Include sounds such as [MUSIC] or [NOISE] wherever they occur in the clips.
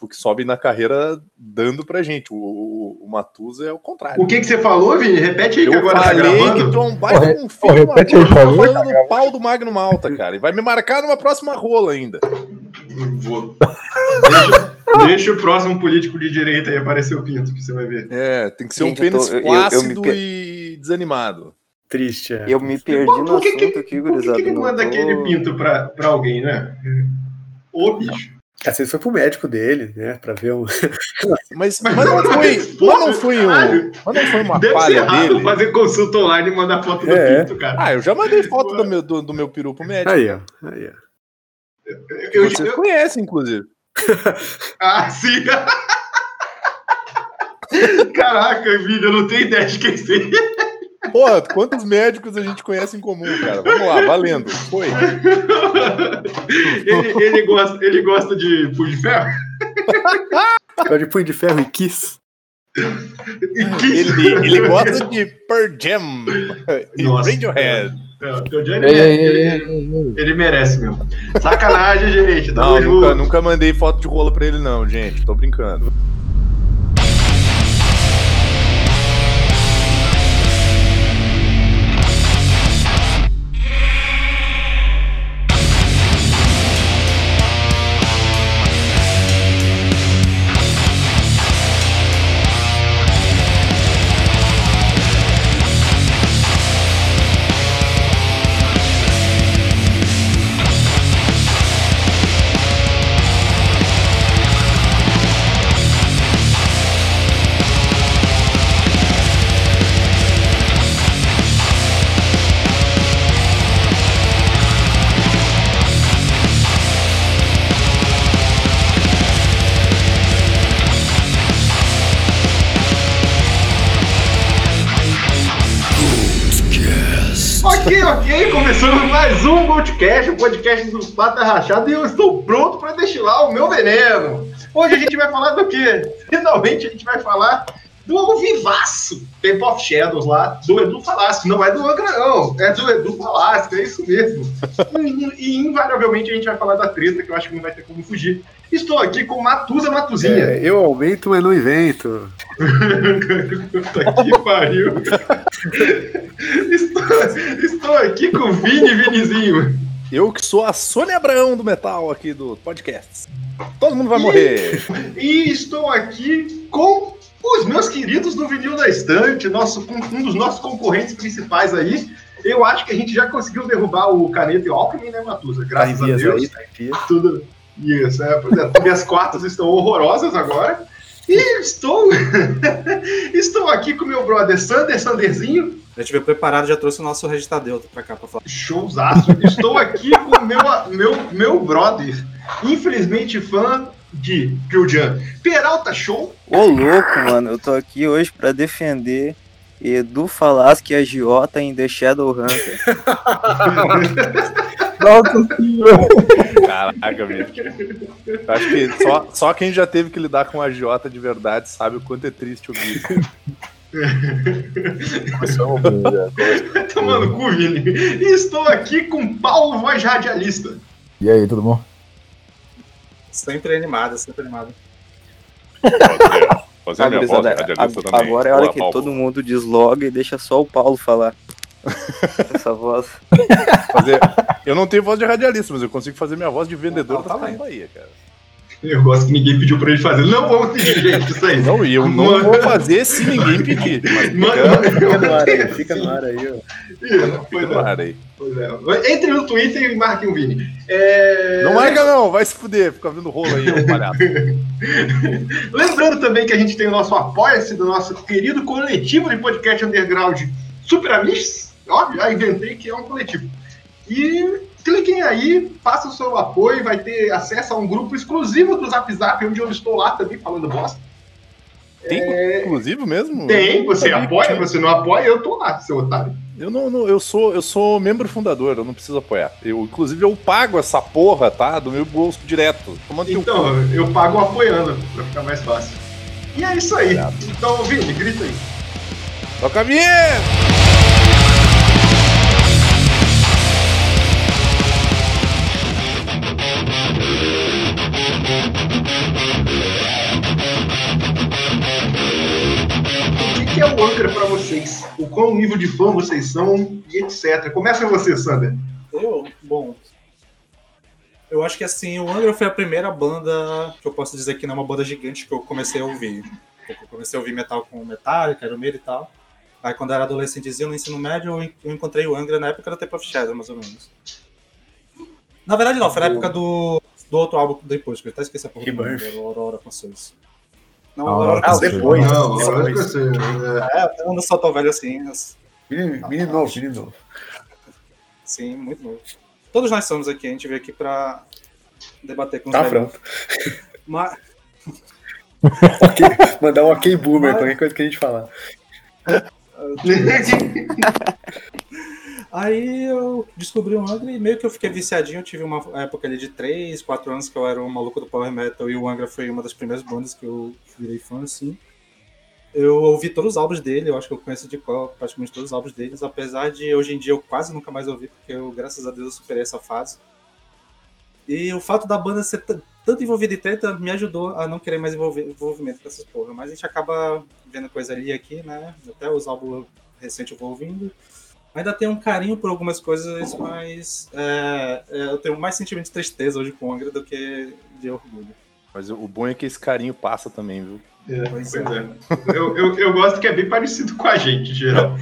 porque sobe na carreira dando pra gente. O, o, o Matusa é o contrário. O que, que você falou, Vini? Repete aí que Eu agora tá falei gravando. que tu é um baita um filho repete aí, uma por favor, falando tá do pau do Magno Malta, cara. E vai me marcar numa próxima rola ainda. Vou. Deixa, deixa o próximo político de direita aí aparecer o pinto, que você vai ver. É, tem que ser Gente, um eu tô- pênis eu- eu- eu flácido e desanimado. Triste, é. Eu me perdi Pô, no por que assunto que- aqui, Por que, gurizada. que não manda aquele pinto pra, pra alguém, né? Ô, bicho. Às vezes foi pro médico dele, né? Pra ver um. [LAUGHS] Mas, mas não foi, mas não foi um, mas não foi uma Deve ser falha errado dele. fazer consulta online e mandar foto do É. pinto, cara. Ah, eu já mandei foto do meu, do, do meu peru pro médico. Aí, ó. Aí, ó. Eu- Vocês eu- conhecem, inclusive. [LAUGHS] Ah, sim. [LAUGHS] Caraca, Vini, eu não tenho ideia de quem seja. Porra, quantos médicos a gente conhece em comum, cara? Vamos lá, valendo. Foi. ele, ele, gosta, ele gosta de punho de ferro? Ficou de punho de ferro e kiss. Ele, ele gosta de Pearl Jam e Nossa. Radiohead. Johnny, Ei, ei, ele, ei, ele- ele merece mesmo. Sacanagem, gente. Não, nunca, nunca mandei foto de rola pra ele, não, gente. Tô brincando. Podcast, do Pata Rachado, e eu estou pronto para destilar o meu veneno. Hoje a gente vai falar do quê? Finalmente a gente vai falar do ao vivaço, Temple of Shadows lá, do Edu Falasco. Não é do Angra, não, é do Edu Falasco, é isso mesmo. E, e invariavelmente a gente vai falar da treta, que eu acho que não vai ter como fugir. Estou aqui com Matusa Matuzinha. É, eu aumento, mas não invento. Puta que pariu. [LAUGHS] estou, estou aqui com o Vini Vinizinho. Eu que sou a Sônia Abraão do metal aqui do podcast. Todo mundo vai morrer. E estou aqui com os meus queridos do Vinil da Estante, nosso, um dos nossos concorrentes principais aí. Eu acho que a gente já conseguiu derrubar o Caneta e o Alckmin, né, Matusa? Tá Graças a vias Deus. aí, tá. Tudo. Isso, é, pois é, minhas quartas estão horrorosas agora. E estou. [LAUGHS] estou aqui com meu brother Sander Sanderzinho. Gente veio preparado, já trouxe o nosso Registadeu pra cá pra falar. Showzaço. Estou aqui [LAUGHS] com o meu, meu, meu brother, infelizmente fã de Pearl Jam. Peralta Show. Ô, louco, mano. Eu tô aqui hoje pra defender Edu Falaschi e a Giota em The Shadowhunter. [LAUGHS] Nossa senhora. Caraca, bicho. Acho que só, só quem já teve que lidar com a agiota de verdade sabe o quanto é triste bem, já. Tomando cu, Vini. E estou aqui com Paulo Voz Radialista. E aí, tudo bom? Sempre animado, sempre animado. Fazer, Ah, minha voz ag- também. agora é a hora que Paulo. todo mundo desloga e deixa só o Paulo falar. [LAUGHS] Essa voz. Fazer- Eu não tenho voz de radialista, mas eu consigo fazer minha voz de vendedor tá da bem. Bahia, cara. Eu gosto que ninguém pediu pra ele fazer. Não vamos pedir, gente, isso aí. Não, e eu não Mano. vou fazer se ninguém pedir. Mas Mano, Fica no ar aí, [LAUGHS] fica no ar aí, ó. Isso, fica é, no ar aí. pois é. Entre no Twitter e marquem o Vini. É... Não marca não, vai se fuder, fica vendo rolo aí, ô palhaço. [LAUGHS] [LAUGHS] Lembrando também que a gente tem o nosso apoia-se do nosso querido coletivo de podcast underground Super Amish. Óbvio, já inventei que é um coletivo. E cliquem aí, faça o seu apoio, vai ter acesso a um grupo exclusivo do Zap Zap, onde eu estou lá também falando bosta. Tem inclusive mesmo? Tem, você apoia, você não apoia, eu tô lá, seu otário. Eu não, não- eu sou, eu sou membro fundador, eu não preciso apoiar. Eu, inclusive, eu pago essa porra, tá? Do meu bolso direto. Então, eu pago apoiando, pra ficar mais fácil. E é isso aí. Então, Vini, grita aí. Toca a vinheta! O Angra pra vocês? O qual nível de fã vocês são e etc. Começa você, Sander. Eu, bom. Eu acho que assim, o Angra foi a primeira banda que eu posso dizer que não é uma banda gigante que eu comecei a ouvir. Eu comecei a ouvir metal com Metallica, Iron Maiden e tal. Aí quando eu era adolescentezinho no ensino médio, eu en- eu encontrei o Angra na época da Tape of Shadow, mais ou menos. Na verdade não, foi na época do, do outro álbum depois, que eu até esqueci a porra do Aurora Consoles. Não, Ah, Aurora ah, depois. Não. É. Eu não sou tão velho assim, mas Menino, menino novo, menino novo. sim, muito novo. Todos nós somos aqui, a gente veio aqui pra debater com os Tá pronto. Mas, [LAUGHS] Ok, Mandar um ok boomer, Mas- qualquer coisa que a gente falar. [LAUGHS] [LAUGHS] Aí eu descobri o Angra e meio que eu fiquei viciadinho. Eu tive uma época ali de 3, 4 anos que eu era um maluco do Power Metal e o Angra foi uma das primeiras bandas que eu virei fã, assim. Eu ouvi todos os álbuns dele, eu acho que eu conheço de cor praticamente todos os álbuns deles, apesar de hoje em dia eu quase nunca mais ouvi, porque eu, graças a Deus, eu superei essa fase. E o fato da banda ser tanto envolvida em treta me ajudou a não querer mais envolver, envolvimento com essas porra. Mas a gente acaba vendo coisa ali e aqui, né? Até os álbuns recentes eu vou ouvindo. Ainda tenho um carinho por algumas coisas, mas é, é, eu tenho mais sentimento de tristeza hoje com o Angra do que de orgulho. Mas o bom é que esse carinho passa também, viu? É, Pois pois é. Eu, eu, eu gosto que é bem parecido com a gente, em geral.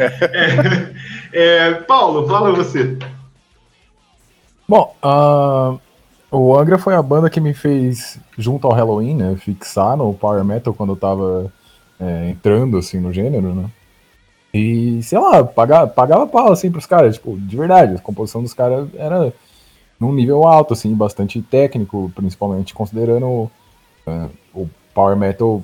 É, é, Paulo, fala você. Bom, ah, o Angra foi a banda que me fez, junto ao Halloween, né, fixar no Power Metal quando eu tava é, entrando, assim, no gênero, né. E, sei lá, pagava, pagava pau, assim, pros caras, tipo, de verdade, a composição dos caras era num nível alto, assim, bastante técnico, principalmente considerando é, o Power Metal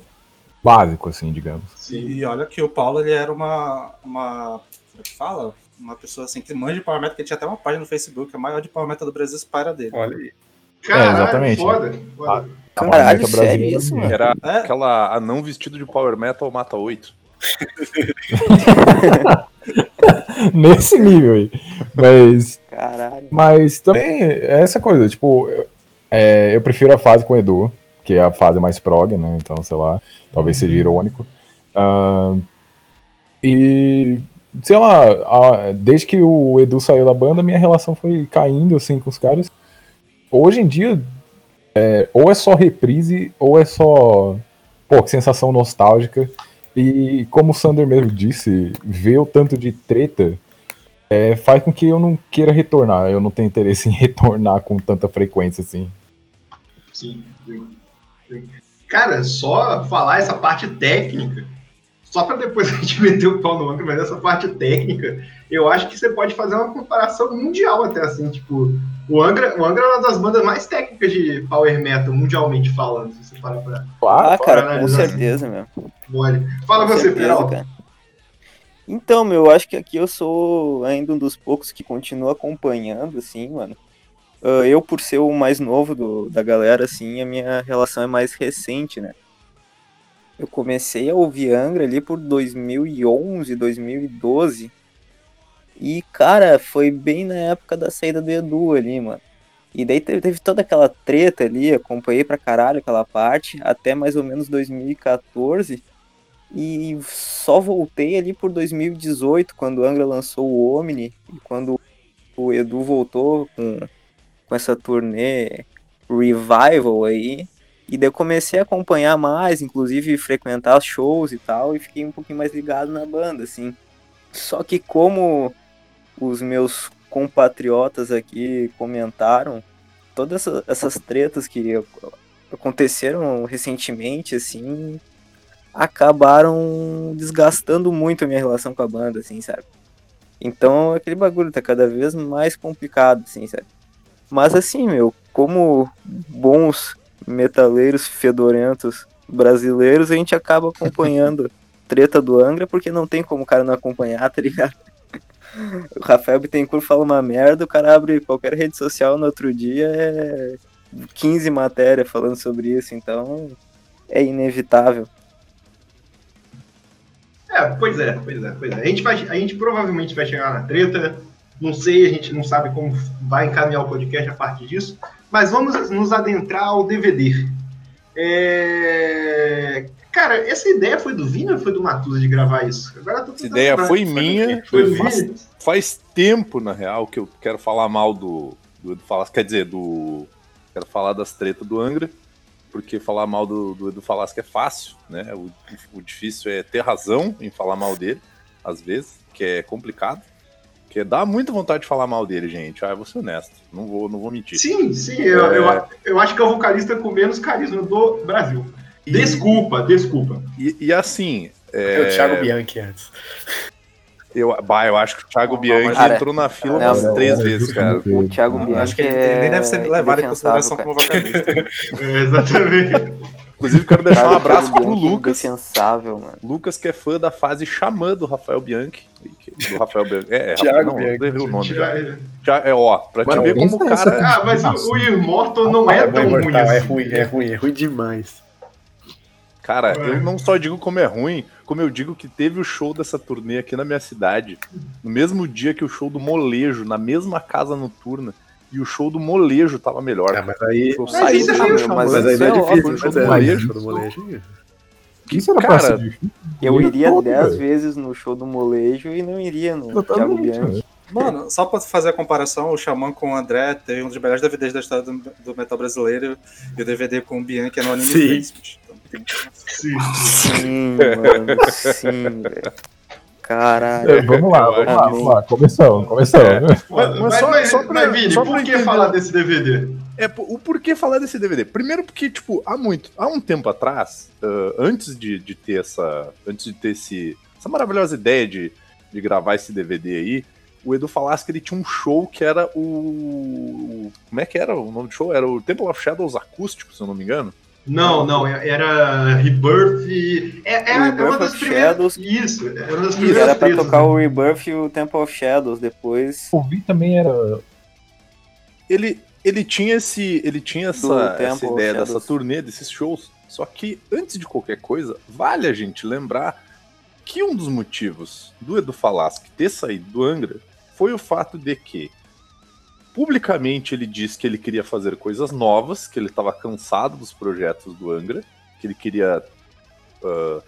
básico, assim, digamos. E olha que o Paulo ele era uma. uma como é que fala? Uma pessoa assim que manja de Power Metal, que tinha até uma página no Facebook, a maior de Power Metal do Brasil, para dele. Olha aí. Caralho, exatamente. foda. foda. Power Caralho, Metal sério brasileiro, isso, né? mano? Era É, aquela anão vestido de Power Metal mata 8. [LAUGHS] Nesse nível aí. Mas Caralho. Mas também é essa coisa, tipo, eu- é, eu prefiro a fase com o Edu, que é a fase mais prog, né? Então, sei lá, talvez seja irônico. Ah, e, sei lá, a- desde que o Edu saiu da banda, minha relação foi caindo, assim, com os caras. Hoje em dia, é, ou é só reprise, ou é só, pô, que sensação nostálgica. E como o Sander mesmo disse, ver o tanto de treta é, faz com que eu não queira retornar. Eu não tenho interesse [LAUGHS] em retornar com tanta frequência assim. Sim, sim. Cara, só falar essa parte técnica, só para depois [LAUGHS] a gente meter o pau no Angra, mas essa parte técnica, eu acho que você pode fazer uma comparação mundial até assim, tipo, o Angra, o Angra é uma das bandas mais técnicas de power metal, mundialmente falando, se você parar pra Ah, cara, com analisar. certeza, meu. mole. Fala Com você, Peralta. cara. Então, meu, eu acho que aqui eu sou ainda um dos poucos que continua acompanhando, assim, mano. Ah, eu, por ser o mais novo do, da galera, assim, a minha relação é mais recente, né? Eu comecei a ouvir Angra ali por 2011, 2012. E, cara, foi bem na época da saída do Edu ali, mano. E daí teve, toda aquela treta ali, acompanhei pra caralho aquela parte, até mais ou menos 2014. E só voltei ali por 2018, quando o Angra lançou o Omni, e quando o Edu voltou com, com essa turnê Revival aí. E daí eu comecei a acompanhar mais, inclusive frequentar shows e tal, e fiquei um pouquinho mais ligado na banda, assim. Só que como os meus compatriotas aqui comentaram, todas essa- essas tretas que aconteceram recentemente, assim, acabaram desgastando muito a minha relação com a banda, assim, sabe? Então aquele bagulho tá cada vez mais complicado, assim, sabe? Mas assim, meu, como bons metaleiros fedorentos brasileiros, a gente acaba acompanhando [LAUGHS] treta do Angra, porque não tem como o cara não acompanhar, tá ligado? O Rafael Bittencourt fala uma merda, o cara abre qualquer rede social no outro dia, é 15 matérias falando sobre isso, então é inevitável. É, pois é, pois é, pois é. A gente, vai, a gente provavelmente vai chegar na treta. Não sei, a gente não sabe como vai encaminhar o podcast a partir disso. Mas vamos nos adentrar ao DVD. É, Cara, essa ideia foi do Vini ou foi do Matusa de gravar isso? Agora Essa ideia foi minha. Foi faz, faz tempo, na real, que eu quero falar mal do, do Edu Falasco. Quer dizer, do. Quero falar das tretas do Angra. Porque falar mal do, do Edu Falasco é fácil, né? O, o difícil é ter razão em falar mal dele, às vezes, que é complicado. Que dá muita vontade de falar mal dele, gente. Ah, eu vou ser honesto. Não vou, não vou mentir. Sim, sim, eu, É. eu, eu acho que é o vocalista com menos carisma do Brasil. E- Desculpa, desculpa. E, e assim. É, É, o Thiago Bianchi antes. eu, bah, eu acho que o Thiago Bianchi Cara, entrou na fila não, umas não, três é, vezes, cara. O Thiago Eu Bianchi acho que ele, é ele nem deve ser levado em consideração indefensável, como vocalista. [LAUGHS] É, exatamente. Inclusive, quero deixar um abraço pro Bianchi é Lucas. Mano. Lucas, que é fã da fase Xamã do Rafael Bianchi. Do Rafael Bianchi. É, é Thiago não, Bianchi. eu errei o nome já. Já. É, ó, pra te Mano, ver como o cara. Ah, mas o, o Immortal não é É, tão ruim é assim. ruim, é ruim, é ruim demais. Cara, eu não só digo como é ruim, como eu digo que teve o show dessa turnê aqui na minha cidade, no mesmo dia que o show do Molejo, na mesma casa noturna, e o show do Molejo tava melhor. Ah, mas aí. Eu Mas é meio do chato, Xamã, Mas aí é é difícil, óbvio, mas show do é molejo. do molejo. Isso era Cara. Eu Ia iria todo, 10 velho. vezes no show do Molejo e não iria no Thiago Bianchi. Mano, só pra fazer a comparação, o Xamã com o André tem um dos melhores DVDs da história do, do metal brasileiro e o DVD com o Bianchi é no Anime Sim. Basement. Então, tem- Sim. Sim, mano, sim, velho. Caralho. É, vamos lá, vamos lá, que- vamos lá. Começamos, começamos. [LAUGHS] Mas- Mas, mas só- mas, só pra- mas, Vini, só por que entender- falar desse DVD? É, o porquê falar desse DVD? Primeiro porque, tipo, há muito, há um tempo atrás, ah, antes de, de ter essa, antes de ter esse, essa maravilhosa ideia de, de gravar esse DVD aí, o Edu falasse que ele tinha um show que era o, como é que era o nome do show? Era o Temple of Shadows acústico, se eu não me engano. Não, não, era Rebirth. É, era Rebirth uma das primeiras. Shadows. Isso, era uma das primeiras era pra tocar né? o Rebirth e o Temple of Shadows depois. O Vi também era. Ele, ele tinha esse, ele tinha essa, essa ideia Shadows. dessa turnê, desses shows. Só que antes de qualquer coisa, vale a gente lembrar que um dos motivos do Edu Falaschi ter saído do Angra foi o fato de que publicamente ele disse que ele queria fazer coisas novas, que ele estava cansado dos projetos do Angra, que ele queria ah,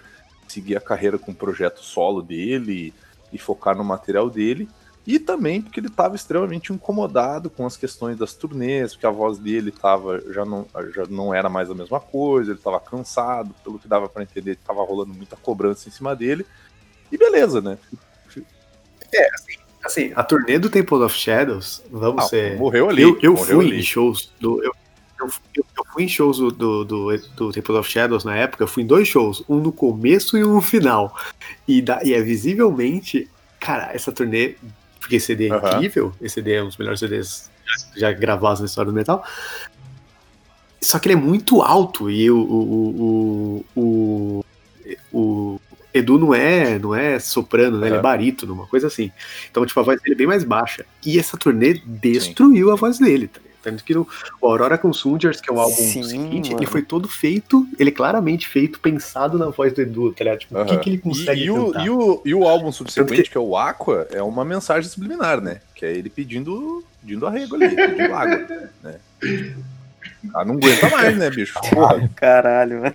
seguir a carreira com o projeto solo dele e focar no material dele. E também porque ele estava extremamente incomodado com as questões das turnês, porque a voz dele tava, já, não, já não era mais a mesma coisa, ele estava cansado, pelo que dava para entender, estava rolando muita cobrança em cima dele. E beleza, né? Assim, a turnê do Temple of Shadows, vamos Ah, ser. morreu ali. Eu, eu morreu fui ali. em shows do. Eu, eu, eu- fui em shows do, do, do, do Temple of Shadows na época, eu fui em dois shows, um no começo e um no final. E, da, e é visivelmente, cara, essa turnê, porque esse CD é incrível, esse CD é um dos melhores CDs já gravados na história do metal. Só que ele é muito alto e o, o, o, o, o Edu não é, não é soprano, né? Ele é Aham. barítono, uma coisa assim. Então, tipo, a voz dele é bem mais baixa. E essa turnê destruiu a voz dele, tá? ligado? Tanto que no, o Aurora Consungers, que é o álbum Sim, seguinte, mano. ele foi todo feito, ele é claramente feito, pensado na voz do Edu, tá ligado? Tipo, o que, que ele consegue e, e, o, cantar? e, o, e o álbum subsequente, Tanto que... é o Aqua, é uma mensagem subliminar, né? Que é ele pedindo, pedindo arrego ali, pedindo água. Né? Ah, não aguenta mais, né, bicho? Porra. [LAUGHS] Caralho, mano.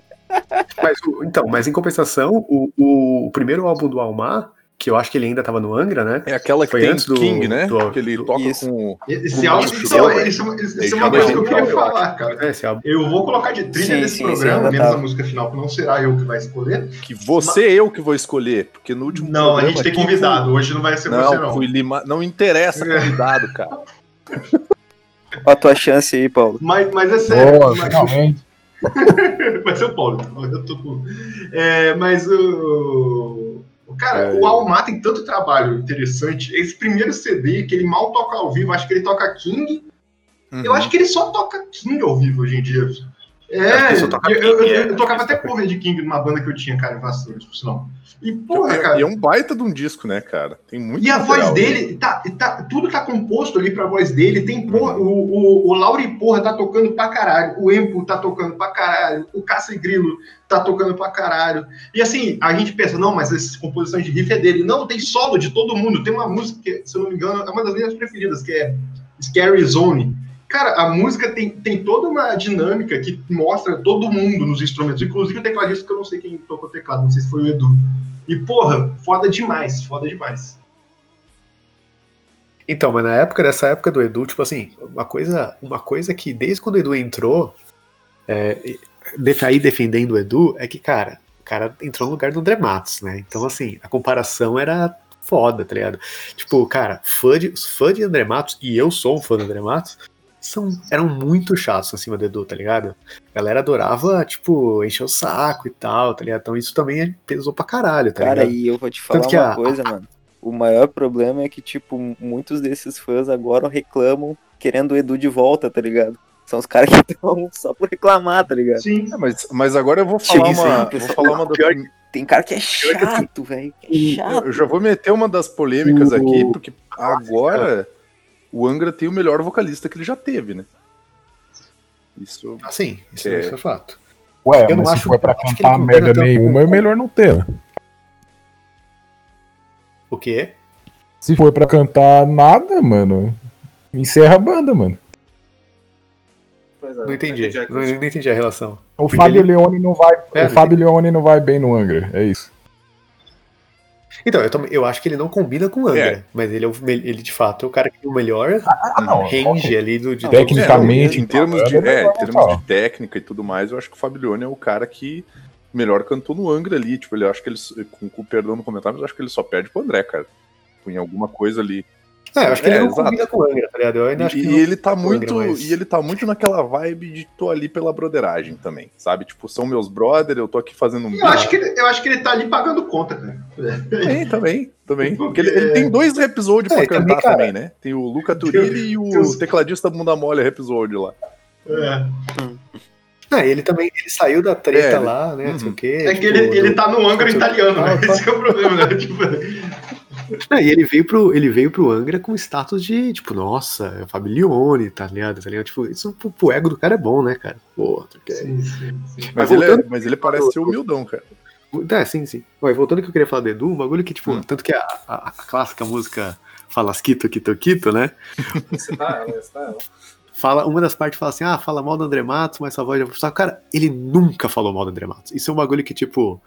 Mas, então, mas em compensação, o, o, primeiro álbum do Almar, que eu acho que ele ainda tava no Angra, né? É aquela que Foi tem antes do- King, né? do- que ele do- toca Isso. com. Esse álbum, isso, Ele isso é uma joga coisa que eu queria falar, cara. É, esse álbum. Eu vou colocar de trilha Sim, nesse sim, programa, sim, menos tá. a música final, que não será eu que vai escolher. Que você eu que vou escolher, porque no último Não, a programa gente tem convidado, hoje não vai ser fui- você, Não, não. fui Lima... não interessa convidado, cara. Ó a tua chance aí, Paulo. Mas, mas é sério. Boa, mas- finalmente. [LAUGHS] Vai ser o Paulo. então, Eu tô com... é, mas o. Cara, É. o Almar tem tanto trabalho interessante. Esse primeiro CD, que ele mal toca ao vivo, acho que ele toca King. Eu Uhum. acho que ele só toca King ao vivo hoje em dia. É, ele só toca eu, eu- King, eu- é. eu tocava até cover de King numa banda que eu tinha, cara, em Vassouras, por sinal. E, porra, é- cara. e é um baita de um disco, né, cara? Tem muito E a voz dele, tá, tá- tudo tá composto ali pra voz dele. Tem porra, Uhum. o, o, o Lauri Porra tá tocando pra caralho, o Empo tá tocando pra caralho, o Cássio Grilo tá tocando pra caralho. E assim, a gente pensa, não, mas essas composições de riff é dele. Não, tem solo de todo mundo. Tem uma música que, se eu não me engano, é uma das minhas preferidas, que é Scary Zone. Cara, a música tem, tem toda uma dinâmica que mostra todo mundo nos instrumentos, inclusive o tecladista, que eu não sei quem tocou o teclado, não sei se foi o Edu. E, porra, foda demais, foda demais. Então, mas na época dessa época do Edu, tipo assim, uma coisa, uma coisa que desde quando o Edu entrou, é, aí defendendo o Edu, é que, cara, o cara entrou no lugar do André Matos, né? Então, assim, a comparação era foda, tá ligado? Tipo, cara, fã de, fãs de André Matos, e eu sou um fã do André Matos, são, eram muito chatos acima do Edu, tá ligado? A galera adorava, tipo, encher o saco e tal, tá ligado? Então isso também pesou pra caralho, tá Cara, ligado? e eu vou te falar uma a- coisa, mano. O maior problema é que, tipo, muitos desses fãs agora reclamam querendo o Edu de volta, tá ligado? São os caras [LAUGHS] que estão só por reclamar, tá ligado? Sim. É, mas, mas agora eu vou falar uma. vou falar uma Pior Tem cara que é chato, velho. É chato. eu já vou meter uma das polêmicas O- aqui, porque agora o Angra tem o melhor vocalista que ele já teve, né? Isso. Assim, isso, É. isso é fato. Ué, Eu não mas se acho- for pra acho cantar merda nenhuma, é melhor não ter. né? O quê? Se for pra cantar nada, mano, encerra a banda, mano. É, Não entendi. Não, não entendi a relação. O Porque Fábio ele- Leone não vai. É, o Fábio Leone não vai bem no Angra, é isso. Então, eu, também- eu acho que ele não combina com o Angra, É. mas ele, é o, ele de fato é o cara que tem o melhor Ah, não. range ali do, de Tecnicamente, É, em termos, de, falando, é, em não, termos de técnica e tudo mais, eu acho que o Fabione é o cara que melhor cantou no Angra ali. Tipo, ele eu acho que ele, com, com o perdão no comentário, mas eu acho que ele só perde pro André, cara. Em alguma coisa ali. É, eu acho que É, ele não exato. combina com o Angra, tá ligado? Eu ainda acho E, que e ele tá Angra, muito. mas- E ele tá muito naquela vibe de tô ali pela broderagem também, sabe? Tipo, são meus brother, eu tô aqui fazendo um Eu acho, que ele, eu acho que ele tá ali pagando conta, cara. Também, também, também. Porque ele, ele tem dois episódios É, pra também, cantar cara, também, né? Tem o Luca Turilli e o Deus. tecladista Bunda Mole episódio lá. É, É, ele também ele saiu da treta É, ele- lá, né? Não sei Uhum. o quê. é que tipo, ele, ele tá no Angra italiano, Ah, né? tá. Esse que é o problema, né? Tipo, [LAUGHS] Não, e ele veio pro, ele veio pro Angra com status de, tipo, nossa, é o Fabiglione, tá ligado? Tá ligado? Tipo, isso pro, pro ego do cara é bom, né, cara? Pô, porque... sim, sim, sim. Mas, Mas ele, é- voltando- mas ele parece ser humildão, cara. É, sim, sim. Ué, voltando ao que eu queria falar do Edu, um bagulho que, tipo, Hum. tanto que a, a- a clássica música Falasquito, Quito, Quito, né? Citar ela, citar ela. Fala, uma das partes fala assim, ah, fala mal do André Matos, mas sua voz já foi Cara, ele nunca falou mal do André Matos. Isso é um bagulho que, tipo,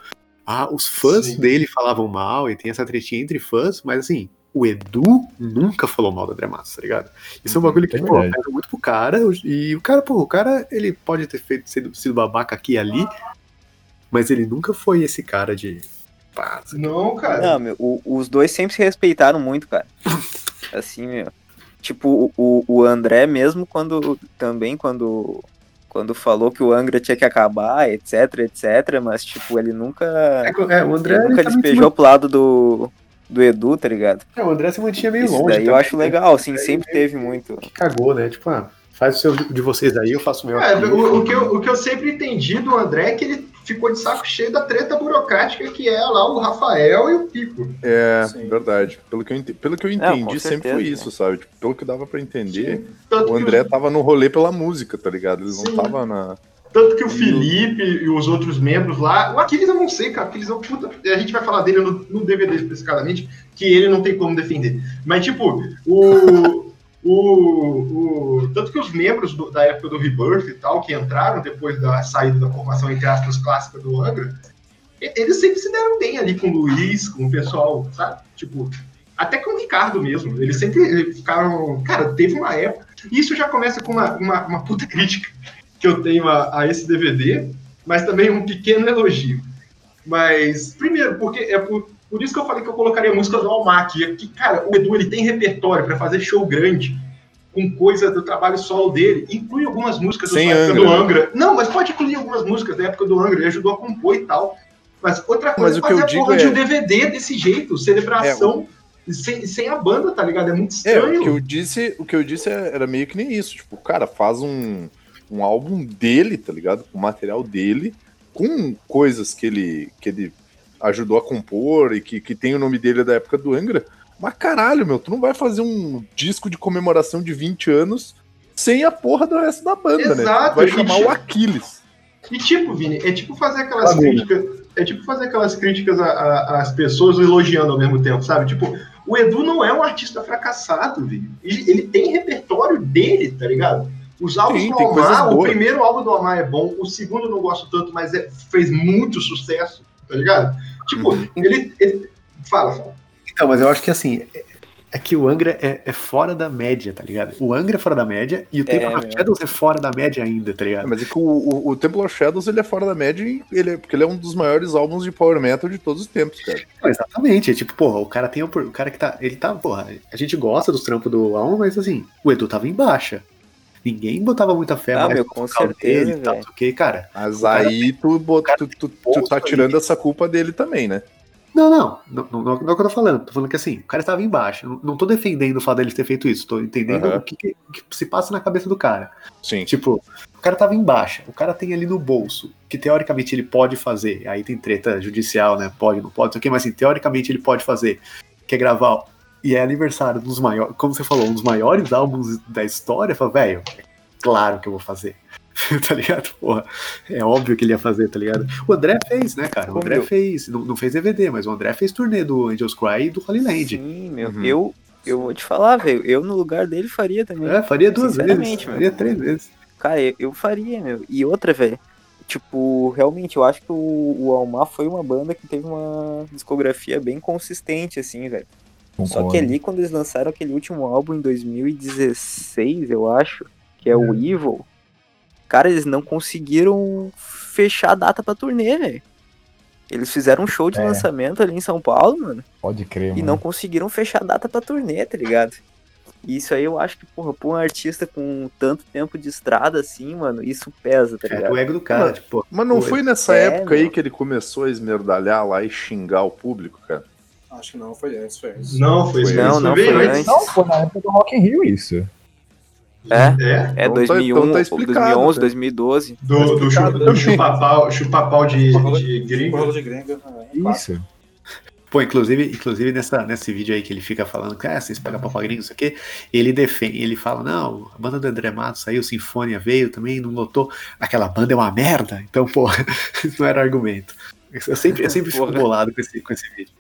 ah, os fãs Sim. dele falavam mal e tem essa tretinha entre fãs, mas assim, o Edu nunca falou mal do André Matos, tá ligado? Isso é um Uhum, bagulho que, é verdade. pega muito pro cara, e o cara, pô, o cara, ele pode ter feito, sido, sido babaca aqui e ali, mas ele nunca foi esse cara de. Pá. Não, cara. Não, meu, o- os dois sempre se respeitaram muito, cara. [LAUGHS] Assim, meu. Tipo, o, o André mesmo quando. Também quando. Quando falou que o Angra tinha que acabar, etc, etc, mas tipo, ele nunca. É, é, o André, ele ele nunca se despejou pro lado do. Do Edu, tá ligado? é, o André se mantinha meio Isso longe. daí eu acho né? legal, assim, sempre meio teve muito. que Cagou, né? Tipo, ah, faz o seu de vocês aí, eu faço o meu. É, aqui. o, o que eu, o que eu sempre entendi do André é que ele ficou de saco cheio da treta burocrática que é lá o Rafael e o Pico. É, Sim. verdade. Pelo que eu, ente- pelo que eu entendi, sempre certeza, foi né? isso, sabe? Tipo, pelo que dava pra entender, o André os- tava no rolê pela música, tá ligado? Ele não Sim. tava na. Tanto que o Felipe e os outros membros lá. O Aquiles eu não sei, cara. Aquiles é um puta. A gente vai falar dele no, no DVD especificadamente, que ele não tem como defender. Mas, tipo, o. [LAUGHS] o, o tanto que os membros do- da época do Rebirth e tal, que entraram depois da saída da formação, entre aspas, clássica do Angra, eles sempre se deram bem ali com o Luiz, com o pessoal, sabe? Tipo, até com o Ricardo mesmo. Eles sempre ficaram. Cara, teve uma época. e Isso já começa com uma, uma, uma puta [LAUGHS] crítica que eu tenho a, a esse DVD, mas também um pequeno elogio. Mas, primeiro, porque é por, por isso que eu falei que eu colocaria a música do Almac. É que, cara, o Edu ele tem repertório para fazer show grande, com coisa do trabalho solo dele. Inclui algumas músicas época Angra, do? Angra. Não, mas pode incluir algumas músicas da época do Angra. Ele ajudou a compor e tal. Mas outra coisa Mas é o fazer a porra de é- um DVD desse jeito, celebração. Sem, sem a banda, tá ligado? É muito É, estranho. o que eu disse, o que eu disse é- era meio que nem isso. Tipo, cara, faz um, um álbum dele, tá ligado? Com material dele, com coisas que ele, que ele ajudou a compor e que, que tem o nome dele da época do Angra. Mas caralho, meu, tu não vai fazer um disco de comemoração de 20 anos sem a porra do resto da banda, né? Exato, Tu vai chamar tipo- o Aquiles. E tipo, Vini, é tipo fazer aquelas Amigo. críticas. É tipo fazer aquelas críticas às pessoas elogiando ao mesmo tempo, sabe? Tipo, o Edu não é um artista fracassado, Vini. Ele, ele tem repertório dele, tá ligado? Os álbuns Sim, do Almar, o primeiro álbum do Almar é bom, o segundo eu não gosto tanto, mas é- fez muito sucesso, tá ligado? Tipo, Uhum. ele, ele- Fala, fala. Então, mas eu acho que assim, é, é que o Angra é, é fora da média, tá ligado? O Angra é fora da média e o Temple of meu. Shadows é fora da média ainda, tá É, ligado? mas é que o, o, o Temple of Shadows ele é fora da média ele é, porque ele é um dos maiores álbuns de power metal de todos os tempos, cara. Não, exatamente, é tipo, porra, o cara tem o, o cara que tá, ele tá, porra, a gente gosta dos trampos do Alma, mas assim, o Edu tava em baixa. Ninguém botava muita fé Ah, meu, no com certeza, dele e tal, velho. porque, cara, Mas O cara aí tu, bota, cara tu, tu, tu tá tirando essa culpa dele também, né? Não, não, não, não, não é o que eu tô falando. Tô falando que assim, o cara estava embaixo. Não, não tô defendendo o fato dele ter feito isso. Tô entendendo Aham. o que, que- se passa na cabeça do cara. Sim. Tipo, o cara tava em baixa, o cara tem ali no bolso, que teoricamente ele pode fazer. Aí tem treta judicial, né? Pode, não pode, não sei o quê, mas assim, teoricamente ele pode fazer. Que é gravar. E é aniversário dos maiores, como você falou, um dos maiores álbuns da história. Fala, velho, é claro que eu vou fazer. [LAUGHS] tá ligado? Porra, é óbvio que ele ia fazer, tá ligado? O André fez, né, cara? O André meu. fez, não, não fez DVD, mas o André fez turnê do Angels Cry e do Holy Land. Sim, meu. Uhum. Eu, eu vou te falar, velho. Eu no lugar dele faria também. É, faria duas vezes, Sinceramente, faria meu. três vezes. Cara, eu, eu faria, meu. E outra, velho. Tipo, realmente, eu acho que o, o Almar foi uma banda que teve uma discografia bem consistente, assim, velho. Só Concordo. que ali, quando eles lançaram aquele último álbum em 2016, eu acho, que é o Evil, cara, eles não conseguiram fechar a data pra turnê, velho. Eles fizeram um show de É. lançamento ali em São Paulo, mano, Pode crer, e mano. não conseguiram fechar a data pra turnê, tá ligado? E isso aí eu acho que, porra, pra um artista com tanto tempo de estrada assim, mano, isso pesa, tá É ligado? o ego do cara, Mano, tipo, Mas não Foi. foi nessa É, época aí que ele começou a esmerdalhar lá e xingar o público, cara? Acho que não, foi antes, foi antes. Não, foi isso. Não, isso não, foi antes. antes. Não, foi na época do Rock in Rio isso. É, É? é Então tá- 2001, então tá explicado, 2011, né? 2012. Do, do, explicado do também. chupa-pau chupa de, de O gringo. de gringa. é, claro. Isso. Pô, inclusive, inclusive nessa, nesse vídeo aí que ele fica falando que ah, vocês pagam pau pra gringo, não sei o quê, ele defende, ele fala, não, a banda do André Matos saiu, Sinfonia veio também, não lotou, aquela banda é uma merda, então, pô, [LAUGHS] isso não era argumento. Eu sempre, eu sempre fico bolado com esse, com esse vídeo.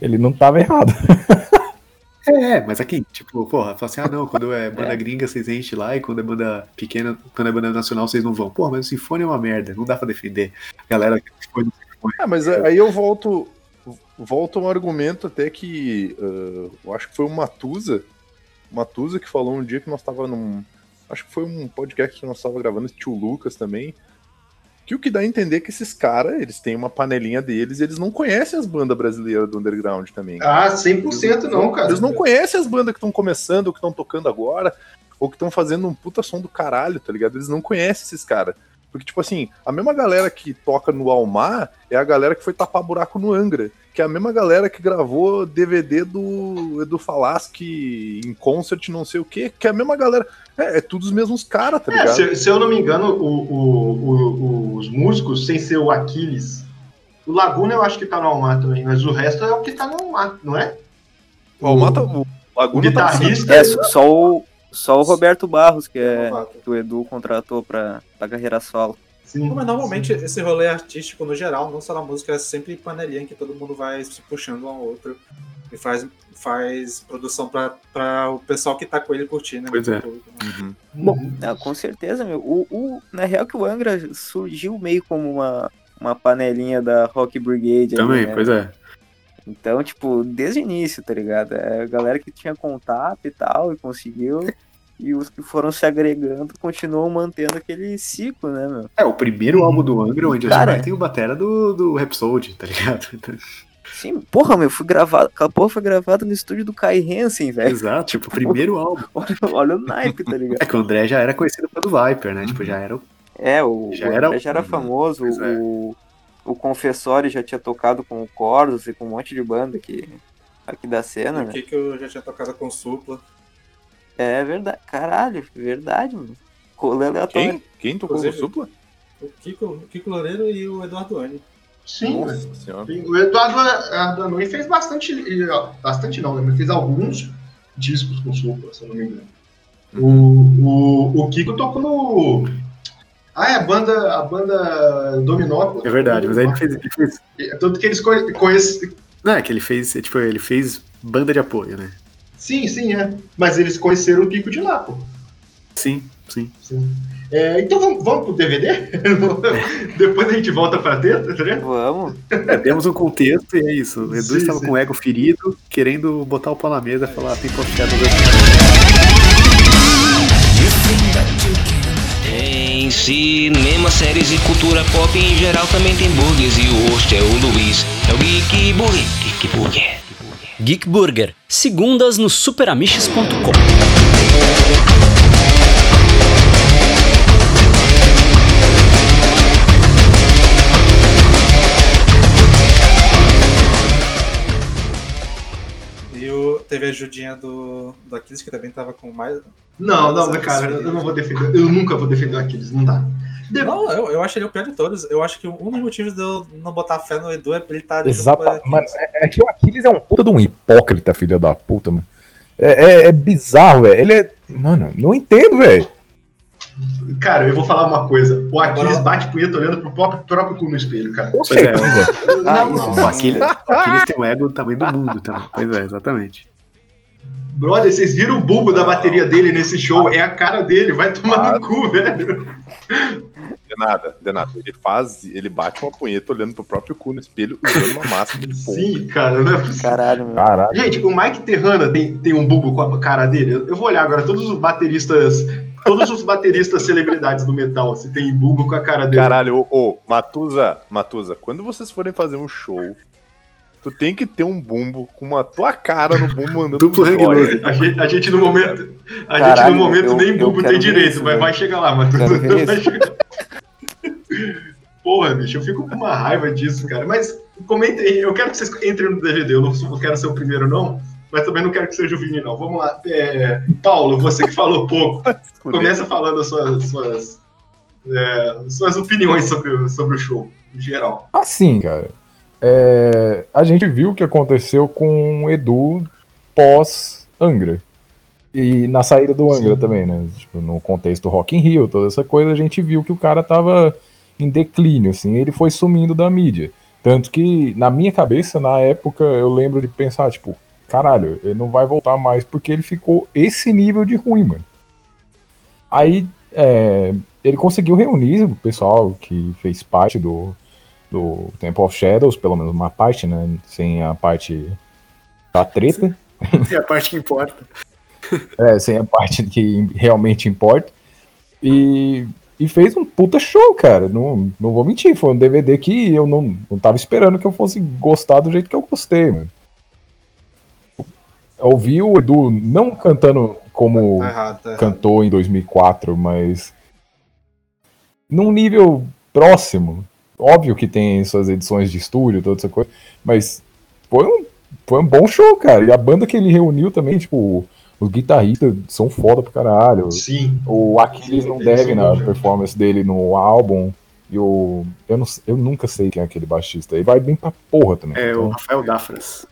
Ele não tava errado. [LAUGHS] É, mas aqui, tipo, porra, fala assim, ah não, quando é banda gringa vocês enchem lá e quando é banda pequena, quando é banda nacional vocês não vão. Porra, mas o Sinfonia é uma merda, não dá pra defender. A galera que foi no Sinfonia. Ah, mas aí eu volto volto a um argumento até que ah, eu acho que foi o Matusa, Matusa que falou um dia que nós tava num, acho que foi um podcast que nós tava gravando, tio Lucas também, que o que dá a entender é que esses caras, eles têm uma panelinha deles, e eles não conhecem as bandas brasileiras do underground também. Ah, 100% não, cara. Eles não conhecem as bandas que estão começando, ou que estão tocando agora, ou que estão fazendo um puta som do caralho, tá ligado? Eles não conhecem esses caras. Porque, tipo assim, a mesma galera que toca no Almar é a galera que foi tapar buraco no Angra. Que é a mesma galera que gravou DVD do Edu Falaschi em concert, não sei o quê. Que é a mesma galera. É, é tudo os mesmos caras, tá É, ligado? se, se eu não me engano, o- o- o- os músicos, sem ser o Aquiles, o Laguna eu acho que tá no Almar também, mas o resto é o que tá no Almar, não é? O Almar tá. O O Laguna tá guitarrista. É, só- só o, só o Roberto Barros, que é que o Edu contratou pra, pra carreira solo. Sim. Mas normalmente esse rolê artístico, no geral, não só na música, é sempre panelinha que todo mundo vai se puxando um ao outro e faz, faz produção pra, pra o pessoal que tá com ele curtir, né? Pois é. Né? Uhum. Bom, Não, com certeza, meu. O, o- na real que o Angra surgiu meio como uma, uma panelinha da Rock Brigade. ali, Também, né? pois é. Então, tipo, desde o início, tá ligado? É a galera que tinha contato e tal, e conseguiu. E os que foram se agregando continuam mantendo aquele ciclo, né, meu? É, o primeiro álbum do Angra, onde Cara- tem o batera do, do Rhapsody, tá ligado? Sim, porra, meu, fui gravado. Aquela porra foi gravada no estúdio do Kai Hansen, velho. Exato, tipo, o primeiro [LAUGHS] álbum. Olha, olha o naipe, tá ligado? É que o André já era conhecido pelo Viper, né? Tipo, já era o. É, o Já o era- André já era famoso, é. o, o Confessori já tinha tocado com o Cordos e com um monte de banda aqui, aqui da cena, O né? que que eu já tinha tocado com Supla. É verdade, caralho, verdade, mano. Colê aleatório. Quem? Quem tocou com Supla? O Kiko, o Kiko Loureiro e o Eduardo Ani. sim. O Eduardo Ardanui fez bastante, bastante não, né? Mas fez alguns discos com Supla, se eu não me engano. O, o, o Kiko tocou no. Ah, é a banda, a banda Dominó. É verdade, mas aí ele fez. Ele fez Tanto que eles conhe- conhecem. não, é que ele fez. Tipo, ele fez banda de apoio, né? Sim, sim, é. Mas eles conheceram o Kiko de lá, pô. Sim, sim. É, então vamos, vamos pro DVD? [LAUGHS] Depois a gente volta pra teta, tá ligado? Vamos. É, temos um contexto e é isso. O Edu Sim, estava sim. com o ego ferido, querendo botar o pau na mesa e falar, tem postada Em cinema, séries e cultura pop em geral também tem burgers e o host é o Luiz. É o Geek Burger. Geek Burger. Geek Burger, segundas no superamiches.com. teve a ajudinha do, do Aquiles, que também tava com mais. Não, não, mas cara, eu não vou defender. Eu nunca vou defender o Aquiles, não dá. De- Não, eu, eu acho ele o pior de todos. Eu acho que um dos motivos de eu não botar fé no Edu é ele estar Exato. Mano, é, é que o Aquiles é um puta de um hipócrita, filho da puta, mano. É, é- é bizarro, velho. Ele é. Mano, não entendo, velho. Cara, eu vou falar uma coisa. O Aquiles Agora- bate punheta olhando pro próprio, próprio cu no espelho, cara. Com Pois é, certeza. Ah, Não, não. O Aquiles, o Aquiles tem um ego do tamanho do mundo também. Pois é, exatamente. Brother, vocês viram o bulbo da bateria dele nesse show? É a cara dele, vai tomar no cu, velho. De nada, de nada. Ele faz, ele bate uma punheta olhando pro próprio cu no espelho usando uma máscara de pombo. Sim, cara, não é possível. Caralho, meu. Caralho. Gente, o Mike Terrana tem, tem um bulbo com a cara dele. Eu vou olhar agora todos os bateristas, todos os bateristas celebridades do metal, se tem bulbo com a cara dele. Caralho, ô, ô, Matusa, Matusa, quando vocês forem fazer um show, tu tem que ter um bumbo com uma tua cara no bumbo andando Duplo hang. A gente, a gente no momento, a gente Caralho, no momento eu- nem quero tem direito, isso, vai, velho. vai chegar lá, mas Quero [LAUGHS] ver vai isso. chegar. Porra, bicho, eu fico com uma raiva disso, cara. Mas comentem, aí, eu quero que vocês entrem no DVD, eu não eu quero ser o primeiro, não. Mas também não quero que seja o Vini, não. Vamos lá. É, Paulo, você que falou pouco, [LAUGHS] começa falando as suas, suas, é, suas opiniões sobre, o- sobre o show, em geral. Assim, cara. É, a gente viu o que aconteceu com o Edu pós-Angra. E na saída do Angra Sim. também, né? Tipo, no contexto Rock in Rio, toda essa coisa, a gente viu que o cara tava em declínio, assim, ele foi sumindo da mídia. Tanto que, na minha cabeça, na época, eu lembro de pensar, tipo, caralho, ele não vai voltar mais porque ele ficou esse nível de ruim, mano. Aí, é, ele conseguiu reunir o pessoal que fez parte do, do Temple of Shadows, pelo menos uma parte, né? Sem a parte da treta. É a parte que importa. [LAUGHS] É, sem a parte que realmente importa. E, e fez um puta show, cara. Não, não vou mentir. Foi um DVD que eu não, não tava esperando que eu fosse gostar do jeito que eu gostei, mano. Eu ouvi o Edu não cantando como Tá errado, tá errado. cantou em 2004, mas num nível próximo. Óbvio que tem suas edições de estúdio, toda essa coisa, mas foi um, foi um bom show, cara. E a banda que ele reuniu também, tipo, os guitarristas são foda pra caralho. Sim. O Aquiles não deve na né? performance dele no álbum. E o. Eu, não, eu nunca sei quem é aquele baixista. Ele vai bem pra porra também. É Então, o Rafael Dafras.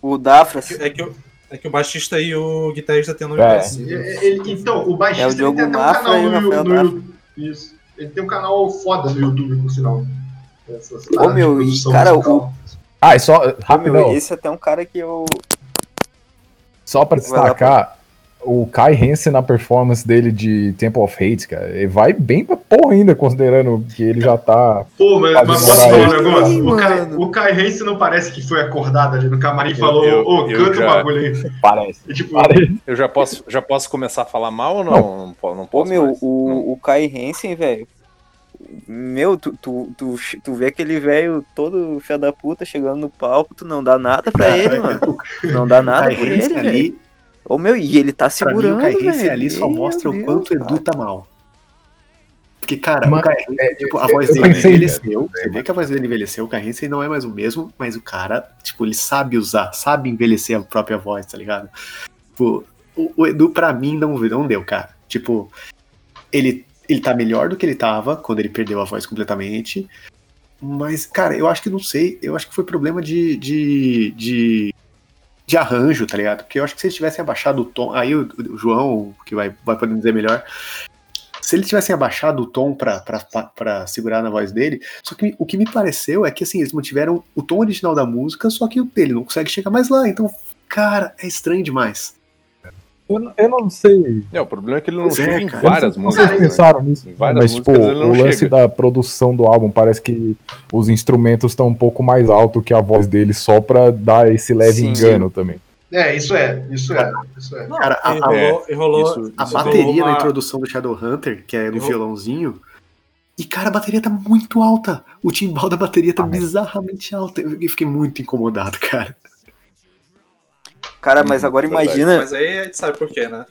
O Dafras. É que, o, é que o baixista e o guitarrista têm um nome É. parecido. É, então, o baixista É o tem até um canal e o no, Rafael no. YouTube. Isso. Ele tem um canal foda no YouTube, por sinal. Essas Ô, paradas de meu, e, cara, musical. Ah, e só. Ô, meu, Rapidão. esse é até um cara que eu. Só pra destacar, o Kai Hansen na performance dele de Temple of Hate, cara, ele vai bem pra porra ainda, considerando que ele já tá. Pô, mas, mas posso falar um negócio? O Kai, o Hansen não parece que foi acordado ali no camarim e falou, eu- ô, eu canta o já- bagulho aí. [LAUGHS] Parece. E, tipo, Eu já posso, já posso começar a falar mal ou não? Não, não Ô, posso meu, mais? Não. o, o Kai Hansen, velho. Meu, tu, tu, tu, tu vê aquele velho todo filho da puta chegando no palco, tu não dá nada pra ele, mano. Tu não dá nada Kai ele, ali, Ô, meu, e ele tá pra mim, o segurando, velho. ali só Meu mostra o Deus, quanto o Edu tá mal. Porque, cara, Mano, o Kai Hansen, tipo, a eu- voz eu dele pensei, envelheceu. Você vê que a voz dele envelheceu, o Hansen não é mais o mesmo, mas o cara, tipo, ele sabe usar, sabe envelhecer a própria voz, tá ligado? Tipo, o, o Edu, pra mim, não, não deu, cara. Tipo, ele, ele tá melhor do que ele tava quando ele perdeu a voz completamente. Mas, cara, eu acho que não sei. Eu acho que foi problema de, de, de, de arranjo, tá ligado? Porque eu acho que se eles tivessem abaixado o tom. Aí o, o João, que vai, vai poder dizer melhor. Se eles tivessem abaixado o tom pra, segurar na voz dele. Só que o que me pareceu é que assim, eles mantiveram o tom original da música, só que o dele não consegue chegar mais lá. Então, cara, é estranho demais. Eu, não- eu não sei. É, o problema é que ele não é, chega em cara. várias músicas. vocês né? pensaram nisso. Em várias Mas, tipo, músicas ele não o lance chega. da produção do álbum parece que os instrumentos estão um pouco mais alto que a voz dele, só pra dar esse leve Sim. engano também. É, isso é, isso é, isso é. Não, Cara, a- a- rolou, e rolou, isso- A isso bateria rolou na uma- introdução do Shadowhunter, que é no Eu- violãozinho. E, cara, a bateria tá muito alta. O timbal da bateria tá Ah, bizarramente alto. Eu fiquei muito incomodado, [LAUGHS] cara. Cara, mas agora Verdade. imagina, Mas aí a gente sabe por quê, né?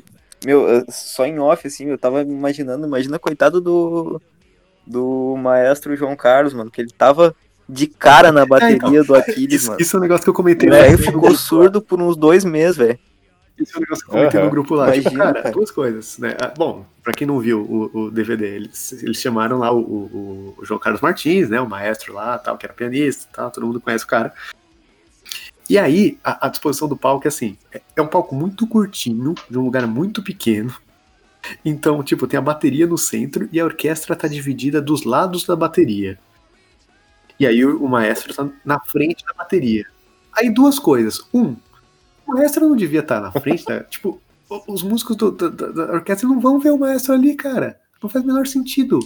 meu, só em off, assim, eu tava imaginando, imagina coitado do, do maestro João Carlos, mano, que ele tava de cara na bateria do [LAUGHS] Aquiles, Isso, mano. isso é um negócio que eu comentei. O velho grupo ficou surdo por uns dois meses, velho. Isso é um negócio que eu comentei Aham. no grupo lá. tipo, Imagina, cara, cara. duas coisas, né? Ah, Bom, pra quem não viu o, o DVD, eles, eles chamaram lá o, o- o João Carlos Martins, né? O maestro lá, tal, que era pianista tal, todo mundo conhece o cara. E aí, a, a disposição do palco é assim: é, é um palco muito curtinho, de um lugar muito pequeno. Então, tipo, tem a bateria no centro e a orquestra tá dividida dos lados da bateria. E aí o, o maestro tá na frente da bateria. Aí duas coisas. Um, o maestro não devia estar na frente, né? [LAUGHS] tipo, os músicos do- da- da, da orquestra não vão ver o maestro ali, cara. Não faz o menor sentido.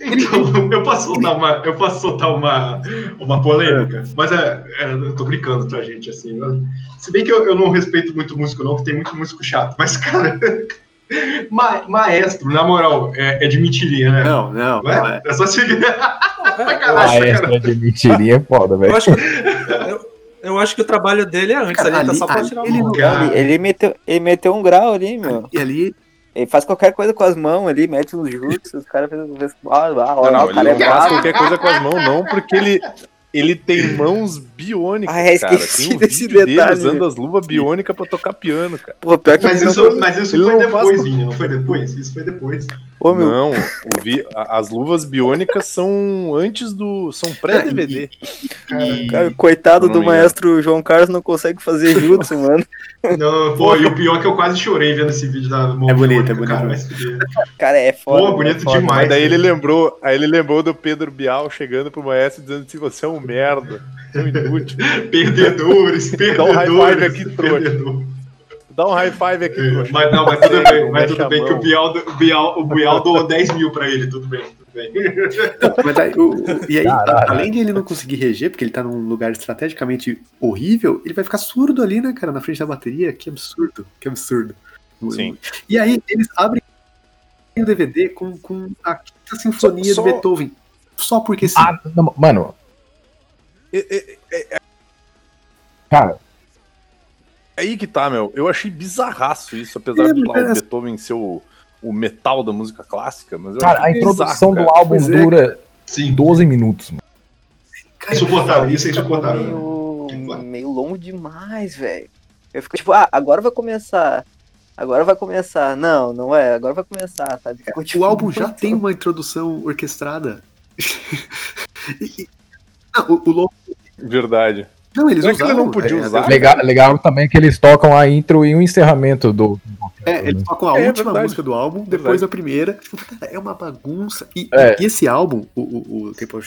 Então, [LAUGHS] eu posso soltar uma, eu posso soltar uma, uma polêmica, mas é, é, eu tô brincando pra gente, assim. né? Se bem que eu, eu não respeito muito músico, não, que tem muito músico chato, mas, cara, [LAUGHS] ma- maestro, na moral, é, é de mentirinha, né? Não, não, Não é? é. É só seguir. [LAUGHS] Cara. extra de mentirinha é foda, velho. Eu acho, que, eu, acho que o trabalho dele é antes, Cara, ali, tá ali- só pra ali tirar ele o não- Cara, Ele, ele meteu, ele meteu um grau ali, meu. E ali, Ele faz qualquer coisa com as mãos ali, mete uns jutsus, os caras fazem. Ah, ah, Não, não, o ele cara é não faz brabo. qualquer coisa com as mãos, não, porque ele, ele tem mãos biônicas, Ah, é, cara. esqueci Tem um desse vídeo dele detalhe. usando as luvas biônicas pra tocar piano, cara. Pô, pior que Mas ele isso, mas isso ele foi depois, faz- não foi depois? Isso foi depois. Ô, meu, Não, o vi- as luvas biônicas são antes do. são pré-DVD. E- cara, coitado do maestro João Carlos não consegue fazer jutsu, [LAUGHS] mano. Não, pô, e o pior é que eu quase chorei vendo esse vídeo da mão É bonito, biônica, é bonito. Cara, fuder. Cara, é foda. Pô, é bonito foda. demais. Mas daí ele lembrou, aí ele lembrou do Pedro Bial chegando pro maestro dizendo assim, você é um merda, você é um inútil. [LAUGHS] Perdedores, Dá um high perdedores. five aqui, trouxa. perdedor. Dá um high five aqui, trouxa. Mas não, mas tudo bem, mas tudo bem que o. Bial, o Bial, o Bial doou 10 mil pra ele, tudo bem, tudo bem. mas aí, o- o- e aí Caralho. além de ele não conseguir reger, porque ele tá num lugar estrategicamente horrível, ele vai ficar surdo ali, né, cara, na frente da bateria. Que absurdo, que absurdo. Sim. E aí eles abrem o DVD com, com a quinta sinfonia Só- de Beethoven. Só porque sim. Ah, não, mano, É, é- cara, aí que tá, meu. Eu achei bizarraço isso, apesar É, de lá, o Beethoven ser o, o metal da música clássica. Mas eu cara, a introdução bizarro, do cara. álbum Pois é, dura Sim, 12 minutos, mano. Cara, insuportável, isso é insuportável. meio, meio longo demais, velho. Eu fico tipo, ah, agora vai começar. Agora vai começar. Não, não é, agora vai começar, sabe? Ficou, tipo, O álbum já tem uma introdução orquestrada. [LAUGHS] E- e- não, o, o louco- Verdade. Não, eles que ele usaram. não podia é, usar? Legal, legal também que eles tocam a intro e o encerramento do. É, eles tocam a É última verdade. música do álbum, depois Verdade. a primeira. Tipo, cara, é uma bagunça. E, É. e esse álbum, o, o, o Tempo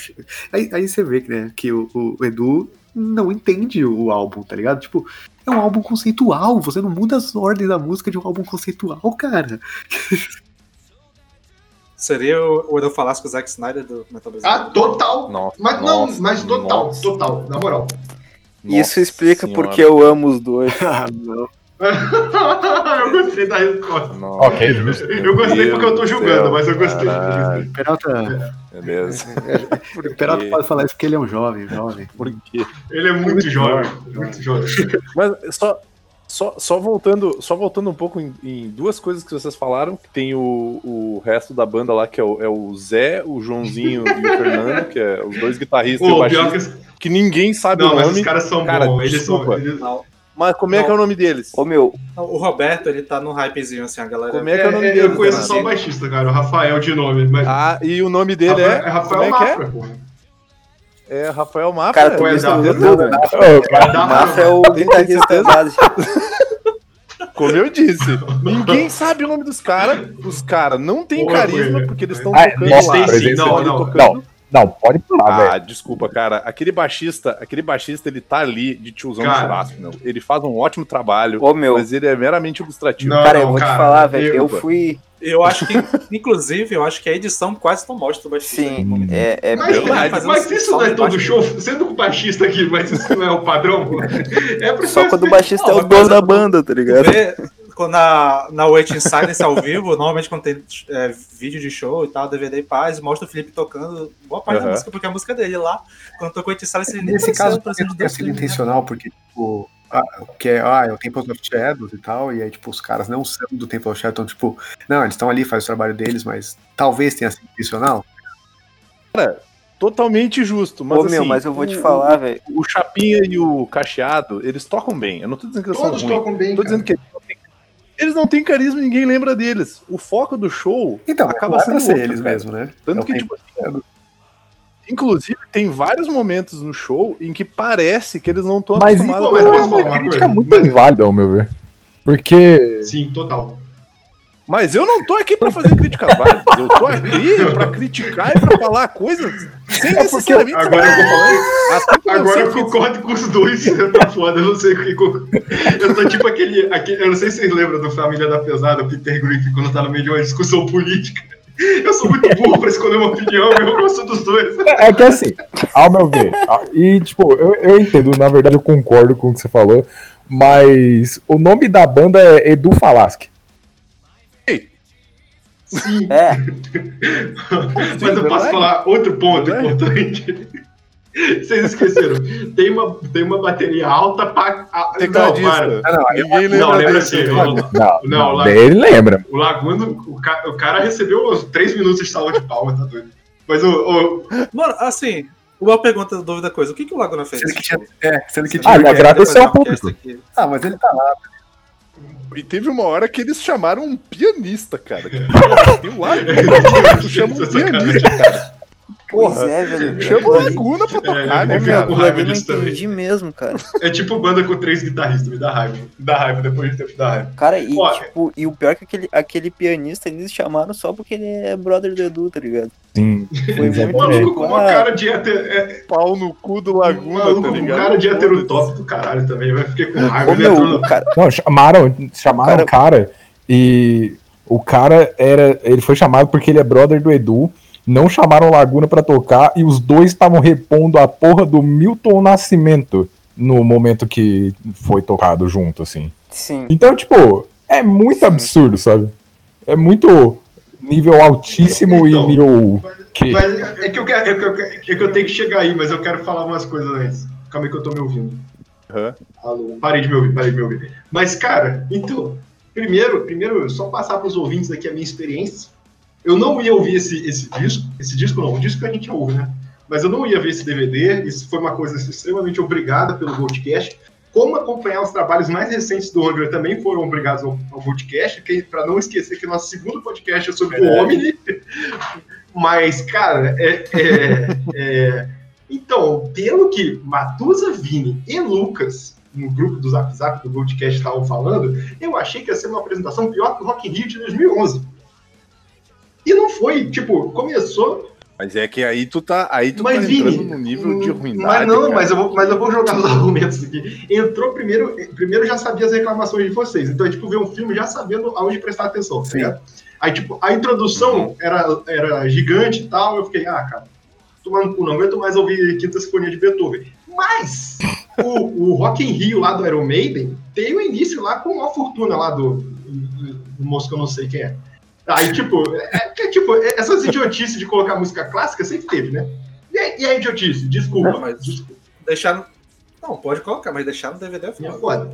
aí, aí você vê né, que o, o Edu não entende o álbum, tá ligado? Tipo, é um álbum conceitual. Você não muda as ordens da música de um álbum conceitual, cara. Seria o, Edu Falasco o Zack Snyder do Metal. Ah, total. Nossa, Mas não, nossa, mas total, nossa, total, na moral. Isso nossa explica senhora. porque eu amo os dois. [LAUGHS] Ah, não. [LAUGHS] eu gostei da resposta. Nossa, Ok, justo. Eu gostei porque eu tô Deus do julgando, céu, mas eu gostei. caralho, Peralta, Beleza. [LAUGHS] o Peralta pode falar isso porque ele é um jovem, jovem. Por quê? Ele é muito jovem, muito jovem. Mas só, só, só voltando, só voltando um pouco em, em duas coisas que vocês falaram, que tem o, o resto da banda lá, que é o, é o Zé, o Joãozinho e o Fernando, que é os dois guitarristas e o baixista, que... que ninguém sabe Não, o mas nome. os caras são Cara, bons. Eles são. desculpa. eles- Não, Mas como é que é o nome deles? Ô meu, não, o Roberto, ele tá no hypezinho, assim, a galera... Como é que é o nome É, deles? eu conheço só o baixista, cara, o Rafael de nome. Mas... Ah, e o nome dele Rafael, é. é Rafael como é que é? Mafra, pô. É Rafael Mafra. cara, tu Dá O Mafra é o guitarrista da base. Como eu disse, ninguém [LAUGHS] sabe o nome dos caras. Os caras não têm carisma porque eles estão Ah, tocando nossa, lá. não, não. Não, Não, pode parar, velho. Ah, desculpa, cara. Aquele baixista, aquele baixista, ele tá ali de tiozão Cara. de churrasco, meu. Ele faz um ótimo trabalho, Ô, meu, mas ele é meramente ilustrativo. Não, cara, eu vou te cara, falar, velho. Eu fui. Eu acho que, inclusive, eu acho que a edição quase não mostra o baixista. Sim, é, é Mas, mas, fazendo isso não é todo baixo. show, sendo o baixista aqui, mas isso não é o padrão, pô. É Só quando o baixista Não, é o mas dono da banda, tá ligado? Vê, na, na Waiting Silence ao vivo, normalmente quando tem é, vídeo de show e tal, DVD e paz, mostra o Felipe tocando boa parte da Aham. música, porque a música dele lá, quando tocou Waiting Silence, ele nem Nesse caso, ter dentro sido dele, né? intencional, porque, tipo, ah, que é, ah, é o Temple of Shadows e tal, e aí, tipo, os caras não são do Temple of Shadows, então, tipo, não, eles estão ali, fazem o trabalho deles, mas talvez tenha sido intencional. Totalmente justo, mas Ô, meu, assim, mas eu vou te falar, velho. O Chapinha e o Cacheado, eles tocam bem. Eu não tô dizendo que eles Todos são ruins. tocam bem, Tô cara. dizendo que eles não eles não têm carisma e ninguém lembra deles. O foco do show Então, acaba acaba sendo ser outro, eles cara. mesmo, né? Tanto É que, tipo assim, inclusive, tem vários momentos no show em que parece que eles não estão acostumados mas isso. falar uma crítica muito inválida, ao meu ver. Porque. Sim, total. Mas eu não tô aqui pra fazer críticas válidas. Eu tô aqui pra criticar e pra falar coisas sem necessariamente Agora eu vou- tô. Assim como Agora eu concordo com os dois. Tá foda, eu não sei o que. Eu sou tipo aquele, aquele. Eu não sei se vocês lembram do Família da Pesada, o Peter Griffin, quando tá no meio de uma discussão política. Eu sou muito burro pra escolher uma opinião, eu gosto dos dois. É que assim, ao meu ver, e tipo, eu, eu entendo, na verdade eu concordo com o que você falou, mas o nome da banda é Edu Falaschi. Sim. É, Mas eu posso falar outro ponto importante. Vocês esqueceram. Tem uma, tem uma bateria alta pra. a- Não, Tecladista. para. Ah, não, Ninguém lembra Não, lembra assim. o- Não, Não, não, daí ele lembra. O Laguna, o, ca- o cara recebeu uns 3 minutos de salva de palma, tá doido. Mas o. o- Mano, assim, uma pergunta, dúvida coisa, o que, que o Laguna fez? Sendo que tinha. É, sendo que Ah, tinha. ele agradeceu ao Podcast público. aqui. Ah, mas ele tá lá. E teve uma hora que eles chamaram um pianista, cara. Tem lá, tu chama um pianista, cara. Pois Porra, é, velho. Chama o Laguna pra tocar, É, né, eu cara? ali eu não disso também. entendi mesmo, cara. [LAUGHS] É tipo banda com três guitarristas, me dá raiva. Me dá raiva depois de tempo, dá raiva. Cara, e tipo, e o pior é que aquele, aquele pianista eles chamaram só porque ele é brother do Edu, tá ligado? Sim. Foi O muito maluco tipo, com uma ah, cara de hétero. É, Pau no cu do Laguna, maluco tá com ligado? cara de hétero top do caralho também. Vai ficar com raiva. Ô, meu, entrou o cara, Não, chamaram, chamaram o cara e o cara era. Ele foi chamado porque ele é brother do Edu. Não chamaram Laguna pra tocar e os dois estavam repondo a porra do Milton Nascimento no momento que foi tocado junto, assim. sim. Então, tipo, é muito Sim. absurdo, sabe? É muito nível altíssimo Então, e nível. Que... Mas é que, eu quero, é, que eu, é que eu tenho que chegar aí, mas eu quero falar umas coisas antes. Calma aí que eu tô me ouvindo. Aham. Alô, parei de me ouvir, parei de me ouvir. Mas, cara, então, primeiro, primeiro, só passar para os ouvintes aqui a minha experiência. Eu não ia ouvir esse, esse disco, esse disco não, o disco que a gente ouve, né? Mas eu não ia ver esse DVD, isso foi uma coisa extremamente obrigada pelo Goldcast. Como acompanhar os trabalhos mais recentes do Angra também foram obrigados ao, ao Goldcast, para não esquecer que nosso segundo podcast é sobre o Omni. Mas, cara, é, é- é- então, pelo que Matusa, Vini e Lucas, no grupo do Zap Zap do Goldcast, estavam falando, eu achei que ia ser uma apresentação pior que o Rock in Rio de 2011. Foi. Tipo, começou. Mas é que aí tu tá, aí tu Mas, tá Vini, entrando num nível de ruindade. Mas não, cara. mas eu, vou, mas eu vou jogar os argumentos aqui. Entrou primeiro, primeiro já sabia as reclamações de vocês. Então é tipo ver um filme já sabendo aonde prestar atenção, tá Sim. Aí, tipo, a introdução era, era gigante e tal. Eu fiquei, ah, cara, tomando cu, não aguento mais ouvir Quinta Sinfonia de Beethoven. Mas o, o Rock in Rio lá do Iron Maiden tem o início lá com a fortuna lá do, do, do moço que eu não sei quem é. Aí, tipo, é, é, tipo, essas idiotices de colocar música clássica sempre teve, né? E a, e a idiotice? Desculpa, Não, mas- desculpa. Deixaram. Não, pode colocar, mas deixar no DVD é É foda. foda.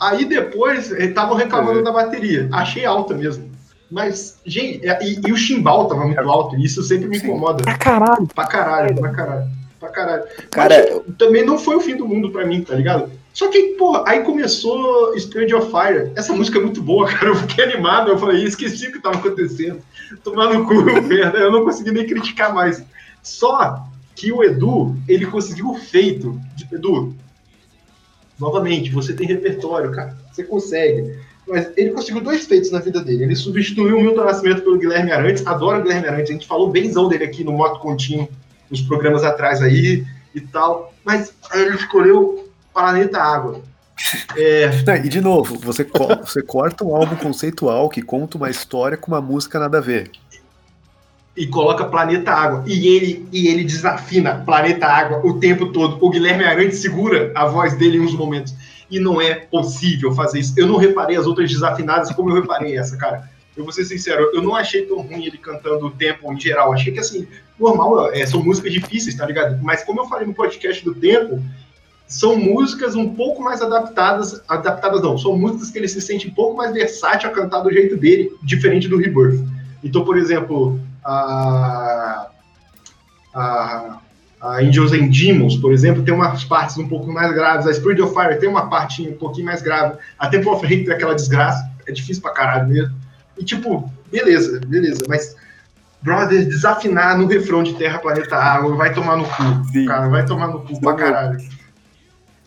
Aí depois estavam reclamando da bateria. Achei alta mesmo. Mas, gente, é- e, e o chimbal tava muito alto, e isso sempre me incomoda. Ah, caralho. Pra caralho, pra caralho. Pra caralho. Cara, Mas, tipo, também não foi o fim do mundo pra mim, tá ligado? Só que, porra, aí começou Spirit of Fire. Essa música é muito boa, [LAUGHS] cara. Eu fiquei animado. Eu falei, esqueci o que tava acontecendo. Tomar no cu, [LAUGHS] merda. Eu não consegui nem criticar mais. Só que o Edu, ele conseguiu o feito. De, Edu, novamente, você tem repertório, cara. Você consegue. Mas ele conseguiu dois feitos na vida dele. Ele substituiu o Milton Nascimento pelo Guilherme Arantes. Adoro o Guilherme Arantes. A gente falou benzão dele aqui no Moto Contínuo. uns programas atrás aí e tal. Mas aí ele escolheu Planeta Água. É, [LAUGHS] Não, e de novo, você, co- você corta um álbum conceitual que conta uma história com uma música nada a ver. e coloca Planeta Água. E ele, e ele desafina Planeta Água o tempo todo. O Guilherme Arantes segura a voz dele em uns momentos. E não é possível fazer isso. Eu não reparei as outras desafinadas como eu reparei essa, cara. Eu vou ser sincero, eu não achei tão ruim ele cantando o tempo em geral. Achei que, assim, normal, é, são músicas difíceis, tá ligado? Mas como eu falei no podcast do tempo, são músicas um pouco mais adaptadas. Adaptadas não, são músicas que ele se sente um pouco mais versátil a cantar do jeito dele, diferente do Rebirth. Então, por exemplo, a, a, a Angels and Demons, por exemplo, tem umas partes um pouco mais graves. A Spirit of Fire tem uma parte um pouquinho mais grave. A Temple of Hate é aquela desgraça. É difícil pra caralho mesmo. E tipo, beleza, beleza. Mas, brother, desafinar no refrão de Terra, Planeta Água, vai tomar no cu. Sim. Cara, vai tomar no cu pra caralho.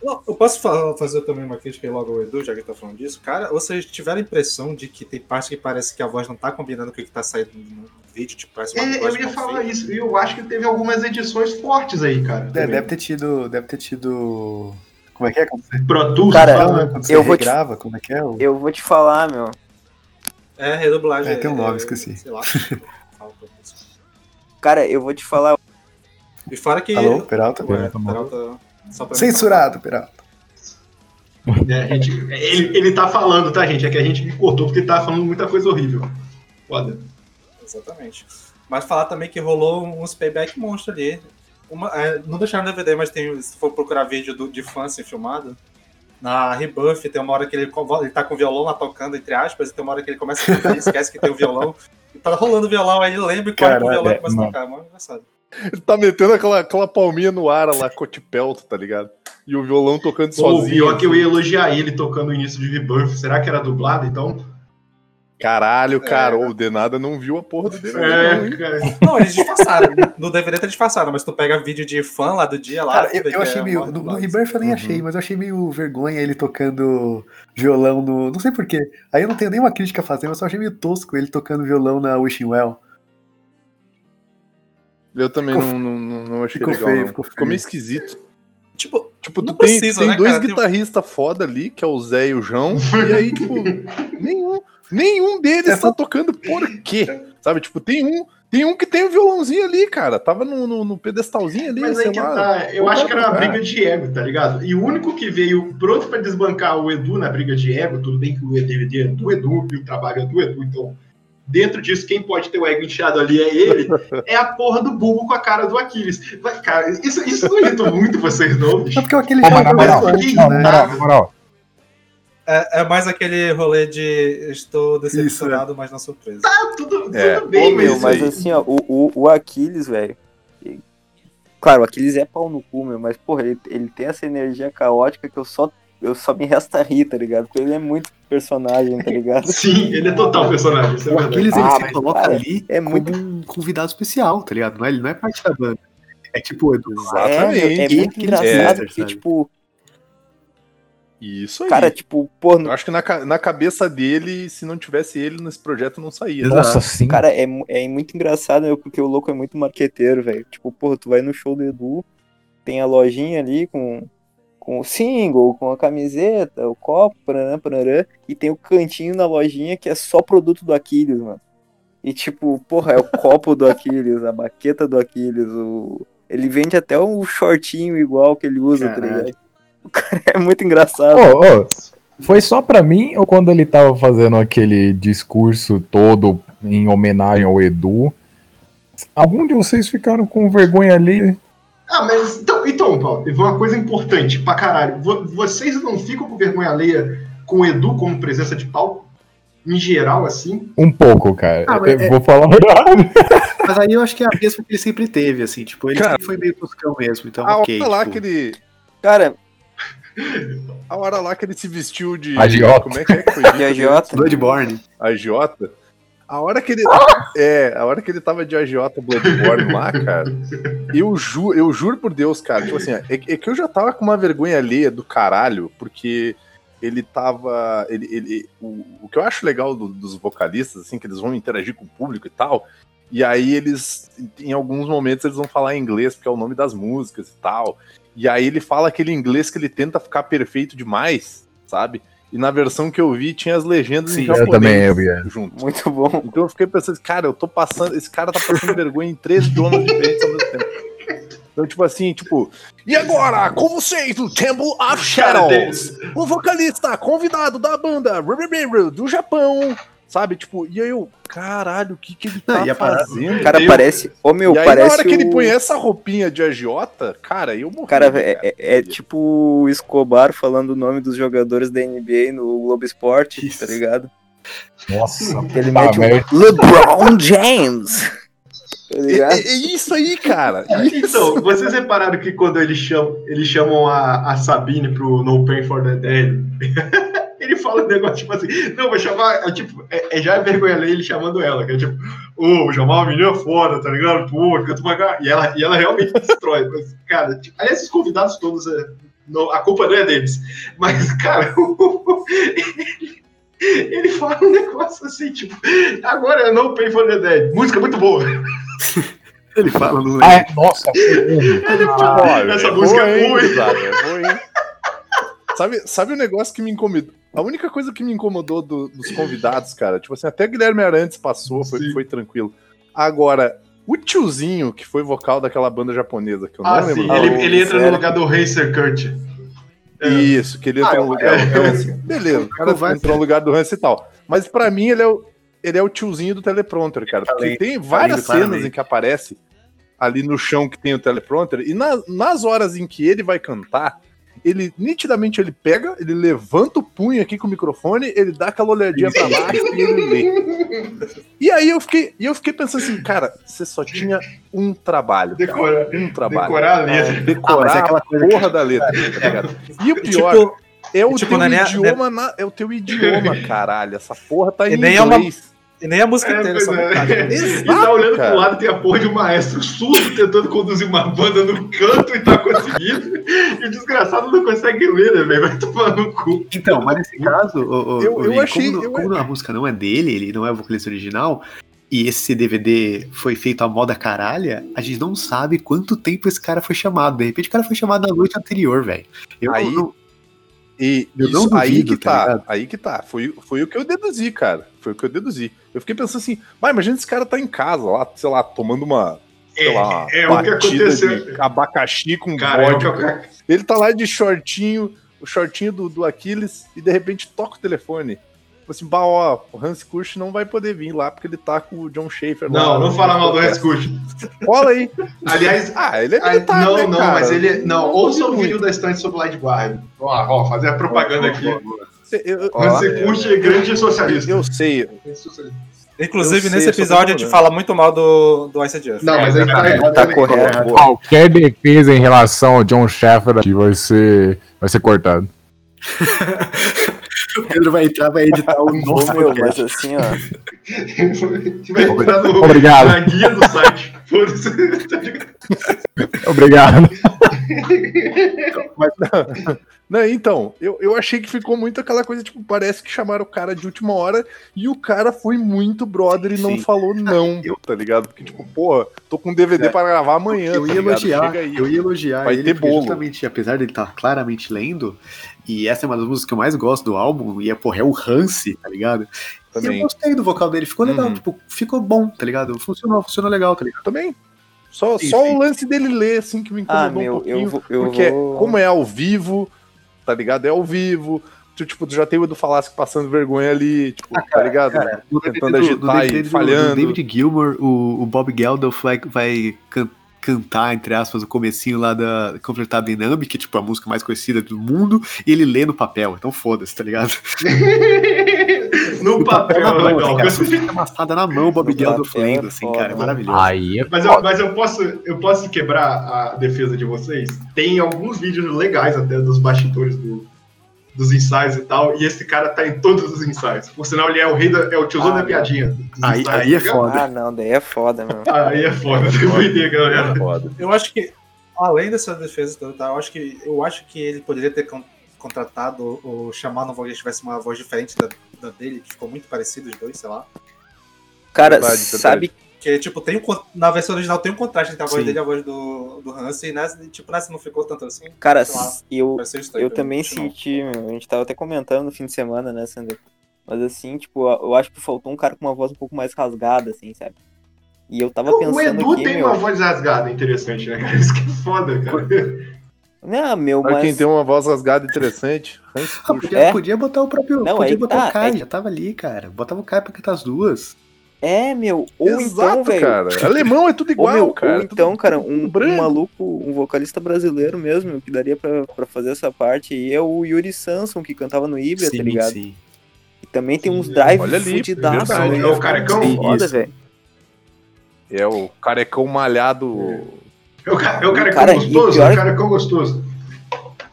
Não, Eu posso fa- fazer também uma crítica aí logo ao Edu, já que ele tá falando disso. Cara, vocês tiveram a impressão de que tem parte que parece que a voz não tá combinando com o que tá saindo no vídeo, tipo, parece uma É, voz eu ia falar feita. isso. E eu acho que teve algumas edições fortes aí, cara. É, deve ter tido. Deve ter tido. Como é que é? Quando você, Pro Tools, Cara, fala, né? quando você eu vou te- regrava, como é que é? O- Eu vou te falar, meu. É, redublagem. É, tem um nome, esqueci. Sei lá. [LAUGHS] Cara, eu vou te falar. e fora que. Alô, Peralta? Ué, Peralta, Peralta, só pra mim Censurado, Peralta. É, a gente, ele, ele tá falando, tá, gente? É que a gente me cortou porque tá falando muita coisa horrível. Foda. Exatamente. Mas falar também que rolou uns payback monstro ali. Uma, é, não deixaram no DVD, mas tem, se for procurar vídeo do- de fã assim, filmado, na Rebuff tem uma hora que ele, ele tá com o violão lá tocando, entre aspas, e tem uma hora que ele começa a cantar e esquece que tem o violão. E tá rolando o violão, aí ele lembra e corre pro Caralho, violão e é, começa a tocar. Mano, engraçado. Ele tá metendo aquela, aquela palminha no ar lá, cotipelto, tá ligado? E o violão tocando Pô, o sozinho. pior que eu ia elogiar ele tocando o início de Rebirth. Será que era dublado, então? Caralho, cara, É. o Denada não viu a porra do DVD. não, É, cara. Não, eles disfarçaram. no DVD tá disfarçado, mas tu pega vídeo de fã lá do dia lá. Cara, eu, eu achei é meio. No, no. Rebirth eu nem Uhum. achei, mas eu achei meio vergonha ele tocando violão no. Não sei porquê. Aí eu não tenho nenhuma crítica a fazer, mas eu só achei meio tosco ele tocando violão na Wishing Well. Eu também Ficou- não, não, não- achei ficou legal. feio, não. ficou Ficou meio esquisito. Tipo, Tipo, tu Não tem, precisa, tem né, dois guitarristas foda ali, que é o Zé e o João, e aí, [LAUGHS] tipo, nenhum, nenhum deles É tá tocando por quê? Sabe, tipo, tem um, tem um que tem o violãozinho ali, cara. Tava no, no, no pedestalzinho ali, Mas aí sei que lá. tá. Eu acho que era uma briga de ego, tá ligado? E o único que veio pronto pra desbancar o Edu na briga de ego, tudo bem que o DVD é do Edu, e o trabalho é do Edu, então. Dentro disso, quem pode ter o ego inchado ali é ele, [LAUGHS] é a porra do bulbo com a cara do Aquiles. Mas, cara, isso, isso não irritou muito vocês, não. É porque aquele Pô, já na moral, né? na moral, na é, é mais aquele rolê de estou decepcionado, mas não surpreso. Tá tudo, tudo É, bem, ô, mas, meu, mas aí. assim, ó, o, o, o Aquiles, velho. Claro, o Aquiles é pau no cu, meu, mas, porra, ele, ele tem essa energia caótica que eu só, eu só me resta rir, tá ligado? Porque ele é muito personagem, tá ligado? [LAUGHS] Sim, ele é total personagem, isso é O verdade. Aquiles ele Ah, se coloca cara, ali é muito- um convidado especial, tá ligado? Não é, ele não é parte da banda. É tipo, Edu. É, Exatamente. é muito Aquele engraçado, é, porque, sabe? tipo, Isso aí. cara, tipo, pô, Eu acho que na, na cabeça dele, se não tivesse ele nesse projeto, não saía. Nossa, sim. Cara, é, é muito engraçado, meu, porque o louco é muito marqueteiro, velho. Tipo, porra, tu vai no show do Edu, tem a lojinha ali com, com o single, com a camiseta, o copo, parará, parará, e tem o cantinho na lojinha que é só produto do Aquiles, mano. E tipo, porra, é o copo do Aquiles, a baqueta do Aquiles, o... Ele vende até um shortinho igual que ele usa, tá Caralho. ligado? O cara é muito engraçado. Ô, ô, foi só pra mim ou quando ele tava fazendo aquele discurso todo em homenagem ao Edu? Algum de vocês ficaram com vergonha ali? Ah, mas então, então Paulo, uma coisa importante pra caralho. Vo- Vocês não ficam com vergonha alheia com o Edu como presença de palco? Em geral, assim? Um pouco, cara. Ah, é- Vou falar. [LAUGHS] Mas aí eu acho que é a mesma que ele sempre teve, assim, tipo, ele Cara, sempre foi meio toscão mesmo, então A hora ok. lá tipo, que ele. Cara, A hora lá que ele se vestiu de. Agiota. Como é que é que foi? de agiota. [LAUGHS] Bloodborne. agiota. A hora que ele. É, a hora que ele tava de agiota Bloodborne lá, cara. Eu, ju, eu juro por Deus, cara. Tipo assim, é, é que eu já tava com uma vergonha alheia do caralho, porque ele tava. Ele, ele, o, o que eu acho legal do- dos vocalistas, assim, que eles vão interagir com o público e tal, E aí eles, em alguns momentos, eles vão falar inglês, porque é o nome das músicas e tal. E aí ele fala aquele inglês que ele tenta ficar perfeito demais, sabe? E na versão que eu vi tinha as legendas em Sim, eu japonês também, eu vi, é. junto. Muito bom. Então eu fiquei pensando, cara, eu tô passando. Esse cara tá passando vergonha em três idiomas diferentes ao mesmo tempo. Então, tipo assim, tipo. E agora, com vocês, o Temple of Shadows, o vocalista convidado da banda do Japão, sabe? Tipo, e aí eu, caralho, o que que ele Não, tá e parada- fazendo? O cara Eu- parece. Ô meu, e aí, parece. na hora que ele o- põe essa roupinha de agiota, cara, eu morri. Cara, cara. é, é- é tipo o Escobar falando o nome dos jogadores da NBA no Globo Esporte, Isso. tá ligado? Nossa, ele tá mete um LeBron James. Tá É, é- isso aí, cara. [LAUGHS] Então, vocês repararam que quando eles chamam, eles chamam a, a Sabine pro No Pain for the Dead, [LAUGHS] ele fala um negócio tipo assim, não, vou chamar, é, tipo, é, é já é vergonha ler ele chamando ela, que é tipo, ô, vou chamar uma menina foda, tá ligado? Pô, canta uma gar-" e ela, e ela realmente [LAUGHS] destrói. Mas, cara, tipo, aliás, esses convidados todos, é, não- a culpa não é deles, mas, cara, ele, ele fala um negócio assim, tipo, agora é No Pain for the Dead, música muito boa. [LAUGHS] Ele fala no Ah, é, nossa, [LAUGHS] Ele fala, Olha, essa é música é hein? gurizada, é hein? [LAUGHS] Sabe, sabe o negócio que me incomodou? A única coisa que me incomodou do- dos convidados, cara, tipo assim, até Guilherme Arantes passou, foi, foi tranquilo. Agora, o tiozinho que foi vocal daquela banda japonesa, que eu não Ah, lembro. sim, o nome. ele, ele entra no lugar do Racer Kurt. É. Isso, que ele entra Ah, no lugar é. do Hans. Beleza, o cara entrou no lugar do Hans e tal. Mas pra mim ele é o, ele é o tiozinho do teleprompter, cara. Porque tem várias cenas claramente. em que aparece ali no chão que tem o teleprompter, e na- nas horas em que ele vai cantar, ele nitidamente ele pega, ele levanta o punho aqui com o microfone, ele dá aquela olhadinha pra [LAUGHS] baixo e ele lê. E aí eu fiquei, eu fiquei pensando assim, cara, você só tinha um trabalho. Decorar, um trabalho. decorar a letra. Decorar Ah, é aquela porra da letra, [LAUGHS] tá ligado? E o pior Tipo, é o tipo, teu não é nem a- idioma, na- é o teu idioma, [LAUGHS] caralho. Essa porra tá em E nem é uma- inglês. E nem a música É, inteira, só é. metade. [LAUGHS] E tá olhando cara. pro lado tem a porra de um maestro surdo tentando conduzir uma banda no canto e tá conseguindo. e o desgraçado não consegue ler, né, velho? Vai tomar no cu. Então, mas nesse caso, o, o, Eu- o eu achei- como, eu- como a música não é dele, ele não é o vocalista original, e esse DVD foi feito à moda caralha, a gente não sabe quanto tempo esse cara foi chamado. De repente o cara foi chamado na noite anterior, velho. Eu Aí- não- E Eu isso, não aí duvido, que tá tá, aí que tá. Foi, foi o que eu deduzi, cara. Foi o que eu deduzi. Eu fiquei pensando assim, mas imagina esse cara tá em casa lá, sei lá, tomando uma, sei lá, É, é o que aconteceu. de abacaxi com Cara, é o vodka. Ele tá lá de shortinho, o shortinho do, do Aquiles, e de repente toca o telefone. Tipo assim, bah, ó, o Hans Kusch não vai poder vir lá porque ele tá com o John Schaefer lá. Não, não fala mal do Rescute. [LAUGHS] Cola aí. Aliás, Ah, ele é militar, não, né, não, cara? mas ele. Não, ouça o vídeo da estante sobre Light Guard. Ó, ó, fazer a propaganda aqui. Cê- eu- Você curte grande socialista. Eu sei. Inclusive, Eu nesse episódio, a gente fala muito mal do, do ICDF. Não, mas ele tá errado. Tá né? correto. qualquer defesa em relação ao John Sheffer aqui vai ser, vai ser cortado. [LAUGHS] O Pedro vai entrar, vai editar o Ô, nosso meu, podcast. mas assim, ó. Vai entrar no, Obrigado. na guia do site. Obrigado. Não, então, eu, eu achei que ficou muito aquela coisa, tipo, parece que chamaram o cara de última hora e o cara foi muito brother e não Sim. falou não, Eu- tá ligado? Porque, tipo, porra, tô com DVD É. pra gravar amanhã, Eu tá ia ligado? elogiar, eu ia elogiar Vai ele, ter bolo. justamente, apesar dele estar claramente lendo, e essa é uma das músicas que eu mais gosto do álbum, e é, porra, é o Hansi, tá ligado? E eu Também, gostei do vocal dele, ficou legal, Uhum. tipo, ficou bom, tá ligado? Funcionou, funcionou legal, tá ligado? também. Só, Sim, só sim. o lance dele ler, assim, que me incomodou Ah, meu, um pouquinho. eu vou. Eu porque, vou... como é ao vivo, tá ligado? É ao vivo. Tu, tipo, tu já tem o Edu Falasco passando vergonha ali, tipo, tá ligado? No Tentando do- agitar no e DVD do- falhando. Do David Gilmour, o, o Bob Geldof vai, vai cantar, entre aspas, o comecinho lá da Completada Dynamic, que é tipo a música mais conhecida do mundo, e ele lê no papel, então foda-se, tá ligado? [LAUGHS] No papel, na mão, legal. assim, cara, fica amassada na mão, o Bob papel é lendo, assim, foda. cara, é maravilhoso. Aí é Mas, eu, mas eu, posso, eu posso quebrar a defesa de vocês? Tem alguns vídeos legais até dos bastidores do- dos ensaios e tal, e esse cara tá em todos os ensaios. Por sinal, ele é o rei da, é o tiozão Ah, da piadinha. Aí- ensaios, aí é tá foda. Ah, não, daí é foda, meu. [LAUGHS] Aí é foda, entender, galera. Foda. Eu acho que, além dessa defesa toda, tá, eu acho que eu acho que ele poderia ter con- contratado ou chamado um voz que tivesse uma voz diferente da, da dele, que ficou muito parecido os dois, sei lá. Cara, Verdade, verdade. Porque, tipo, tem um, na versão original tem um contraste entre a voz Sim. dele e a voz do, do Hansen, e nessa, e, tipo, nessa não ficou tanto assim. Cara, lá, eu, eu também senti, meu, a gente tava até comentando no fim de semana, né, Sander? Mas assim, tipo, eu acho que faltou um cara com uma voz um pouco mais rasgada, assim, sabe? E eu tava O pensando Edu aqui, tem meu. uma voz rasgada interessante, né, cara? [LAUGHS] Isso que é foda, cara. Não, meu, Pra quem mas. tem uma voz rasgada interessante, Hans Ah, podia, É? podia botar o próprio. Não, podia botar tá, o Kai, é já tava ali, cara. Botava o Kai pra cantar as duas. É, meu. Ou então, Exato, velho. cara. Alemão é tudo Ou, igual, meu, cara. ou Tudo- então, cara, um, um maluco, um vocalista brasileiro mesmo, que daria pra, pra fazer essa parte aí é o Yuri Samson, que cantava no Ibra, tá ligado? sim. E também tem uns Sim, drive olha ali, fudidaços, verdade. velho. É o carecão? Sim, Foda, velho. É o carecão malhado. É o, ca- é o carecão Cara, gostoso, é o carecão gostoso.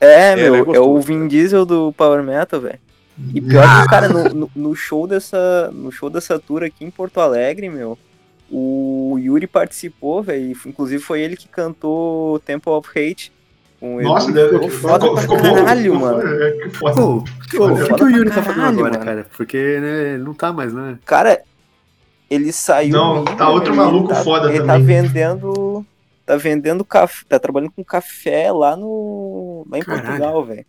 É, Ele meu, é é, gostoso, o Vin Diesel do Power Metal, velho. E pior que, cara, no, no, show dessa, no show dessa tour aqui em Porto Alegre, meu, o Yuri participou, velho. Inclusive foi ele que cantou Temple of Hate. Com o Edu. Nossa, deve- ficou foda ficou, pra ficou bom. caralho, ficou mano. foda, é, que foda. Pô, o que, o que o Yuri tá fazendo agora, mano. cara? Porque né, ele não tá mais, né? Cara, ele saiu. Não, tá outro maluco ele tá, foda ele também. tá vendendo. Tá vendendo café. Tá trabalhando com café lá no. lá em Caralho. Portugal, velho.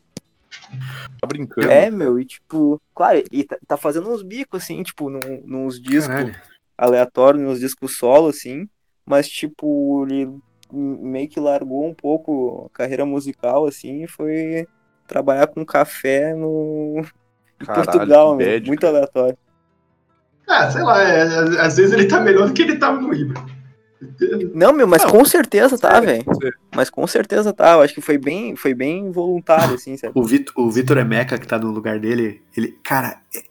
Tá brincando. É, meu, e tipo, claro, e tá, tá fazendo uns bicos, assim, tipo, num, nos discos Caralho. aleatórios, nos discos solo, assim, mas, tipo, ele meio que largou um pouco a carreira musical, assim, e foi trabalhar com café no em Caralho, Portugal, meu, muito aleatório. Ah, sei lá, é, é, às vezes ele tá melhor do que ele tava no Ibra. Não, meu, mas Não, com certeza tá, velho. Mas com certeza tá, eu acho que foi bem, foi bem voluntário, assim, sabe? O Vitor, o Vitor Emeca, que tá no lugar dele, ele. Cara, é-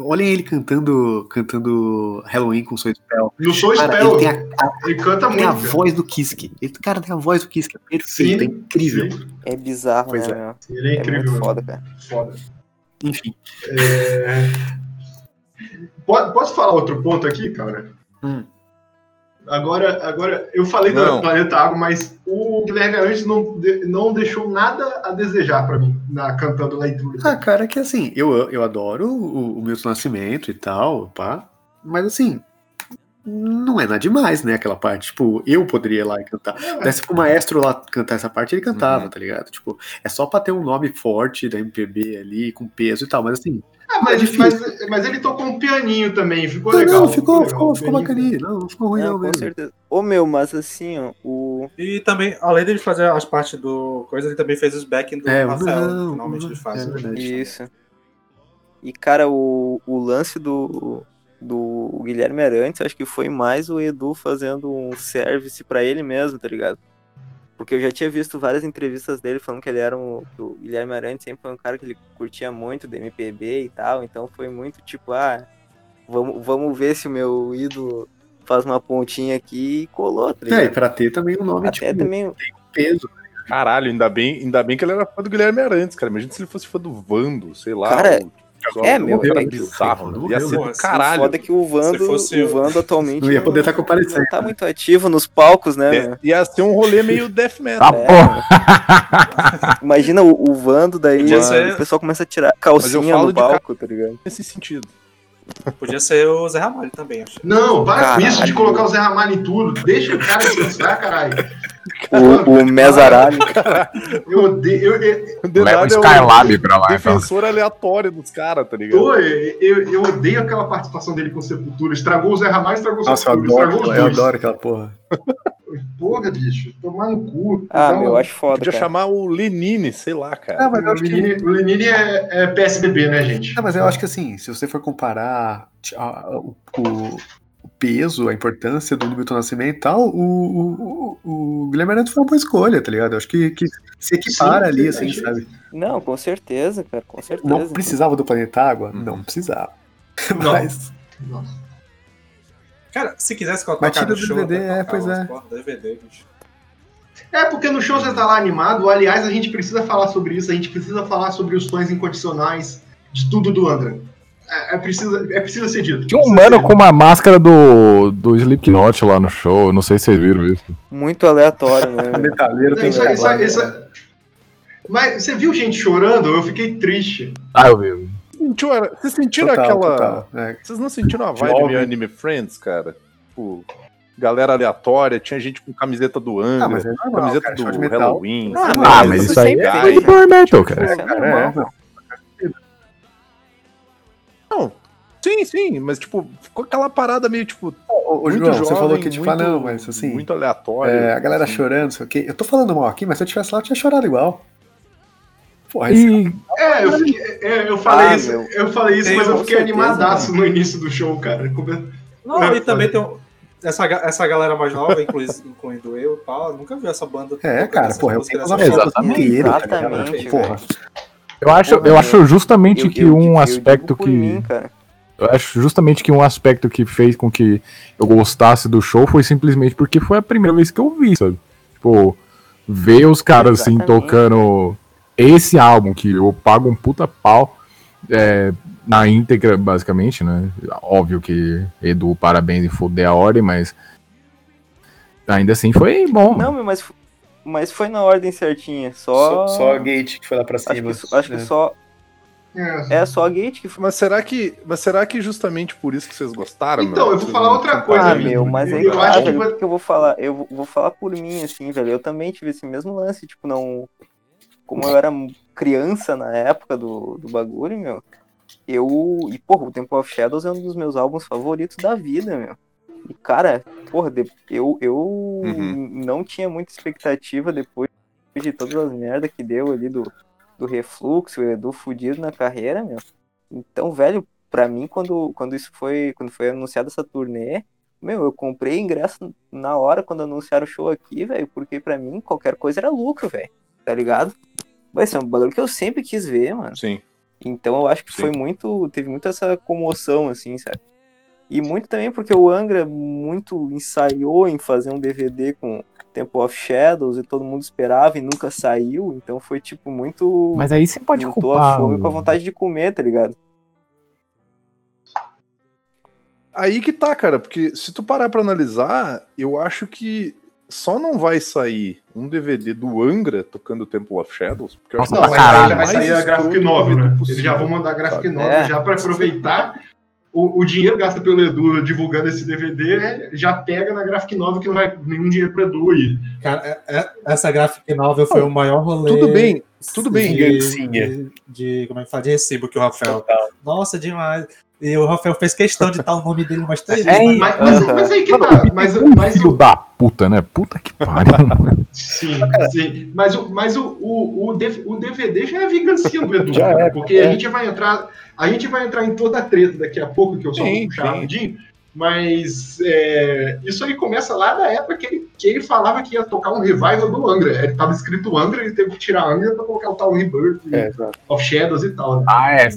olhem ele cantando cantando Halloween com Soul Spell. No Soul Spell, ele ele, tem a, canta tem muito. a cara. voz do Kiske. Ele, cara, tem a voz do Kiske. É perfeito, Sim, é incrível. sim, É bizarro, Pois né, é. Ele é É incrível. muito mano. foda, cara. Foda. Enfim. É... Po- Posso falar outro ponto aqui, cara? Hum. Agora, agora, eu falei Não. do Planeta Água, mas o Guilherme Arantes não, não deixou nada a desejar pra mim na cantando Túlio. Ah, cara, que assim, eu, eu adoro o, o Milton Nascimento e tal, pá. Mas assim, não é nada demais, né? Aquela parte. Tipo, eu poderia ir lá e cantar. Desse pro maestro lá cantar essa parte, ele cantava, Uhum. tá ligado? Tipo, é só pra ter um nome forte da MPB ali, com peso e tal. Mas assim, Ah, mas, é difícil. mas, mas ele tocou um pianinho também, ficou não, legal. não, ficou, legal, ficou, ficou bacaninha. Não, não ficou ruim, não, Não, com mesmo. certeza. Ô, meu, mas assim, ó, o... E também, além dele fazer as partes do coisa, ele também fez os backing do É, Rafael, não, finalmente não, ele faz. é né? verdade. Isso. E, cara, o, o lance do, do Guilherme Arantes, acho que foi mais o Edu fazendo um service pra ele mesmo, tá ligado? Porque eu já tinha visto várias entrevistas dele falando que ele era um. O Guilherme Arantes sempre foi um cara que ele curtia muito do MPB e tal. Então foi muito tipo, ah, vamos, vamos ver se o meu ídolo faz uma pontinha aqui e colou, tá É, e pra ter também um nome, Até tipo, também. peso. Caralho, ainda bem, ainda bem que ele era fã do Guilherme Arantes, cara. Imagina se ele fosse fã do Vando, sei lá. Cara, ou- é, meu, é bizarro, Morreu? Ia ser do caralho. Foda que o Vando, fosse o Vando atualmente Não ia poder estar não comparecendo. tá muito ativo nos palcos, né? meu? É, ia ser um rolê meio death metal. Ah, É. porra. [LAUGHS] Imagina o, o Vando, daí Podia o ser- pessoal começa a tirar calcinha no palco, tá ligado? Nesse sentido. Podia ser o Zé Ramalho também, acho. Não, para com isso de Caralho. colocar o Zé Ramalho em tudo. Deixa o cara descansar, caralho. O, o Mesaralho. Eu odeio. O Leva o Nada é Skylab pra lá, então. defensor aleatório dos caras, tá ligado? tô- eu, eu odeio aquela participação dele com Sepultura. Estragou o Zé Ramalho, estragou o Nossa, eu Sepultura. Estragou adoro, os eu adoro aquela porra. Porra, bicho. Tomar no cu. Ah, Então, meu, eu acho foda, Podia cara. chamar o Lenine, sei lá, cara. Ah, mas eu O acho que Lenine, o Lenine é, é PSDB, né, gente? Não, mas eu acho que assim, se você for comparar o, o- o peso, a importância do Milton Nascimento e tal, o, o, o, Guilherme Arantes foi uma boa escolha, tá ligado? Eu acho que, que se equipara Sim, ali, sim, assim, sim. sabe? Não, com certeza, cara, com Não certeza. precisava do Planeta Água? Uhum. Não precisava. [LAUGHS] Não. Mas, Nossa. Cara, se quisesse colocar no do show, DVD, é, pois é. DVD. É, porque no show você tá lá animado. Aliás, a gente precisa falar sobre isso. A gente precisa falar sobre os fãs incondicionais de tudo do Angra. É, é, preciso, é preciso ser dito. Tinha um Precisa mano ser com uma máscara do, do Slipknot lá no show. Não sei se vocês viram isso. Muito aleatório, né? [LAUGHS] metaleiro tem isso, isso, que isso, Mas você viu gente chorando? Eu fiquei triste. Ah, eu vi. Sentiu- Vocês sentiram Total, aquela. total. É. Vocês não sentiram a vibe Jovem. meio Anime Friends, cara? tipo, galera aleatória, tinha gente com camiseta do Angra, Ah, mas é normal, camiseta cara, do de. Halloween. Ah, sabe? Ah, mas isso aí é do Power Metal, cara. Isso é normal. Não. Sim, sim, mas tipo, ficou aquela parada meio tipo. Ô, ô, muito João, você jovem, falou que, tipo, muito, ah, não, mas assim, Muito aleatório. é, a galera assim. chorando, não sei o quê. Eu tô falando mal aqui, mas se eu tivesse lá, eu tinha chorado igual. Porra, E É, eu, fiquei- é, eu falei Ah, isso, meu. eu falei isso, Tem, mas eu fiquei certeza, animadaço no início do show, cara. Não, É, e também tem um- essa, essa galera mais nova, inclui- incluindo eu e tal, nunca vi essa banda. É, cara, porra, eu tenho forma. fotos inteiras, tá? Exatamente, Porra. Eu acho, Porra, eu acho justamente Eu- que eu- um eu aspecto que. mim. Eu acho justamente que um aspecto que fez com que eu gostasse do show foi simplesmente porque foi a primeira vez que eu vi, sabe? Tipo, ver os caras assim tocando esse álbum, que eu pago um puta pau é, na íntegra, basicamente, né? Óbvio que Edu, parabéns em foder a ordem, mas ainda assim foi bom. Não, mas, mas foi na ordem certinha. Só. Só, só a Gate que foi lá pra Acho cima. que, acho que né? só. É. É só a Gate que foi. Mas será que, mas será que justamente por isso que vocês gostaram? Então, meu? eu vou falar outra coisa, Ah, amigo. meu, mas aí Eu que acho que que eu vou falar? Eu vou- vou falar por mim, assim, velho. Eu também tive esse mesmo lance, tipo, não. Como eu era criança na época do, do bagulho, meu. Eu. E, porra, o Temple of Shadows é um dos meus álbuns favoritos da vida, meu. E, cara, porra, eu, eu Uhum. não tinha muita expectativa depois de todas as merdas que deu ali do, do refluxo, o Edu fudido na carreira, meu. Então, velho, pra mim, quando, quando isso foi. Quando foi anunciada essa turnê, meu, eu comprei ingresso na hora quando anunciaram o show aqui, velho, porque pra mim qualquer coisa era lucro, velho. Tá ligado? Vai ser um bagulho que eu sempre quis ver, mano. Sim. Então eu acho que Sim. foi muito. Teve muito essa comoção, assim, sabe? E muito também porque o Angra muito ensaiou em fazer um DVD com Temple of Shadows e todo mundo esperava e nunca saiu. Então foi tipo muito. Mas aí você pode juntou a culpar. fome com a vontade de comer, tá ligado? Aí que tá, cara, porque se tu parar pra analisar, eu acho que só não vai sair um DVD do Angra tocando Temple of Shadows, porque eu acho Nossa, que Não, vai sair a graphic escroto novel, né? possível, Eles já vão mandar a graphic sabe? novel É. já pra aproveitar. O, o dinheiro gasto pelo Edu divulgando esse DVD né, já pega na graphic novel que não vai nenhum dinheiro pro Edu aí. Cara, é- é- essa graphic novel foi o maior rolê. Tudo bem, tudo bem. De, de, de- como é que fala? De recibo que o Rafael. Nossa, demais. E o Rafael fez questão de dar o nome dele umas três É, vezes. Mas, mas, mas aí que tá. Mas, Um mas filho o, da puta, né? Puta que pariu. [LAUGHS] sim, sim. Mas, o, mas o, o, o, DVD já é vingancinha do Edu, Já cara, é, porque a gente vai entrar. A gente vai entrar em toda a treta daqui a pouco, que eu só vou Sim, puxar sim. rapidinho. Mas é, isso aí começa lá da época que ele, que ele falava que ia tocar um revival do Angra. Ele tava escrito Angra, ele teve que tirar Angra pra colocar o tal Rebirth É, of Shadows e tal. né? ah, é.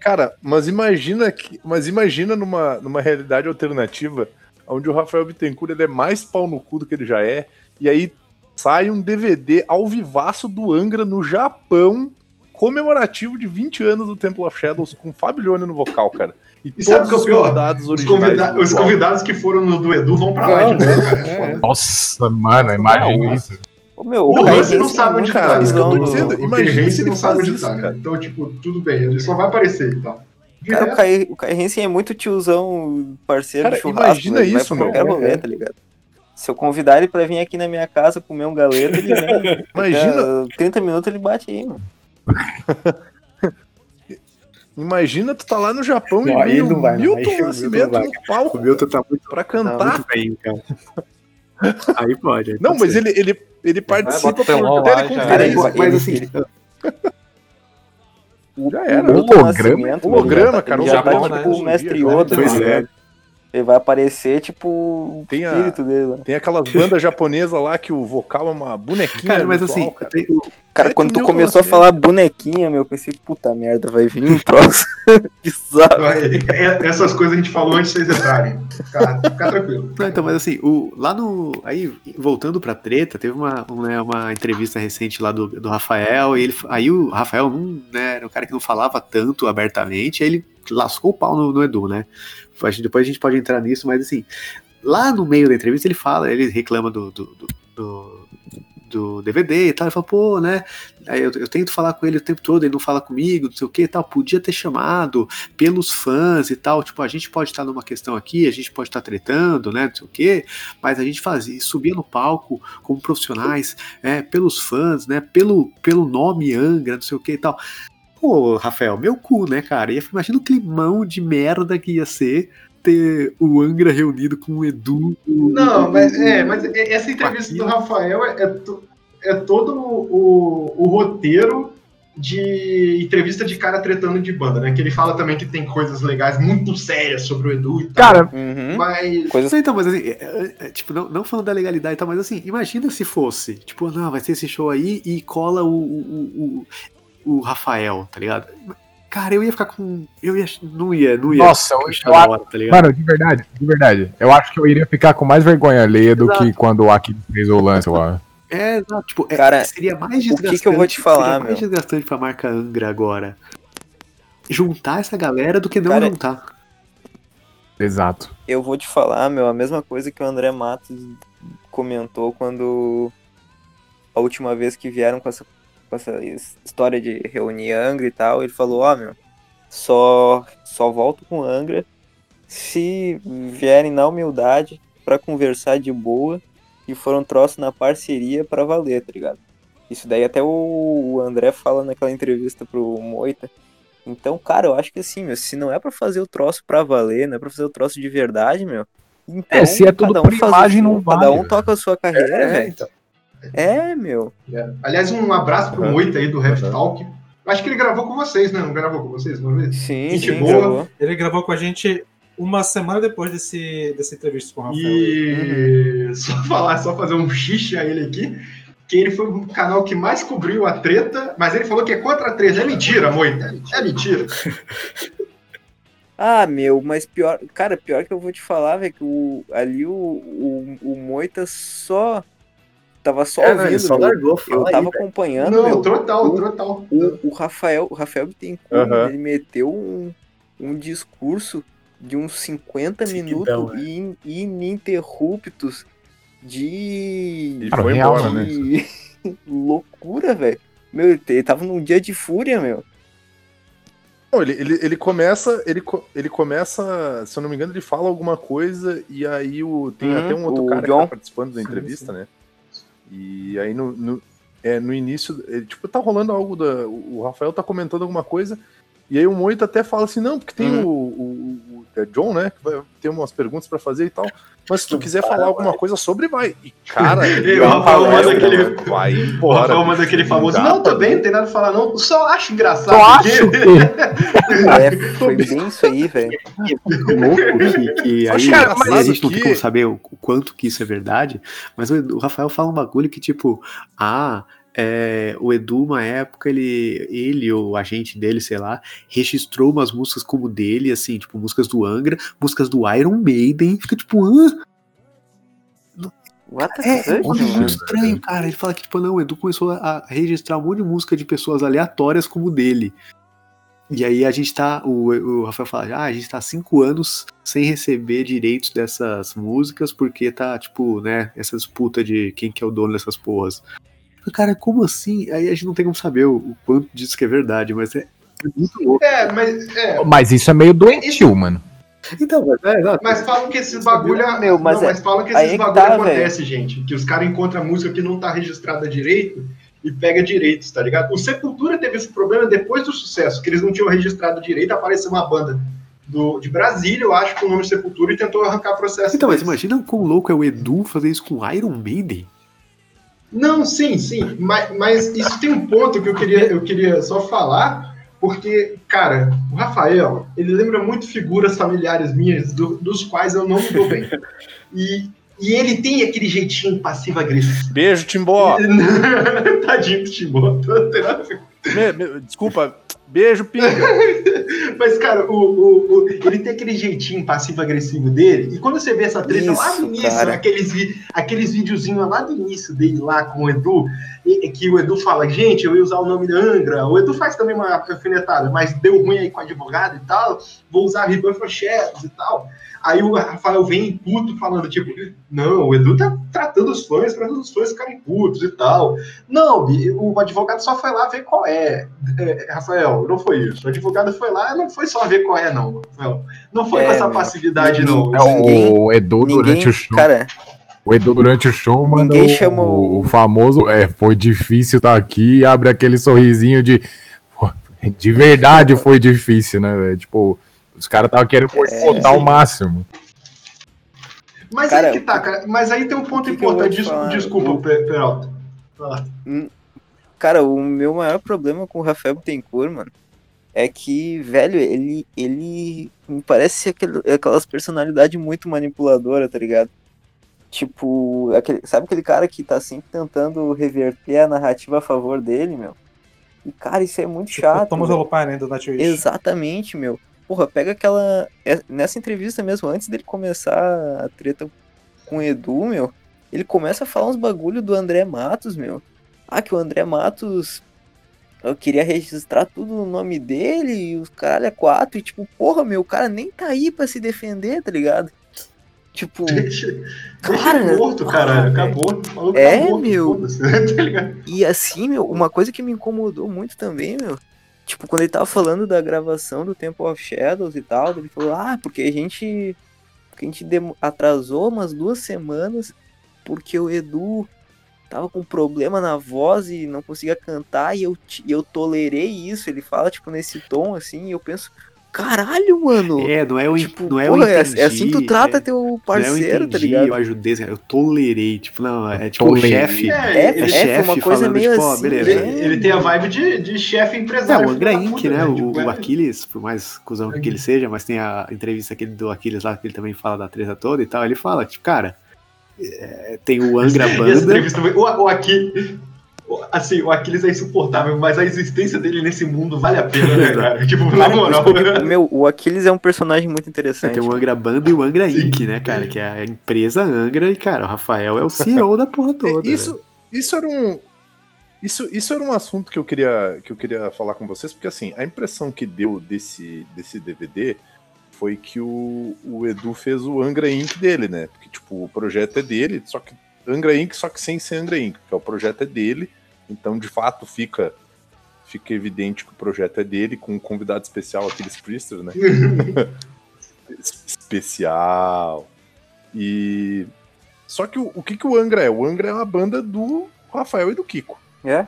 Cara, mas imagina que, mas imagina numa, numa realidade alternativa, onde o Rafael Bittencourt ele é mais pau no cu do que ele já é, e aí sai um DVD ao vivaço do Angra no Japão, comemorativo de 20 anos do Temple of Shadows, com Fábio Leone no vocal, cara. E, E sabe o que é o os pior? convidados Os, convida- os convidados que foram no do Edu vão pra lá de novo, cara. É foda. Nossa, mano, imagina isso. Ô, meu, O Hansen não sabe é onde tá. isso que eu tô dizendo. O Imagina Hansen se ele não sabe onde tá, né? cara. Então, tipo, tudo bem, ele só vai aparecer e tal. Cara, o Kai, o Kai Hansen é muito tiozão, parceiro Cara, de churrasco. imagina vai isso, pra qualquer tá ligado? Se eu convidar ele pra vir aqui na minha casa comer um galeto, ele vem. [LAUGHS] Imagina, Daqui a 30 minutos ele bate aí, mano. [LAUGHS] imagina tu tá lá no Japão Não, e não o vai, não. Milton Milton Nascimento vai. no palco O Milton tá muito, pra tá cantar. muito bem, cara. Aí pode. aí Não, pode mas ser. ele, ele, ele participa por teleconferência. Mas, assim, [LAUGHS] Já era. Holograma? Holograma, tá- cara, o já tá Japão, tipo né, o mestre Yoda, Pois tá é. Ele vai aparecer, tipo, o Tem a- espírito dele lá. Tem aquelas bandas japonesas lá que o vocal é uma bonequinha. cara, mas virtual, assim, cara. tem o- Cara, quando o tu começou a falar bonequinha, meu, eu pensei, puta merda, vai vir um troço [LAUGHS] bizarro. é- essas coisas a gente falou antes de vocês entrarem. Fica, fica tranquilo. Não, então, mas assim, o, lá no. Aí, voltando pra treta, teve uma, um, né, uma entrevista recente lá do, do Rafael, e ele, aí o Rafael não, né, era um cara que não falava tanto abertamente, aí ele lascou o pau no, no Edu, né? Depois a gente pode entrar nisso, mas assim, lá no meio da entrevista ele fala, ele reclama do, do, do- do- do DVD e tal. Ele falou, pô, né? Eu, eu tento falar com ele o tempo todo, ele não fala comigo, não sei o que e tal. Podia ter chamado pelos fãs e tal. Tipo, a gente pode estar numa questão aqui, a gente pode estar tretando, né? Não sei o que, mas a gente fazia, subia no palco como profissionais, é, pelos fãs, né? Pelo, pelo nome Angra, não sei o que e tal. Pô, Rafael, meu cu, né, cara? Ia, imagina o climão de merda que ia ser ter o Angra reunido com o Edu. o- Não, mas, o- é, mas essa entrevista do. Rafael é, é, é todo o, o roteiro de entrevista de cara tretando de banda, né? Que ele fala também que tem coisas legais muito sérias sobre o Edu e tal. Cara, Uhum. mas. Coisas Então, mas assim, é, é, tipo, não, não falando da legalidade e tal, mas assim, imagina se fosse, tipo, não, vai ter esse show aí e cola o, o, Rafael, tá ligado? Cara, eu ia ficar com. Eu ia. Não ia, não ia. Nossa, eu- eu hora, tá ligado? Mano, de verdade, de verdade. Eu acho que eu iria ficar com mais vergonha alheia do Exato. que quando o Aki fez o lance lá. É, exato, tipo, é- Cara, seria mais o que que desgastante. eu vou te falar, seria mais meu? desgastante pra marca Angra agora. Juntar essa galera do que não Cara, juntar. Exato. eu vou te falar, meu, a mesma coisa que o André Matos comentou quando a última vez que vieram com essa, com essa his- história de reunir Angra e tal, ele falou, ó, meu, só, só volto com Angra se vierem na humildade pra conversar de boa e foram troços na parceria pra valer, tá ligado? Isso daí até o André fala naquela entrevista pro Moita. Então, cara, eu acho que assim, meu, se não é pra fazer o troço pra valer, não é pra fazer o troço de verdade, meu. Então, É, se é tudo cada um por faz o imagem, seu, não Cada vale, um velho. toca a sua carreira, É, velho. então. É, meu. Aliás, um abraço pro Uhum. Moita aí do Rap Uhum. Talk. Acho que ele gravou com vocês, né? Não gravou com vocês uma vez? Sim, Gente sim, boa. gravou. Ele gravou com a gente uma semana depois desse, dessa entrevista com o Rafael. E só falar, só fazer um xixi a ele aqui, que ele foi o canal que mais cobriu a treta, mas ele falou que é contra a treta. É mentira, Moita. É mentira. Ah, meu, mas pior. Cara, pior que eu vou te falar, velho, que o, ali o, o, o Moita só. Tava só É, não, ouvindo. só largou, Eu aí, tava acompanhando, Não, meu. total, o- total. O, o Rafael, o Rafael Bittencourt, Aham. ele meteu um, um discurso de uns 50 Seguidão, minutos in- ininterruptos de. E foi real, embora, né? de [LAUGHS] loucura, velho. Meu, ele tava num dia de fúria, meu. Não, ele, ele, ele começa, ele, ele começa, se eu não me engano, ele fala alguma coisa e aí o, tem Uhum, até um outro cara que John. tá participando da entrevista, né? E aí no, no, é, no início, ele, tipo, tá rolando algo da. O Rafael tá comentando alguma coisa, e aí o Moita até fala assim, não, porque tem Uhum. o- é John, né? Que vai ter umas perguntas pra fazer e tal. Mas se tu quiser falar alguma coisa sobre, vai. E, cara, E o Rafael manda aquele- vai O embora. Rafael manda aquele famoso. Não, também, não tem nada a falar, não. Só acho engraçado. Só acho que. [LAUGHS] É, foi bem isso aí, velho. louco que, que [LAUGHS] aí, engraçado aí a gente não tem que- como saber o, o quanto que isso é verdade, mas o, o Rafael fala um bagulho que, tipo, ah, é, o Edu, uma época, ele, ele ou o agente dele, sei lá, registrou umas músicas como dele, assim, tipo, músicas do Angra, músicas do Iron Maiden, fica tipo, hã? What the É, é muito estranho, cara. Ele fala que, tipo, não, o Edu começou a registrar um monte de música de pessoas aleatórias como dele. E aí a gente tá, o, o Rafael fala, ah, a gente tá há cinco anos sem receber direitos dessas músicas, porque tá, tipo, né, essa disputa de quem que é o dono dessas porras. Cara, como assim? Aí a gente não tem como saber o, o quanto disso que é verdade, mas é, é muito louco. É, mas, é, Mas isso é meio doentio, mano. Então, mas é, exato. mas falam que esses bagulho. Meu, mas não, é- mas falam que esses é bagulho tá, acontece, gente. Que os caras encontram música que não tá registrada direito e pega direitos, tá ligado? O Sepultura teve esse problema depois do sucesso, que eles não tinham registrado direito, apareceu uma banda do, de Brasília, eu acho, com o nome Sepultura, e tentou arrancar processo. Então, mas imagina o quão louco é o Edu fazer isso com Iron Maiden. Não, sim, sim. Mas, mas isso tem um ponto que eu queria, eu queria só falar, porque, cara, o Rafael, ele lembra muito figuras familiares minhas, do- dos quais eu não me dou bem. E, e ele tem aquele jeitinho passivo-agressivo. Beijo, Timbó. [LAUGHS] Tadinho do Timó. não tem nada a ver. Me- me- desculpa, beijo, pinga. [LAUGHS] Mas, cara, o, o, o- ele tem aquele jeitinho passivo-agressivo dele. E quando você vê essa treta lá Isso, no início, cara. aqueles, aqueles videozinhos lá do início dele lá com o Edu, e- e que o Edu fala, gente, eu ia usar o nome da Angra. O Edu faz também uma alfinetada, mas deu ruim aí com o advogado e tal. Vou usar Riban for Shadows e tal. Aí o Rafael vem puto falando, tipo, não, o Edu tá tratando os fãs para os fãs ficarem putos e tal. Não, o advogado só foi lá ver qual é. É, Rafael, não foi isso. O advogado foi lá, não foi só ver qual é, não, Rafael. Não foi É, com essa meu. passividade, não. É, Ninguém- o Edu durante Ninguém, o show. cara, O Edu durante o show Ninguém o, chamou- o famoso. É, foi difícil estar aqui e abre aquele sorrisinho de. "Pô, De verdade foi difícil, né? velho? Tipo, os caras estavam querendo boicotar o máximo. Mas Cara, aí que tá, cara. Mas aí tem um ponto que que importante. Des- falar? Desculpa, O- Peralta. Fala. Cara, o meu maior problema com o Rafael Bittencourt, mano, é que, velho, ele, ele me parece ser aquele, aquelas personalidades muito manipuladoras, tá ligado? Tipo, aquele, sabe aquele cara que tá sempre tentando reverter a narrativa a favor dele, meu? E, cara, isso é muito chato. Thomas velho. Holopainen do. Exatamente, meu. Porra, pega aquela. é- Nessa entrevista mesmo, antes dele começar a treta com o Edu, meu, ele começa a falar uns bagulho do André Matos, meu. Ah, que o André Matos. Eu queria registrar tudo no nome dele e os caralho é quatro. E tipo, porra, meu, o cara nem tá aí pra se defender, tá ligado? Tipo, [LAUGHS] Deixa, deixa Cara, ele morto, ah, caralho. velho. Acabou. O maluco É, tá morto, meu. [LAUGHS] tá? E assim, meu, uma coisa que me incomodou muito também, meu. Tipo, quando ele tava falando da gravação do Temple of Shadows e tal, ele falou, ah, porque a gente. Porque a gente atrasou umas duas semanas porque o Edu tava com problema na voz e não conseguia cantar e eu, e eu tolerei isso. Ele fala, tipo, nesse tom assim, e eu penso, caralho, mano! É, não é o, tipo, não é porra, o é, entendi, é assim que tu trata é, teu não é o parceiro, tá entendi, ligado? eu ajudei, eu tolerei, tipo, não, é tipo Tolerei. o chefe. É, É, ele, é, chefe uma coisa falando, meio tipo, ó, assim. beleza. ele, né? ele tem a vibe de, de chefe É, empresário. o Angra Inc, puta, né? O, Tipo, o é- Aquiles, por mais cuzão que ele seja, mas tem a entrevista aquele do Aquiles lá, que ele também fala da treta toda e tal. Ele fala, tipo, cara, é, tem o Angra Banda. o, o Aquiles, o- assim, o Aquiles é insuportável, mas a existência dele nesse mundo vale a pena, né, cara? [LAUGHS] Tipo, na moral. meu, o Aquiles é um personagem muito É, interessante. tem o Angra Banda e o Angra Sim. Inc, né, cara? Que é a empresa Angra e, cara, o Rafael é o CEO da porra toda. velho. Isso, isso era um. Isso, isso era um assunto que eu queria que eu queria falar com vocês, porque assim, a impressão que deu desse, desse DVD foi que o, o Edu fez o Angra Inc. dele, né? Porque, tipo, o projeto é dele, só que Angra Inc., só que sem ser Angra Inc., porque o projeto é dele, então de fato fica, fica evidente que o projeto é dele, com um convidado especial, aqueles Priester, né? [LAUGHS] especial. E. Só que o, o que, que o Angra é? O Angra é uma banda do Rafael e do Kiko. É?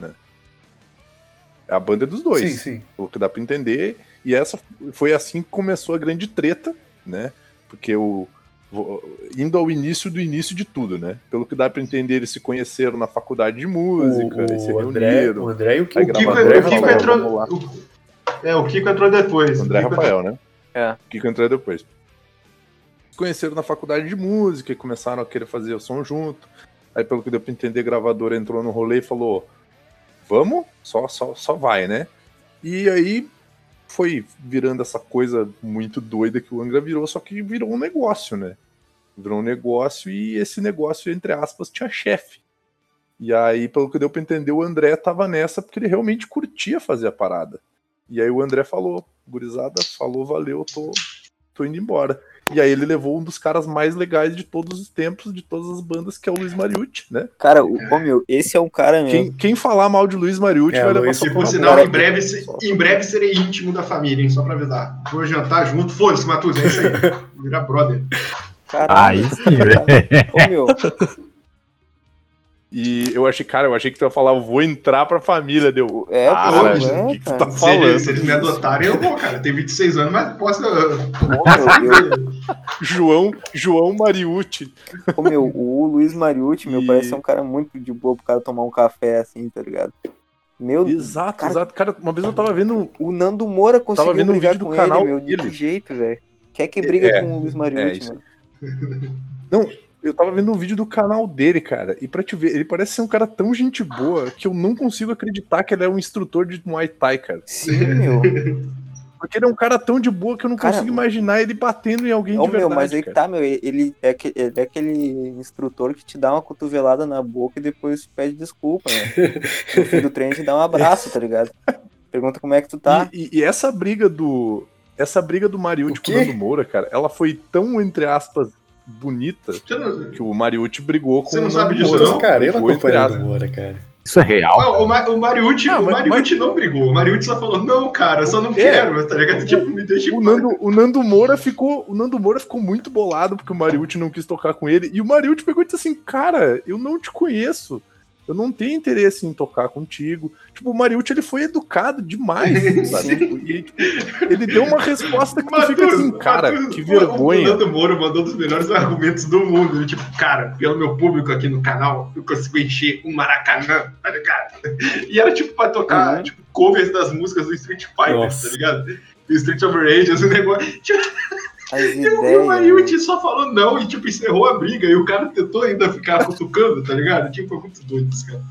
É a banda dos dois. Sim, sim. Pelo que dá pra entender. E essa foi assim que começou a grande treta, né? Porque o. Indo ao início do início de tudo, né? Pelo que dá pra entender, eles se conheceram na faculdade de música, eles se o, o André, reuniram. o André e o Kiko. O Kiko, André o Kiko Rafael, entrou. o- é, o Kiko entrou depois. André O Kiko- Rafael, né? É. Kiko entrou depois. Se conheceram na faculdade de música e começaram a querer fazer o som junto. Aí, pelo que deu pra entender, a gravadora entrou no rolê e falou: Vamos? Só, só, só vai, né? E aí foi virando essa coisa muito doida que o Angra virou, só que virou um negócio, né? Virou um negócio e esse negócio, entre aspas, tinha chefe. E aí, pelo que deu pra entender, o André tava nessa porque ele realmente curtia fazer a parada. E aí o André falou, gurizada, falou, valeu, tô, tô indo embora. E aí ele levou um dos caras mais legais de todos os tempos, de todas as bandas, que é o Luiz Mariucci, né? Cara, o, ô, meu, esse é um cara mesmo. Quem, quem falar mal de Luiz Mariucci É, vai levar Luiz, por na sinal, em breve, se- em breve serei íntimo da família, hein? Só pra avisar. Vou jantar junto. Foda-se, Matheus, é isso aí. Virar brother. Caralho. Aí sim, velho. Ô, meu, E eu achei, cara, eu achei que tu ia falar, eu vou entrar pra família, deu. É, ah, pô, velho, é, o que, que tu cara. tá Se falando? eles, se eles me adotarem, eu vou, cara. Tenho 26 anos, mas posso. ô, meu, eu- João, João Mariucci. ô, meu, o Luiz Mariucci, meu, E- parece ser um cara muito de boa pro cara tomar um café assim, tá ligado? Meu, Exato, cara, exato. Cara, uma vez eu tava vendo. o Nando Moura conseguiu vendo um brigar vídeo do com canal ele, meu, de dele. jeito, velho? Quer que briga É, com o Luiz é Mariucci, isso mano? Não, eu tava vendo um vídeo do canal dele, cara. E pra te ver, ele parece ser um cara tão gente boa que eu não consigo acreditar que ele é um instrutor de Muay Thai, cara. Sim, meu. [LAUGHS] Porque ele é um cara tão de boa que eu não Cara, consigo imaginar ele batendo em alguém Ô, de meu, verdade. mas aí que tá, meu, ele é, aque- ele é aquele instrutor que te dá uma cotovelada na boca e depois pede desculpa, né? [LAUGHS] No fim do treino te dá um abraço, tá ligado? Pergunta como é que tu tá. E, e- e essa briga do. Essa briga do Mariucci com o? Nando Moura, cara, ela foi tão, entre aspas, bonita não, que o Mariucci brigou com Você não o sabe Nando disso, Moura. não? Cara, eu Brigou, não entre acompanho aspas. o Moura, cara. Isso é real? Não, o, Ma- o Mariucci, Ah, o mas- Mariucci não brigou. O Mariucci só falou, não, cara, eu só não É. quero, tá ligado? Tipo, me deixa O. Nando, o Nando Moura ficou. O Nando Moura ficou muito bolado porque o Mariucci não quis tocar com ele. E o Mariucci pegou e disse assim: Cara, eu não te conheço. Eu não tenho interesse em tocar contigo. Tipo, o Mariucci ele foi educado demais, [LAUGHS] sabe? Tipo, e, tipo, ele deu uma resposta que tu fica assim, cara, Matheus, que O vergonha. Nando Moro mandou um dos melhores argumentos do mundo. Ele, tipo, cara, pelo meu público aqui no canal, eu consigo encher um Maracanã, tá ligado? E era tipo pra tocar Uhum. tipo, covers das músicas do Street Fighter, Nossa. tá ligado? Do Street of Rage, esse negócio. Tipo, As e o ideias. Mariucci só falou não e, tipo, encerrou a briga. E o cara tentou ainda ficar cutucando, tá ligado? Tipo, foi muito doido esse cara.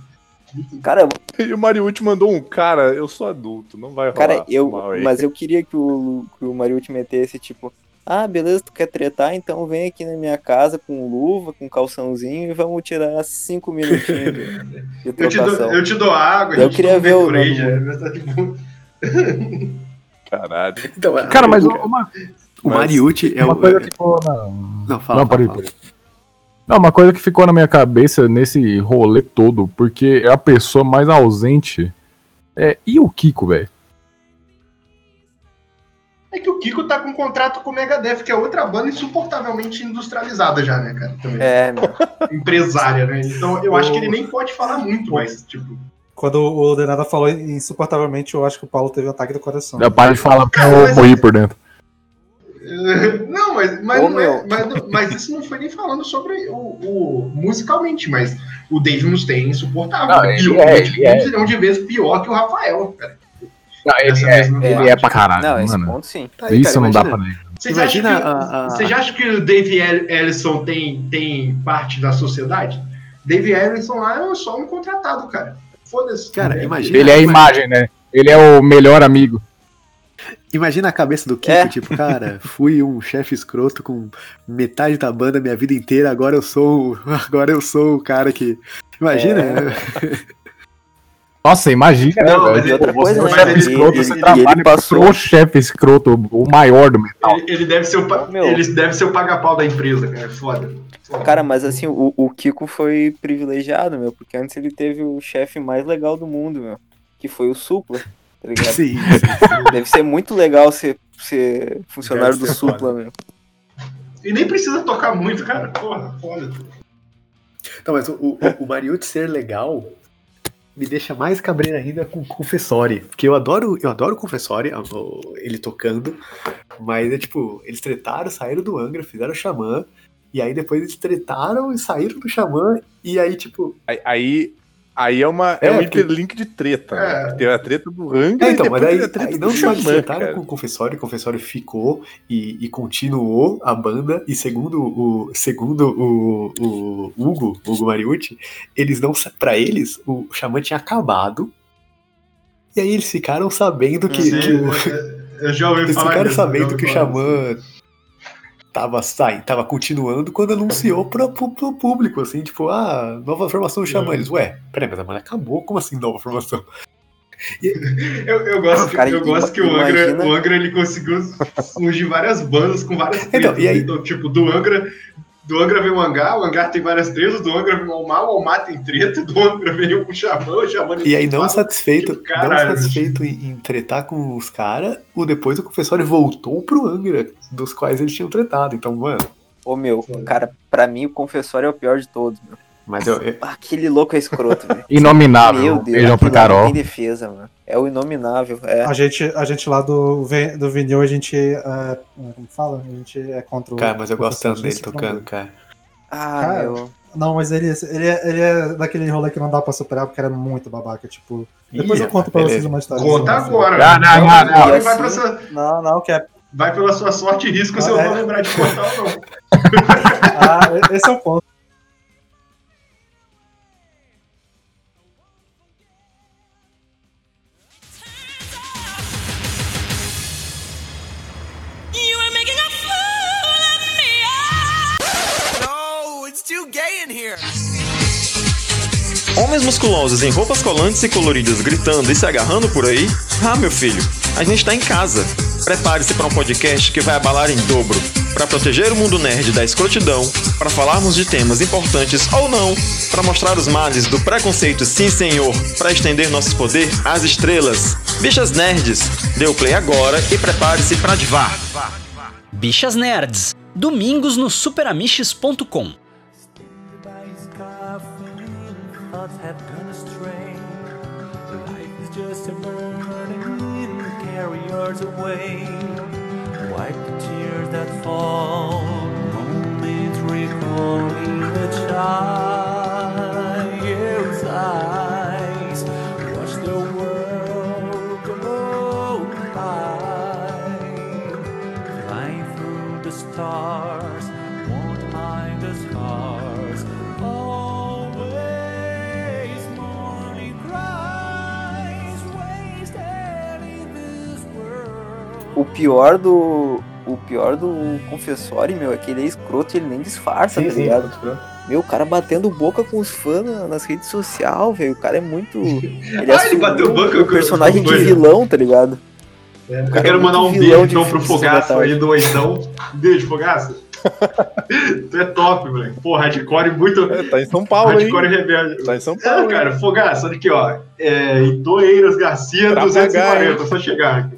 Muito Cara, E o Mariucci mandou um cara, eu sou adulto, não vai rolar. cara, eu. mal aí." Mas eu queria que o, que o Mariucci metesse, tipo, ah, beleza, tu quer tretar? Então vem aqui na minha casa com luva, com calçãozinho e vamos tirar cinco minutinhos de, [LAUGHS] Eu te, dou, trocação. eu te dou água, Eu queria ver o mas tá Caralho. Então, Cara, mas uma, o mas- Mariucci é uma o. coisa que ficou na. Não, fala. Não, fala. Não, uma coisa que ficou na minha cabeça nesse rolê todo, porque é a pessoa mais ausente. É, e o Kiko, velho? É que o Kiko tá com um contrato com o Megadeth, que é outra banda insuportavelmente industrializada já, né, cara? Também. É, meu. Empresária, né? Então eu acho que ele nem pode falar muito, mas, tipo. Quando o Denada falou insuportavelmente, eu acho que o Paulo teve um ataque do coração. Dá para de falar porque Cara, eu morri por dentro. [LAUGHS] Não, mas, mas, Ô, não é- mas, mas isso não foi nem falando sobre o, o- musicalmente, mas o Dave Mustaine é insuportável. Não, ele pior, é, tipo, ele é. um zilhão de vezes pior que o Rafael, cara. Não, ele, é, ele é pra caralho, Não, esse mano. ponto sim. Tá aí, Isso cara, não dá pra negar. Vocês Imagina acham que, a- a- Vocês acham que o Dave El- Ellison tem, tem parte da sociedade? Dave Ellison lá é só um contratado, cara. Foda-se. Cara, É, imagina. Ele é a imagem, né? Ele é o melhor amigo. Imagina a cabeça do Kiko, É. tipo, cara, fui um chefe escroto com metade da banda minha vida inteira, agora eu sou. o- Agora eu sou o cara que. Imagina? Nossa, imagina, Não, né, mas velho? e outra coisa, você é um né, escroto, ele- você ele- trabalha ele passou- pro chefe escroto, o maior do metal. Ele, ele deve ser o, pa- Meu. ele deve ser o paga-pau da empresa, cara. Foda. Foda. Cara, mas assim, o, o Kiko foi privilegiado, meu, porque antes ele teve o chefe mais legal do mundo, meu, que foi o Supla, tá ligado? Sim, Deve ser muito legal ser, ser funcionário Deve do ser foda. Supla, meu. E nem precisa tocar muito, cara. Porra, foda. Não, mas o, o, o Mariucci ser legal me deixa mais cabreiro ainda com o Confessori. Porque eu adoro, eu adoro o Confessori, ele tocando, mas é tipo, eles tretaram, saíram do Angra, fizeram o Xamã, e aí depois eles tretaram e saíram do Xamã, e aí, tipo. Aí, aí, aí é, uma, é, É, um hiperlink de treta. É. Né? Tem a treta do Angra É, e então, mas aí, a treta aí do não eles cara. com o Confessori, o Confessori ficou e, e continuou a banda, e segundo o segundo o, o Hugo, Hugo Mariucci, eles não, pra eles, o Xamã tinha acabado, e aí eles ficaram sabendo que, Sim, que o, eu já ouvi [LAUGHS] Eles falar ficaram disso, já sabendo que o Xamã tava saindo, tava continuando quando anunciou pro, pro, pro público, assim, tipo, ah, nova formação Xamã. É. Eles, ué, peraí, mas a banda acabou, como assim nova formação? [LAUGHS] Eu, eu gosto, que, Cara, eu gosto que o Angra, imagina- o Angra ele conseguiu surgir várias bandas com várias tretas. Então, e aí- Então, tipo, do Angra, do Angra vem o Hangar, o Hangar tem várias tretas, do Angra vem o Almar, o Almar tem treta, do Angra vem o Xamã, o Xamã E aí, não satisfeito, tipo, não satisfeito em, em tretar com os caras, o depois o confessório voltou pro Angra, dos quais eles tinham tretado. Então, mano, Ô, meu, cara, pra mim o confessório é o pior de todos, meu. mas eu, eu- Aquele louco é escroto, velho. [LAUGHS] Inominável. Meu Deus, Beijão pro aquilo lá não Carol. tem defesa, mano. É o inominável, é. A gente, a gente lá do, do vinil, a gente. é, como fala? A gente é contra o. cara, mas eu gosto tanto dele tocando, não. cara. Ah, Cara, meu. Não, mas ele, ele, é, ele é daquele rolê que não dá pra superar porque era muito babaca. Tipo, depois Ih, eu conto pra beleza. vocês uma história. Conta assim. agora. Não, não, não, não. E vai, pra assim- sua, Não, não, que é. vai pela sua sorte e risco se eu Ah, não é? lembrar de contar ou não. [LAUGHS] Ah, esse é o ponto. Homens musculosos em roupas colantes e coloridas gritando e se agarrando por aí? Ah, meu filho, a gente tá em casa. Prepare-se para um podcast que vai abalar em dobro. Para proteger o mundo nerd da escrotidão, para falarmos de temas importantes ou não, para mostrar os males do preconceito, sim senhor, para estender nossos poder às estrelas. Bichas Nerds, dê o play agora e prepare-se para divar. Bichas Nerds. Domingos no superamiches.com. thoughts have gone astray. Life is just a burden, carry yours away. Wipe the tears that fall, moments recalling the child's O pior do. O pior do confessório, meu, é que ele é escroto e ele nem disfarça, Sim, tá sim, ligado? escroto. Meu, o cara batendo boca com os fãs na- nas redes sociais, velho. O cara é muito. [LAUGHS] Ele Ah, ele assumiu bateu boca o com- personagem de vilão, tá ligado? É, eu cara quero é mandar um beijo vilão de então pro Fogaço aí do Oitão. Beijo, Fogaço. [LAUGHS] tu é top, moleque. Pô, hardcore muito. É, tá em São Paulo, hein? hardcore rebelde. Tá em São É, Paulo. hein? cara, Fogaço, olha aqui, ó. É, Itoeiras Garcia, Pra 240, pagar, só chegar aqui.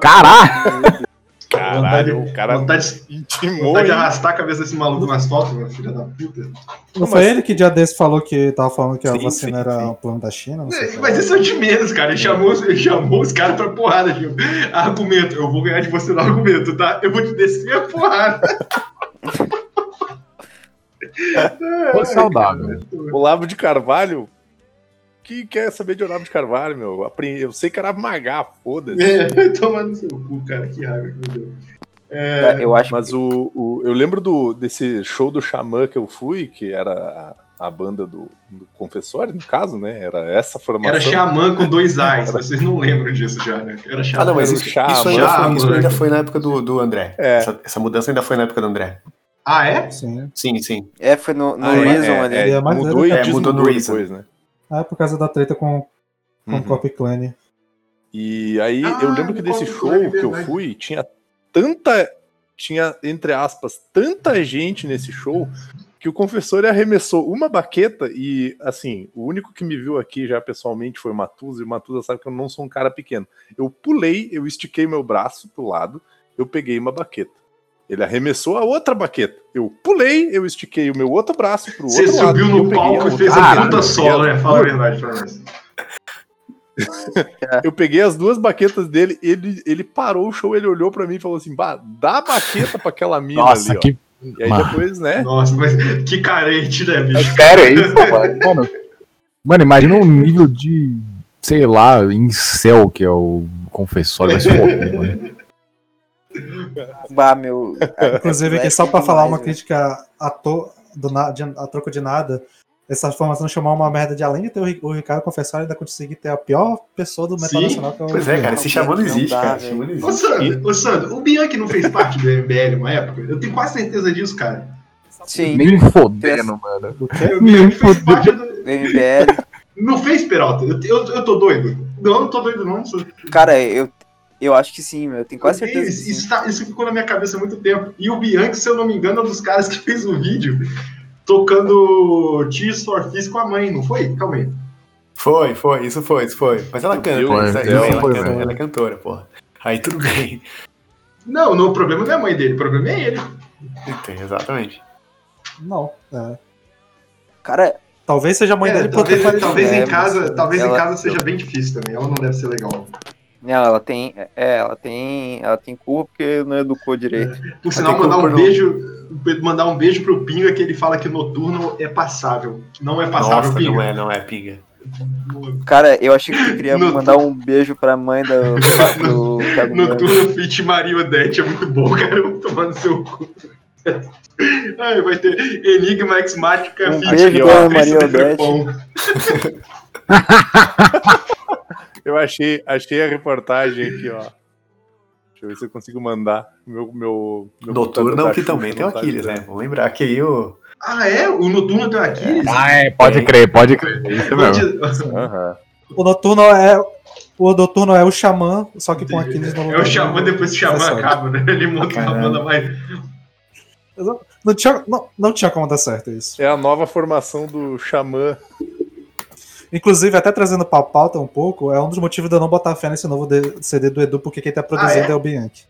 Caralho! [LAUGHS] Caralho, o cara vontade, intimou, vontade de arrastar a cabeça desse maluco no asfalto, meu filho da puta. Não foi ele que dia desse falou que tava falando que a Sim, vacina sim, era sim. um plano da China? Não sei. Mas isso é o de menos, cara. Ele chamou, ele chamou os caras pra porrada, tipo, argumento. Eu vou ganhar de você no argumento, tá? Eu vou te descer a porrada. Foi saudável. [LAUGHS] Olavo de Carvalho. Que quer saber de Olavo de Carvalho, meu? Eu sei que era Magá, foda-se. É, [LAUGHS] tomando seu cu, cara. Que raiva que me deu. É, Eu acho Mas o, o- eu lembro do, desse show do Xamã que eu fui, que era a, a banda do, do Confessório, no caso, né? Era essa formação. era xamã com dois [LAUGHS] Ais. Vocês não lembram disso já, né? Era xamã. Ah, não, mas Era isso, Chá, isso, ainda, foi, isso ainda foi na época do, do André. É. Essa, essa mudança ainda foi na época do André. Ah, é? Sim. Sim, sim. É, foi no, no Ah, Reason é, ali. é, é mais mudou e é, mudou no Reason. depois, né? Ah, é por causa da treta com, com Uhum. o Cop Clan. E aí Ah, eu lembro que desse show é que eu fui, tinha tanta. Tinha, entre aspas, tanta gente nesse show que o confessor arremessou uma baqueta e, assim, o único que me viu aqui já pessoalmente foi o Matusa, e o Matusa sabe que eu não sou um cara pequeno. Eu pulei, eu estiquei meu braço pro lado, eu peguei uma baqueta. Ele arremessou a outra baqueta. Eu pulei, eu estiquei o meu outro braço pro Você outro lado. subiu e no palco e outra. fez a puta solo, né? Fala a verdade pra nós. Eu peguei as duas baquetas dele, ele, ele parou o show, ele olhou pra mim e falou assim: bah, dá a baqueta pra aquela mina Nossa, ali, ó. que. E aí depois, né? Nossa, mas que carente, né, bicho? Sério, é isso, mano? Mano, imagina o nível de. Sei lá, incel que é o confessório. Vai se foder, mano. [LAUGHS] Bah, meu. Inclusive, aqui é só pra falar uma demais, crítica a, to, do, na- de- a troco de nada, essa formação chamou uma merda de além de ter o, Ri- o Ricardo Confessório, ainda conseguir ter a pior pessoa do metal Sim. nacional que é o Pois é, cara, esse chamou não não existe, dá, cara. Chamou não Ô, existe. Sandro, ô, Sandro, o Bianchi não fez parte do MBL uma época? Eu tenho quase certeza disso, cara. Sim, Nem fodendo, mano. O quê? O Bianchi fez parte do... MBL. Não fez, Peralta? Eu, eu, eu tô doido? Não, eu não tô doido, não. Cara, eu, eu acho que sim, meu. Eu tenho quase certeza. Isso, sim. tá- isso ficou na minha cabeça há muito tempo. E o Bianchi, se eu não me engano, é um dos caras que fez o vídeo tocando Tears for Fears com a mãe, não foi? Calma aí. Foi, foi, isso foi, isso foi. Mas ela canta, do Isso aí, ela, foi, canta, ela é cantora, porra. Aí tudo bem. Não, não, o problema não é a mãe dele, o problema é ele. Então, exatamente. Não. é. Cara, Talvez seja a mãe É, dele talvez talvez em casa, talvez em ela- casa seja bem difícil também. Ela não deve ser legal. Não, ela tem. É, ela tem. Ela tem culpa porque não educou direito. Por sinal, mandar um beijo, mandar um beijo pro Pinga que ele fala que noturno é passável. Não é passável, Nossa, Pinga. não é, não é, pinga. Cara, eu achei que tu queria [LAUGHS] No- mandar um beijo pra mãe do, do [LAUGHS] Bianchi. Noturno Fit Maria Odete é muito bom, cara. Eu vou tomar no seu cu. Ai, vai ter Enigma Exmática Um Fit Maria Trepon. [LAUGHS] Eu achei, achei a reportagem aqui, ó. Deixa eu ver se eu consigo mandar meu. meu, meu Noturno computador que também tem o não tá Aquiles, né? Vamos lembrar que aí o, Ah, é? O Noturno tem o Aquiles? Ah, é, pode crer, pode crer. É Isso mesmo. Aham. O Noturno é. O Noturno é o Xamã, só que com Aquiles no É o Xamã, depois o Xamã Sabe? acaba, né? Ele monta uma Caralho. banda mais. Não tinha, não, não tinha como dar certo isso. É a nova formação do Xamã. Inclusive, até trazendo pra pauta um pouco, é um dos motivos de eu não botar fé nesse novo CD do Edu, porque quem tá produzindo Ah, é? é? o Bianchi.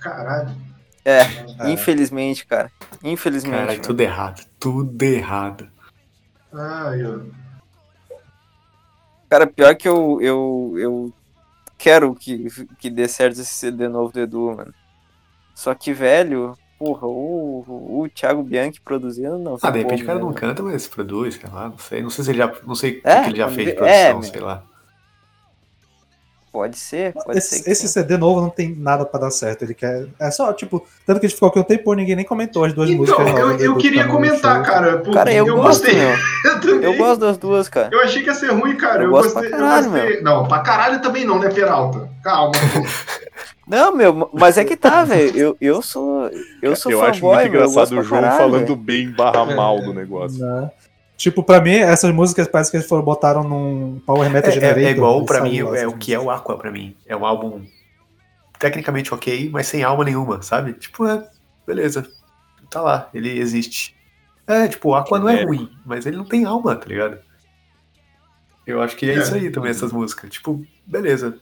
Caralho. É, É. infelizmente, cara. Infelizmente. Cara, tudo errado. Tudo errado. Ai, ó. Cara, pior que eu, eu, eu quero que, que dê certo esse CD novo do Edu, mano. Só que, velho, porra, o, o, o Thiago Bianchi produzindo não. Ah, tem de repente o cara não canta, mas produz, sei lá, não sei. Não sei se ele já. Não sei o É, que ele já fez de é, produção, meu. sei lá. Pode ser, pode ser. Esse, que esse sim. CD novo não tem nada pra dar certo. Ele quer. É só, tipo, tanto que a gente ficou aqui um tempo, ninguém nem comentou as duas Então, músicas. eu, do eu Edu queria comentar, show. cara. porque Cara, eu, gosto, gostei. [LAUGHS] Eu. Eu gosto das duas, cara. Eu achei que ia ser ruim, cara. Eu Eu, gosto gostei. pra caralho, eu gostei. Não, pra caralho também não, né, Peralta? Calma. Não, meu, mas é que tá, velho. Eu, eu sou. Eu sou Eu acho fanboy, muito meu, eu gosto engraçado o João caralho, falando velho. bem barra mal do negócio. Né? Tipo, pra mim, essas músicas parece que eles foram botaram num Power Metal É, Generator. é, é igual pra mim, é o que é o Aqua pra mim. É um álbum tecnicamente ok, mas sem alma nenhuma, sabe? Tipo, é, beleza. Tá lá, ele existe. É, tipo, o Aqua não é Genérico. ruim, mas ele não tem alma, tá ligado? Eu acho que é, É. isso aí também, essas músicas. Tipo, beleza.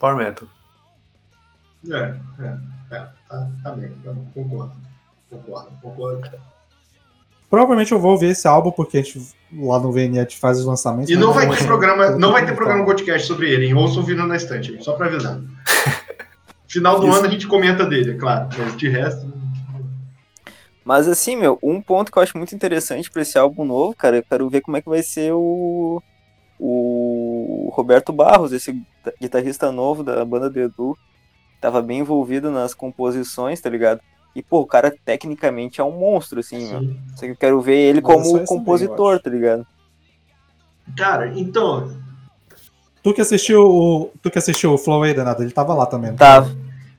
Power Metal. É, é, é. Tá, tá bem. Eu concordo. Concordo, concordo. Provavelmente eu vou ouvir esse álbum, porque a gente lá no VNE a gente faz os lançamentos. E mas não vai vou- ter programa, não vai ter Então, programa podcast sobre ele, hein? Ouçam vindo na estante, só pra avisar. [LAUGHS] Final do Isso. ano a gente comenta dele, é claro. Mas de resto. Mas assim, meu, um ponto que eu acho muito interessante pra esse álbum novo, cara, eu quero ver como é que vai ser o. O Roberto Barros, esse guita- guitarrista novo da banda do Edu. Tava bem envolvido nas composições, tá ligado? E, pô, o cara tecnicamente é um monstro, assim. Sim. Só que eu quero ver ele Mas é como compositor, tá ligado? Cara, então. Tu que assistiu o. Tu que assistiu o Flow aí, danado, ele tava lá também. não Tá.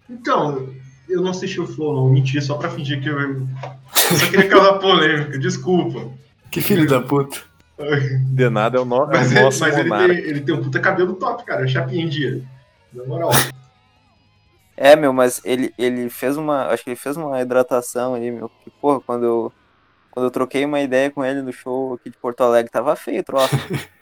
Então, eu não assisti o Flow, não. Menti, só pra fingir que eu. Eu só queria causar [LAUGHS] polêmica, desculpa. Que filho da puta. [LAUGHS] De nada é o, no... é Mas, o ele, nosso mas ele, tem, ele tem um puta cabelo top, cara. Chapinha em dia. Na moral. É, meu, mas ele, ele fez uma. Acho que ele fez uma hidratação aí, meu. Que, porra, quando eu. Quando eu troquei uma ideia com ele no show aqui de Porto Alegre, tava feio o troço. [LAUGHS]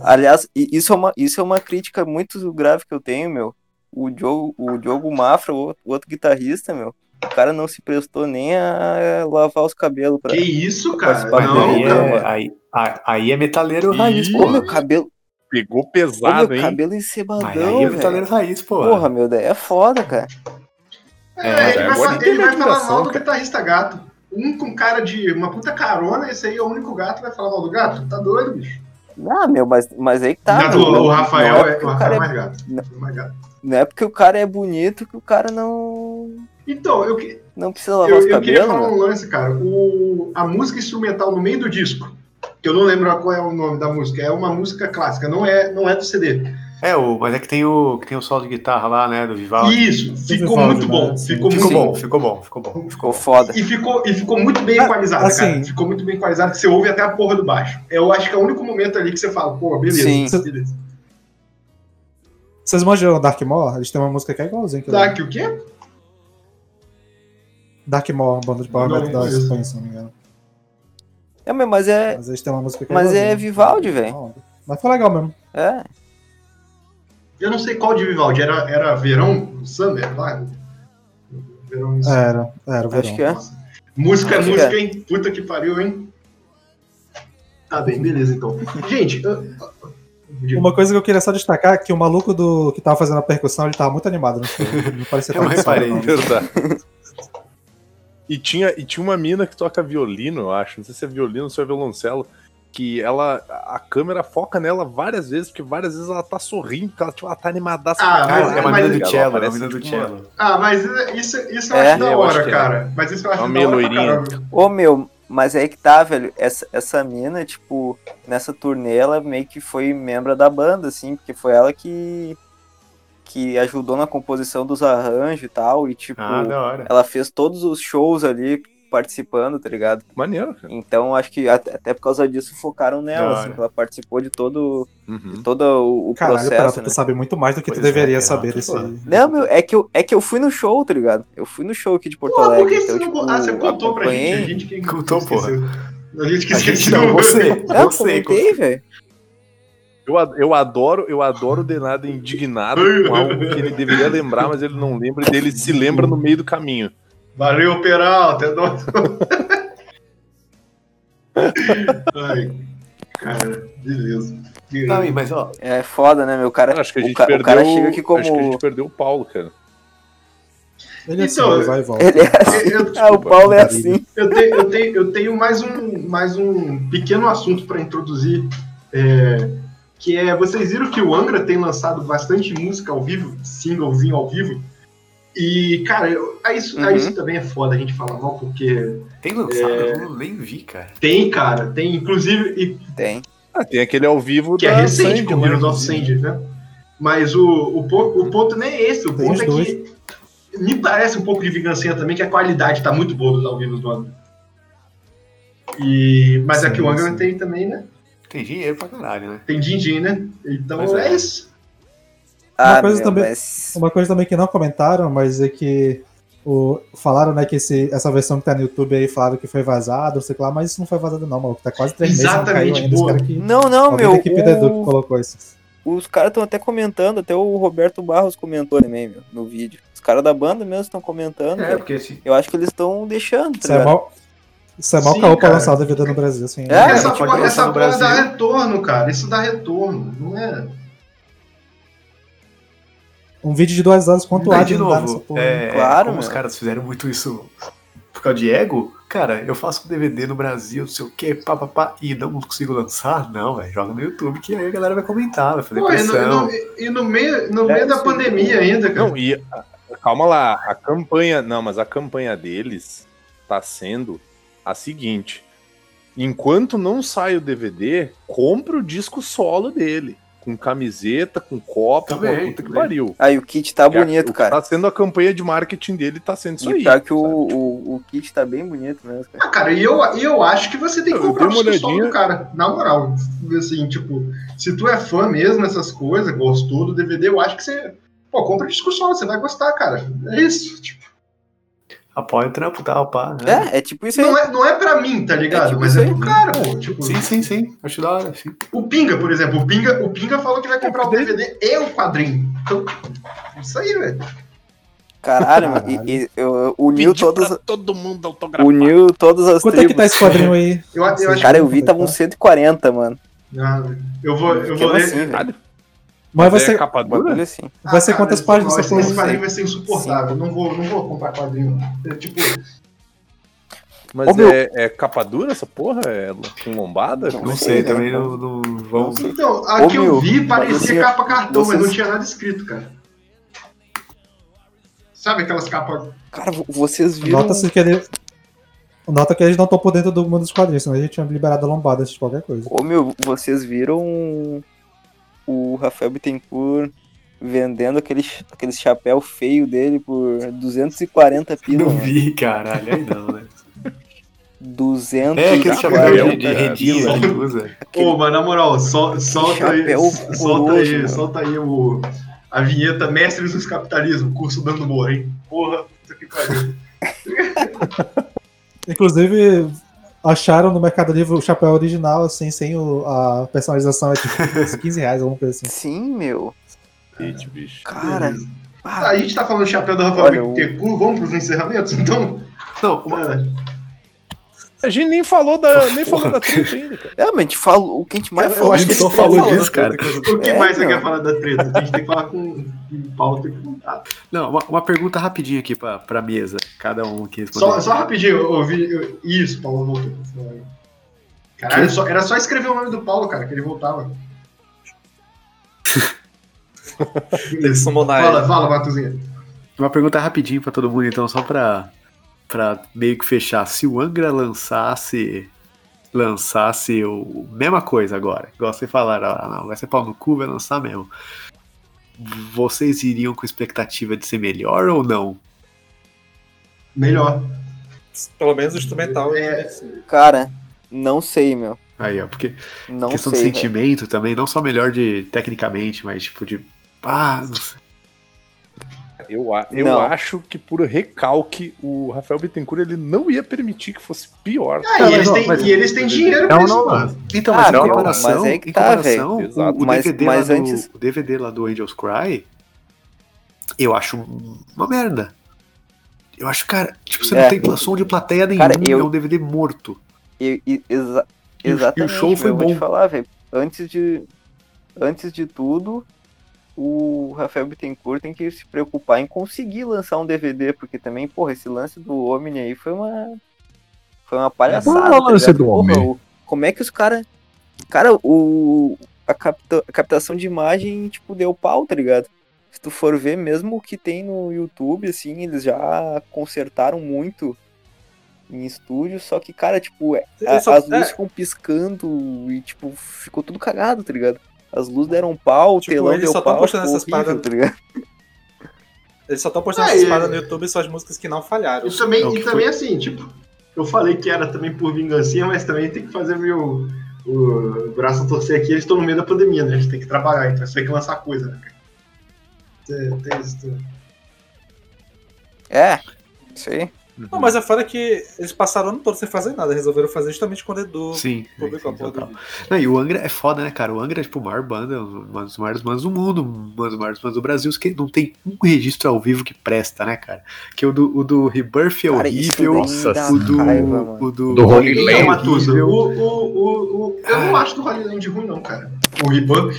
Aliás, isso é, uma, isso é uma crítica muito grave que eu tenho, meu. O Diogo, o Diogo Mafra, o outro, o outro guitarrista, meu. O cara não se prestou nem a lavar os cabelos pra. Que isso, cara? Não, aí, cara. é, aí, aí é metaleiro raiz, Ô, porra. meu cabelo. Pegou Ô, pesado, meu hein? cabelo Mas encebadão, aí é velho. metaleiro raiz, porra. Porra, meu, daí é foda, cara. É, É, ele, vai, ele vai falar mal do guitarrista gato. Um com cara de uma puta carona, esse aí é o único gato que vai falar mal do gato? Tá doido, bicho? Não, meu, mas, mas aí que tá. Gato, meu, não- o Rafael não é, porque o Rafael cara é é mais gato. Não. É mais gato. Não é porque o cara é bonito que o cara não, Então, eu, que- não precisa lavar eu, os eu queria cabelos, falar meu. um lance, cara. O, a música instrumental no meio do disco, que eu não lembro qual é o nome da música, é uma música clássica, não é, não é do CD. É, o, mas é que tem o, que tem o solo de guitarra lá, né, do Vivaldi. Isso, ficou Vivaldi, muito né? bom. Sim. Ficou, Ficou muito bom, ficou bom, ficou bom. Ficou foda. E ficou, e ficou muito bem Ah, equalizado, assim- cara. Ficou muito bem equalizado, que você ouve até a porra do baixo. Eu acho que é o único momento ali que você fala, pô, beleza, Sim. beleza. Vocês manjam Darkmore? Eles têm uma música que é igualzinha. Que Dark o quê? Darkmore, uma banda de power metal da. Espanha, se não me engano. É, meu, mas é. Mas eles têm uma música que Mas é igualzinha. Vivaldi, velho. Mas foi legal mesmo. É. Eu não sei qual de Vivaldi, era, era Verão, Summer lá? Verão e Era, era verão. Acho que é. Música é música, é. hein? Puta que pariu, hein? Tá bem, beleza então. Gente, eu- eu- Uma coisa que eu queria só destacar é que o maluco do que tava fazendo a percussão, ele tava muito animado no show. Não parecia Eu tão reparei. não. E tinha, e tinha uma mina que toca violino, eu acho. Não sei se é violino ou se é violoncelo. Que ela. A câmera foca nela várias vezes, porque várias vezes ela tá sorrindo, porque ela, tipo, ela tá animadaça. Ah, pra é uma mina do cello, é uma mina do tipo, cello. Ah, mas isso, isso eu É, acho da eu acho hora, que é. cara. Mas isso eu acho Uma da hora loirinha. Ô, meu, mas é aí que tá, velho. Essa, essa mina, tipo, nessa turnê, ela meio que foi membro da banda, assim, porque foi ela que. Que ajudou na composição dos arranjos e tal. E, tipo, Ah, da hora. ela fez todos os shows ali participando, tá ligado? Maneiro, cara. Então acho que até, até por causa disso focaram nela, assim, que ela participou de todo, Uhum. de todo o, o Caralho, processo, Peralta, né? tu sabe muito mais do que Pois tu deveria é, saber desse. Não, meu, é que, eu, é que eu fui no show, tá ligado? Eu fui no show aqui de Porto Pô, por Alegre. que então, você não. tipo, Ah, você contou pra gente. A gente que Contou, porra. A gente que A gente esqueceu. não, você. Não, eu Você, comentei, velho. Eu, eu adoro, eu adoro o Denado indignado com algo que ele deveria lembrar, mas ele não lembra, e ele se lembra no meio do caminho. Valeu, Peralta. É nóis. Ai, cara, beleza. Não, mas ó, É foda, né, meu? O cara, Acho que a o, gente ca- perdeu. o cara chega aqui como. Acho que a gente perdeu o Paulo, cara. Ele é assim, Então, ele vai e volta. Ele é assim. Eu, [LAUGHS] Ah, o Paulo é assim. eu tenho, eu, tenho, eu tenho mais um, mais um pequeno assunto para introduzir. é, que é, vocês viram que o Angra tem lançado bastante música ao vivo, singlezinho ao vivo. E, cara, eu, aí isso, aí Uhum. isso também é foda a gente falar mal, porque tem lançado, eu nem vi, cara. tem, cara, tem, inclusive, e Tem. Ah, tem aquele ao vivo que é recente, Sandy com o Heroes of né? Mas o, o, ponto, o ponto nem é esse, o Tem ponto é dois. que me parece um pouco de vingancinha também, que a qualidade tá muito boa dos ao vivo do Angra. E, mas Sim, aqui o Angra sim. tem também, né? Tem dinheiro pra caralho, né? Tem din-din, né? Então Pois é. é. isso. Ah, coisa meu, também- mas... Uma coisa também que não comentaram, mas é que o, falaram, né, que esse, essa versão que tá no YouTube aí falaram que foi vazada, não sei o que lá, mas isso não foi vazado não, maluco. Tá quase três meses, não Exatamente, cara que, Não, não, alguém meu. da equipe da Edu que o- colocou isso. Os caras estão até comentando, até o Roberto Barros comentou também, meu, no vídeo. Os caras da banda mesmo estão comentando. É, porque assim. Eu acho que eles estão deixando, tá Isso é mal, isso é mal caô pra lançar o DVD no Brasil, assim. É, essa pode porra, essa porra dá retorno, cara. Isso dá retorno, não é? Um vídeo de duas horas quanto há de não dá nessa novo, porra. é, Claro, como os caras fizeram muito isso por causa de ego, cara, eu faço um DVD no Brasil, não sei o que, pá, pá, pá, e não consigo lançar, não, velho, joga no YouTube que aí a galera vai comentar, vai fazer Pô, e, no, pressão. e no- e no meio, no É, meio da sim. pandemia ainda, cara. Não, e calma lá, a campanha. Não, mas a campanha deles tá sendo a seguinte: enquanto não sai o DVD, compra o disco solo dele. Com camiseta, com copo, com a puta que pariu. Aí o kit tá bonito, cara. Tá sendo a campanha de marketing dele, tá sendo isso E aí. pior que o, o, o kit tá bem bonito mesmo, cara. Ah, cara, e eu, e eu acho que você tem que comprar o disco solo do olhadinha. cara. Na moral. Assim, tipo, se tu é fã mesmo dessas coisas, gostou do DVD, eu acho que você. Pô, compra o disco solo, você vai gostar, cara. É isso. Tipo, Apoia o trampo, tal, pá. né? É, é tipo isso aí. não, é, não é pra mim, tá ligado? É tipo Mas é pro cara, pô. Tipo, Sim, sim, sim, acho da hora, sim. o Pinga, por exemplo. O Pinga, o Pinga falou que vai comprar o DVD e o quadrinho. Então, isso aí, velho. Caralho, mano. E, e, eu- uniu todas, todo mundo autografar. uniu todas as Quanto é que tá tribos. esse quadrinho aí? Eu, eu acho Cara, eu vi, tava uns 140, mano. Ah, eu vou, eu vou ler. assim, velho. Mas vai é ser, capa dura? Bagulho assim. vai ser Ah, cara, quantas páginas essa porra? esse quadrinho vai ser insuportável. Não vou, não vou comprar quadrinho. É, tipo, Mas Ô, é, é capa dura essa porra? É com lombada? Não sei, também não, não vão. então, a Ô, que eu vi mas parecia assim, capa cartão, mas não tinha nada escrito, cara. Sabe aquelas capas. Cara, vo- vocês viram. Nota-se que ele. Nota que eles não estão por dentro do mundo dos quadrinhos, senão a gente tinha liberado a lombada de qualquer coisa. Ô meu, vocês viram o Rafael Bittencourt vendendo aquele, aquele chapéu feio dele por 240 pila, Não vi, caralho, aí não, né? [LAUGHS] 240 É, aquele chapéu de, de cara. redinho que ele usa. Ô, mas na moral, sol- solta aí. chapéu Solta aí, mano. solta aí o, a vinheta Mestres dos Capitalismo, curso dando humor, hein? Porra, puta que pariu. [LAUGHS] Inclusive, acharam no Mercado Livre o chapéu original, assim, sem o- a personalização, é tipo uns [LAUGHS] 15 reais, alguma coisa assim. Sim, meu. Eita, bicho. Cara, Ah, a gente tá falando do chapéu do Rafael Bittencourt, vamos pros encerramentos? Então. Não, uma- é, A gente nem falou da, nem falou da treta ainda, cara. é, mas a gente falou, o que a gente mais Eu falou acho que só falou disso, cara. o que É, mais você quer falar da treta? A gente tem que falar com tem que contar. Não, uma, uma pergunta rapidinho aqui pra, pra mesa. Cada um aqui responder. Só, só rapidinho, eu ouvi. Isso, Paulo voltou. Caralho, só- era só escrever o nome do Paulo, cara, que ele voltava. [LAUGHS] Fala, fala, Matuzinha. Uma pergunta rapidinho pra todo mundo, então, só pra, pra meio que fechar. Se o Angra lançasse. Lançasse o. Mesma coisa agora. Igual vocês falaram, ah, não, vai ser pau no cu, vai lançar mesmo. Vocês iriam com expectativa de ser melhor ou não? Melhor. Pelo menos o instrumental. É. assim. Cara, não sei, meu. Aí, ó, porque Não questão sei. de sentimento também, não só melhor de tecnicamente, mas tipo de. Ah, não sei. Eu, a- eu Não. acho que por recalque o Rafael Bittencourt ele não ia permitir que fosse pior. Ah, Não, e, eles ó, têm, mas- e eles têm dinheiro Não, pra isso, não, mano. Então, Ah, mas em meu, comparação, mas é que em tá, comparação o, Mas- DVD mas lá do, antes- o DVD lá do Angels Cry, eu acho uma merda. Eu acho, cara, tipo, você É. não tem som de plateia nenhum, Cara, eu- é um DVD morto. E- e- exa- E o- e o exatamente. show foi meu, eu vou te bom. falar, velho. Antes de, antes de tudo, o Rafael Bittencourt tem que se preocupar em conseguir lançar um DVD, porque também, porra, esse lance do Omni aí foi uma. Foi uma palhaçada. É o tá lance ligado? do Porra, o- como é que os caras. Cara, o. A, capta- a captação de imagem, tipo, deu pau, tá ligado? Se tu for ver, mesmo o que tem no YouTube, assim, eles já consertaram muito em estúdio, só que, cara, tipo, é- a- Eles só- as luzes é. ficam piscando e, tipo, ficou tudo cagado, tá ligado? As luzes deram pau, o Tipo, telão eles deu só pau, postando essas horrível, paradas. tá? Eles só estão postando É, essas e- paradas no YouTube só as músicas que não falharam. E também, É o e também assim, tipo, eu falei que era também por vingancinha, mas também tem que fazer meu o braço a torcer aqui, eles estão no meio da pandemia, né? A gente tem que trabalhar, então você tem que lançar coisa, né? cara? Tem, tem isso tudo. É, isso aí. Não, mas a foda é que eles passaram o ano todo sem fazer nada. Resolveram fazer justamente quando Edu Sim. publicou a sim, porra do total. vídeo. Não, e o Angra é foda, né, cara? O Angra é tipo a maior banda, uma das maiores bandas do mundo, uma das maiores bandas do Brasil, que não tem um registro ao vivo que presta, né, cara? Que o do, o do Rebirth é Cara, horrível, dá o do. raiva, o do, Do Holy Land. Horrível. o, o, o, o- eu não acho do Holy Land ruim, não, cara. O Riban.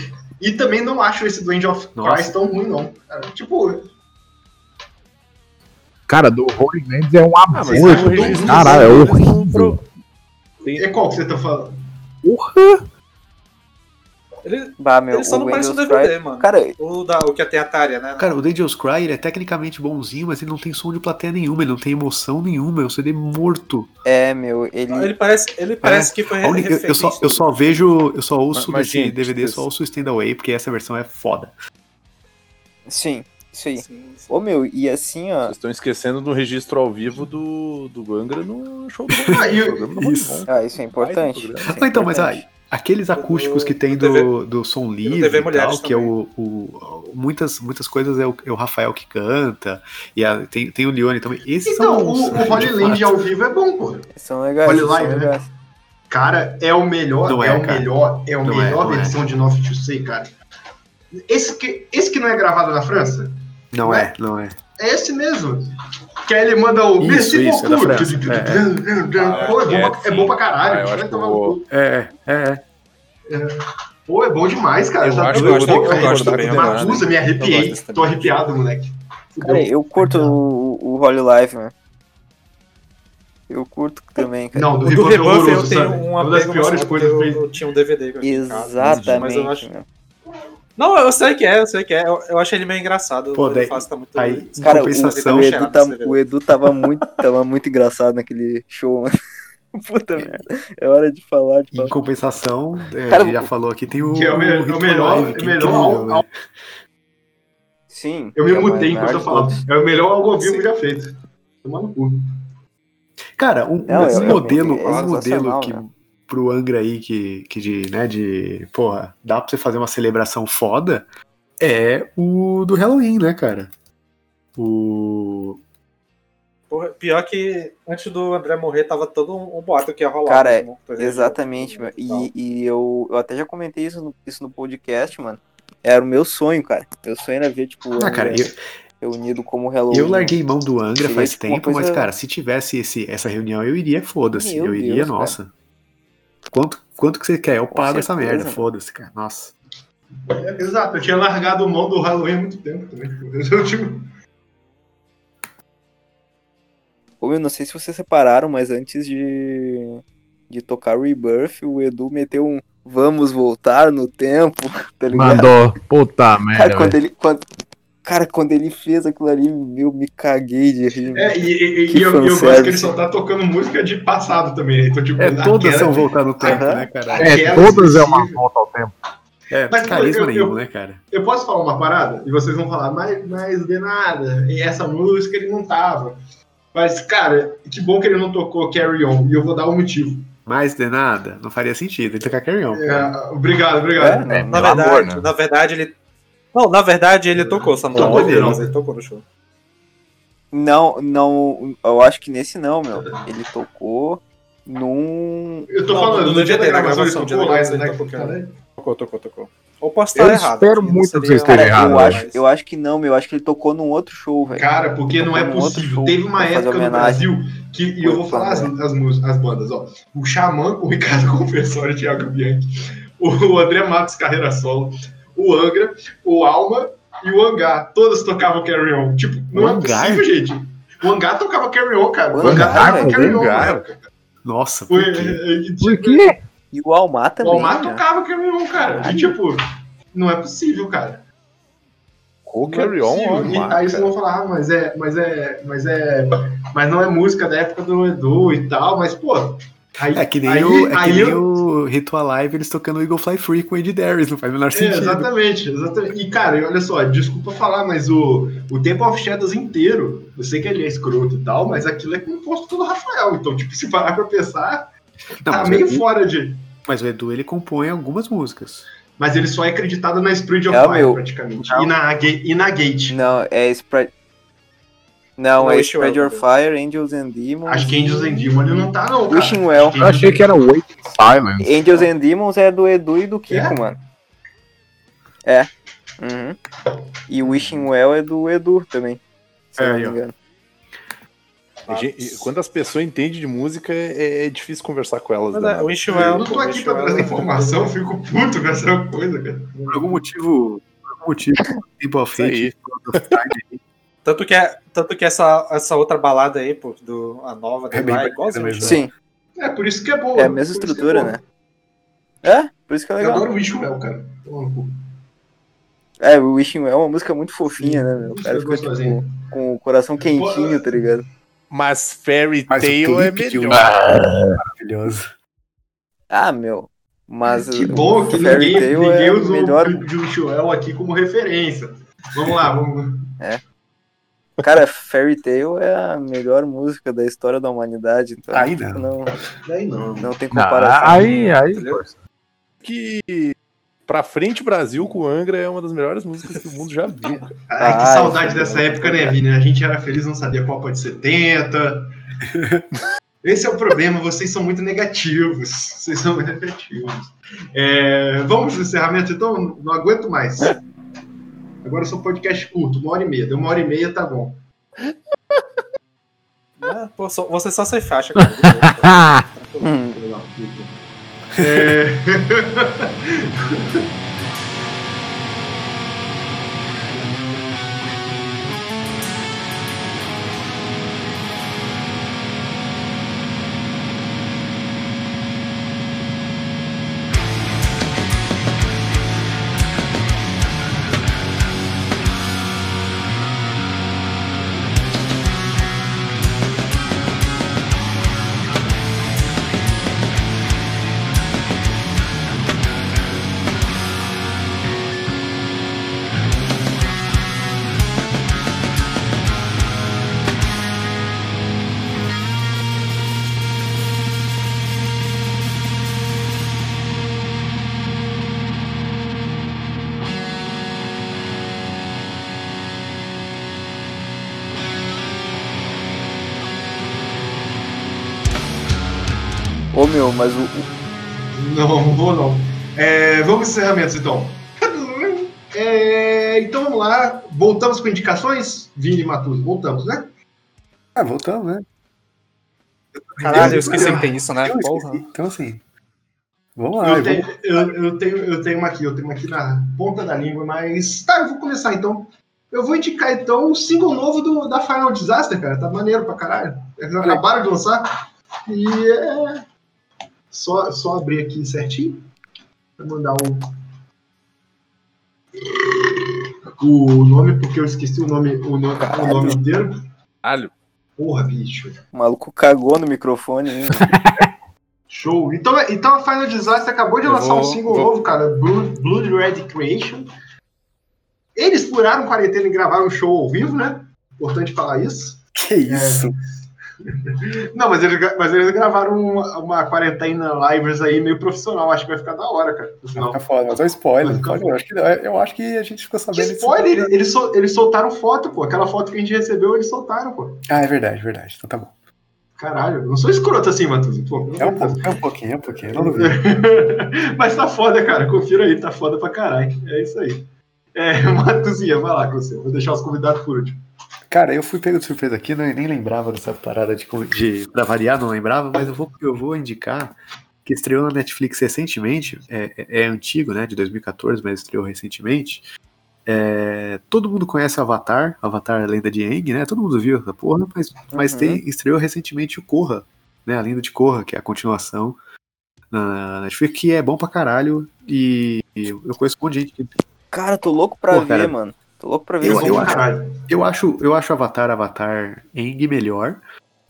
E também não acho esse do Angel of Nossa. Christ tão ruim, não. Cara, tipo, Cara, do Holy Lands é um Ah, tem um registro Caralho, é horrível. é qual que você tá falando? Porra! Ele, Bah, meu, ele só não o parece um Windows DVD, Fry- mano. Cara, O, da, o que tem a Atari, né? Cara, o Dangerous Cry ele é tecnicamente bonzinho, mas ele não tem som de plateia nenhuma, ele não tem emoção nenhuma, é um CD morto. é, meu, ele. Ele parece, ele parece que foi única- eu, só, eu só vejo, eu só ouço Mas, desse gente, DVD, só ouço o Stand Away, porque essa versão é foda. Sim, isso aí. Sim, sim. Ô, meu, e assim, ó. Vocês estão esquecendo do registro ao vivo do, do Angra no show do Ah, e o- Rolling isso. Ah, isso é importante. isso é Ah, então, mas importante. aí, aqueles acústicos que tem do, TV do som livre e tal, que é o, o- muitas, muitas coisas é o, é o Rafael que canta, e a- tem, tem o Leone também. Esses Então, são o, os- o Holy de Land ao vivo é bom, pô. São legais, Olha são lá, né? legais. Cara, é o melhor, Não é, é, o cara. melhor, é a Não é, melhor é. versão de Nothing to Say, cara. Esse que, esse que não é gravado na França? Não é, não é. É esse mesmo. Que aí ele manda o Isso, isso, é da beaucoup. França, [LAUGHS] Pô, é bom, é, pra, é bom pra Ah, caralho. eu acho eu cu. É, é, é. Pô, é bom demais, cara. Eu Tá acho que eu vou ter pô, que velho. concordar com o Renato. Matusa, me Eu arrepiei. gosto Tô também. arrepiado, moleque. Cara, eu curto o, o Holy Live, mano. Eu curto também, cara. Não, do O do Rebuff é eu tenho um Uma das piores coisas eu, eu tinha um DVD Exatamente, mas eu acho... Não, eu sei que é, eu sei que é. Eu, eu acho ele meio engraçado. Pô, o daí- tá muito... aí, em Cara, o, compensação, o, Edu, tá, o Edu tava muito, tava muito engraçado naquele show, mano. [LAUGHS] Puta merda. É hora de falar, de Em falar. compensação, é, Cara, já falou aqui, tem o. Que é o me- é o melhor- Live, é que o melhor incrível, ao- né? ao- Sim. Eu me é mutei enquanto eu falava. É o melhor algo ao vivo já feito. Tomar no cu. Cara, um, Não, um é- é- modelo, é um modelo que né? Pro Angra aí que, que de, né, de, porra, dá pra você fazer uma celebração foda, é o do Halloween, né, cara? O Porra, pior que antes do André morrer, tava todo um, um boato que ia rolar. Cara, né, Exatamente, meu. e. E, eu, eu até já comentei isso no, isso no podcast, mano. Era o meu sonho, cara. Meu sonho era ver, tipo, Ah, cara, eu, reunido como Halloween. eu larguei mão do Angra Seria, faz tipo, tempo, mas, coisa- cara, se tivesse esse, essa reunião, eu iria, foda-se. Eu iria, Deus, cara. Quanto, quanto que você quer? Eu pago essa merda, foda-se, cara. Nossa. É, Exato, eu tinha largado mão do Halloween há muito tempo também. Eu, tipo, Ou eu não sei se vocês separaram, mas antes de, de tocar Rebirth, o Edu meteu um Vamos voltar no tempo, [LAUGHS] tá ligado? Mandou. Puta Cara, merda. quando ele, quando, cara, quando ele fez aquilo ali, meu, me caguei de rir. É, e, e- e eu, eu gosto que ele só tá tocando música de passado também. né? Então, tipo, É, todas são voltar no tempo, né, cara? É, todas é uma volta ao tempo. É, Mas, carisma eu- eu- nenhum, né, cara? Eu posso falar uma parada? E vocês vão falar, mas, mas de nada. E essa música ele não tava. Mas, cara, que bom que ele não tocou Carry On. E eu vou dar um motivo. Mais de nada, não faria sentido. Ele tocar Carry On. É, obrigado, obrigado. É, Na pelo verdade, amor, né? na verdade, ele. Não, na verdade, ele tocou essa música. Tocou, Ele, não. ele tocou no show. Não, não. Eu acho que nesse não, meu. Ele tocou num. Eu tô Não, falando, no no dia dia da gravação dia tocou da gravação, né? tocou. Tocou, tocou, tocou. Ou posso estar Eu errado. espero muito que seria- você esteja Cara, errado, eu, acho, eu acho que não, meu. Eu acho que ele tocou num outro show, velho. Cara, porque não é Tocou possível. show Teve uma época no. Brasil que, e eu vou falar as, as, as bandas, ó. O Xamã com o Ricardo [LAUGHS] Confessório e Thiago Bianchi, o André Matos Carreira Solo, o Angra, o Alma e o Hangar. Todas tocavam Carry On. Tipo, não O é Hangar? possível, gente. O Hangar tocava Carry On, cara. O O Hangar tocava. Carry On. Hangar. na época. Nossa, por quê? é, é, Por tipo, quê? E o Almar O também. Almar né? tocava Carry On, cara. E tipo, não é possível, cara. O é Carry On, possível. E aí vocês vão falar, ah, mas é, mas é, mas é, mas não é música da época do Edu e tal, mas pô, aí, É que nem, aí, o, é que aí nem eu- o Ritual Live eles tocando Eagle Fly Free com o Andy Darius, não faz o menor É, sentido. exatamente, exatamente. E cara, e olha só, desculpa falar, mas o, o Temple of Shadows inteiro, eu sei que ele é escroto e tal, mas aquilo é composto pelo Rafael. Então, tipo, [LAUGHS] se parar pra pensar, Não, tá meio Edu, fora de. mas o Edu ele compõe algumas músicas. Mas ele só é acreditado na Spirit of É, Fire, meu. praticamente. E na, e na Gate. Não, é Spread. Não, Não, é Spread Your Fire, Angels and Demons. Acho que Angels and Demons ele não tá, não. Cara. Wishing Well. Eu achei que era Wait Silence. Angels and Demons é do Edu e do Kiko, É? mano. É. Uhum. E Wishing Well é do Edu também. Se É, eu não me engano. Gente- quando as pessoas entendem de música, é, é difícil conversar com elas. Mas né, é, Eu Well. não tô aqui pra trazer é- informação, eu fico puto com essa coisa, cara. Por algum motivo. Por algum motivo. Fate. Tanto que, é, tanto que essa, essa outra balada aí, pô, do, a nova É bem lá, é igualzinho. mesmo. Sim, É, por isso que é boa. é a mesma por isso que estrutura, é né? É, por isso que é Eu legal. adoro o Wishwell, cara. É, o Wishing Well é uma música muito fofinha, né, meu? O cara fica, tipo, com o coração quentinho, tá ligado? Mas Fairy Mas Tail é um- melhor. Maravilhoso. Ah, meu. Mas Que o bom que Fairy ninguém, Tail ninguém é usou melhor. o clipe de Wishwell aqui como referência. Vamos lá, vamos. Cara, Fairy Tail é a melhor música da história da humanidade. Então, Aí não. não. Daí não. Não tem Não, comparação. aí, aí. Que Pra Frente Brasil com Angra é uma das melhores músicas que o mundo já viu. [LAUGHS] Ai, que Ai, saudade dessa época, né, Vini? A gente era feliz, não sabia Copa de 70. Esse é o problema, vocês são muito negativos. Vocês são muito negativos. É, vamos pro encerramento, então? Não aguento mais. Agora eu sou podcast curto, uma hora e meia. Deu uma hora e meia, tá bom. [LAUGHS] Ah, pô, só- você só se faixa, [LAUGHS] cara. [LAUGHS] Hum. É... mas o. o- Não, não [LAUGHS] vou não. É, vamos encerramentos, então. É, então vamos lá. Voltamos com indicações? Vini e Matuso, voltamos, né? Ah, voltamos, né? Caralho, eu esqueci que tem isso, né? Esqueci. Então, assim. Vamos lá. Eu eu tenho, eu, eu tenho, eu tenho uma aqui, eu tenho uma aqui na ponta da língua, mas. Tá, eu vou começar então. Eu vou indicar então o single novo do, da Final Disaster, cara. Tá maneiro pra caralho. Eles acabaram de lançar. E é. Só, só abrir aqui certinho. Vou mandar um. O nome, porque eu esqueci o nome, o nome, o nome inteiro. Caralho. Porra, bicho. O maluco cagou no microfone ainda. [LAUGHS] Show. Então, então a Final Disaster acabou de Eu lançar um vou- single vou- novo, cara, Blood, Blood Red Creation. Eles furaram quarentena e gravaram um show ao vivo, né? Importante falar isso. Que isso? Não, mas eles, mas eles gravaram uma, uma quarentena lives aí meio profissional. Acho que vai ficar da hora, cara. no final. Fica foda, mas é um spoiler. Eu, acho que, eu acho que a gente ficou Que sabendo spoiler! Eles, eles, sol- eles soltaram foto, pô. Aquela foto que a gente recebeu, eles soltaram, pô. Ah, é verdade, verdade. Então tá bom. Caralho, eu não sou escroto assim, Matheus. Pô, É um, pouco, é um pouquinho, é um pouquinho. Não duvido. [LAUGHS] Mas tá foda, cara. Confira aí, tá foda pra caralho. É isso aí. É, [LAUGHS] Matuzinha, vai lá com você. Vou deixar os convidados por último. Cara, eu fui pego de surpresa aqui, não, nem lembrava dessa parada de, de. Pra variar, não lembrava, mas eu vou, eu vou indicar que estreou na Netflix recentemente. É, é- é antigo, né? De 2014, mas estreou recentemente. É, todo mundo conhece Avatar, Avatar Lenda de Aang, né? Todo mundo viu essa porra, mas, mas Uhum. tem, estreou recentemente o Korra, né? A Lenda de Korra, que é a continuação na Netflix, que é bom pra caralho. E, e eu conheço um monte de gente que Cara, tô louco pra Pô, ver, cara. mano. Tô louco pra ver Eu- eu acho-. Eu acho, eu acho Avatar, Avatar Eng melhor,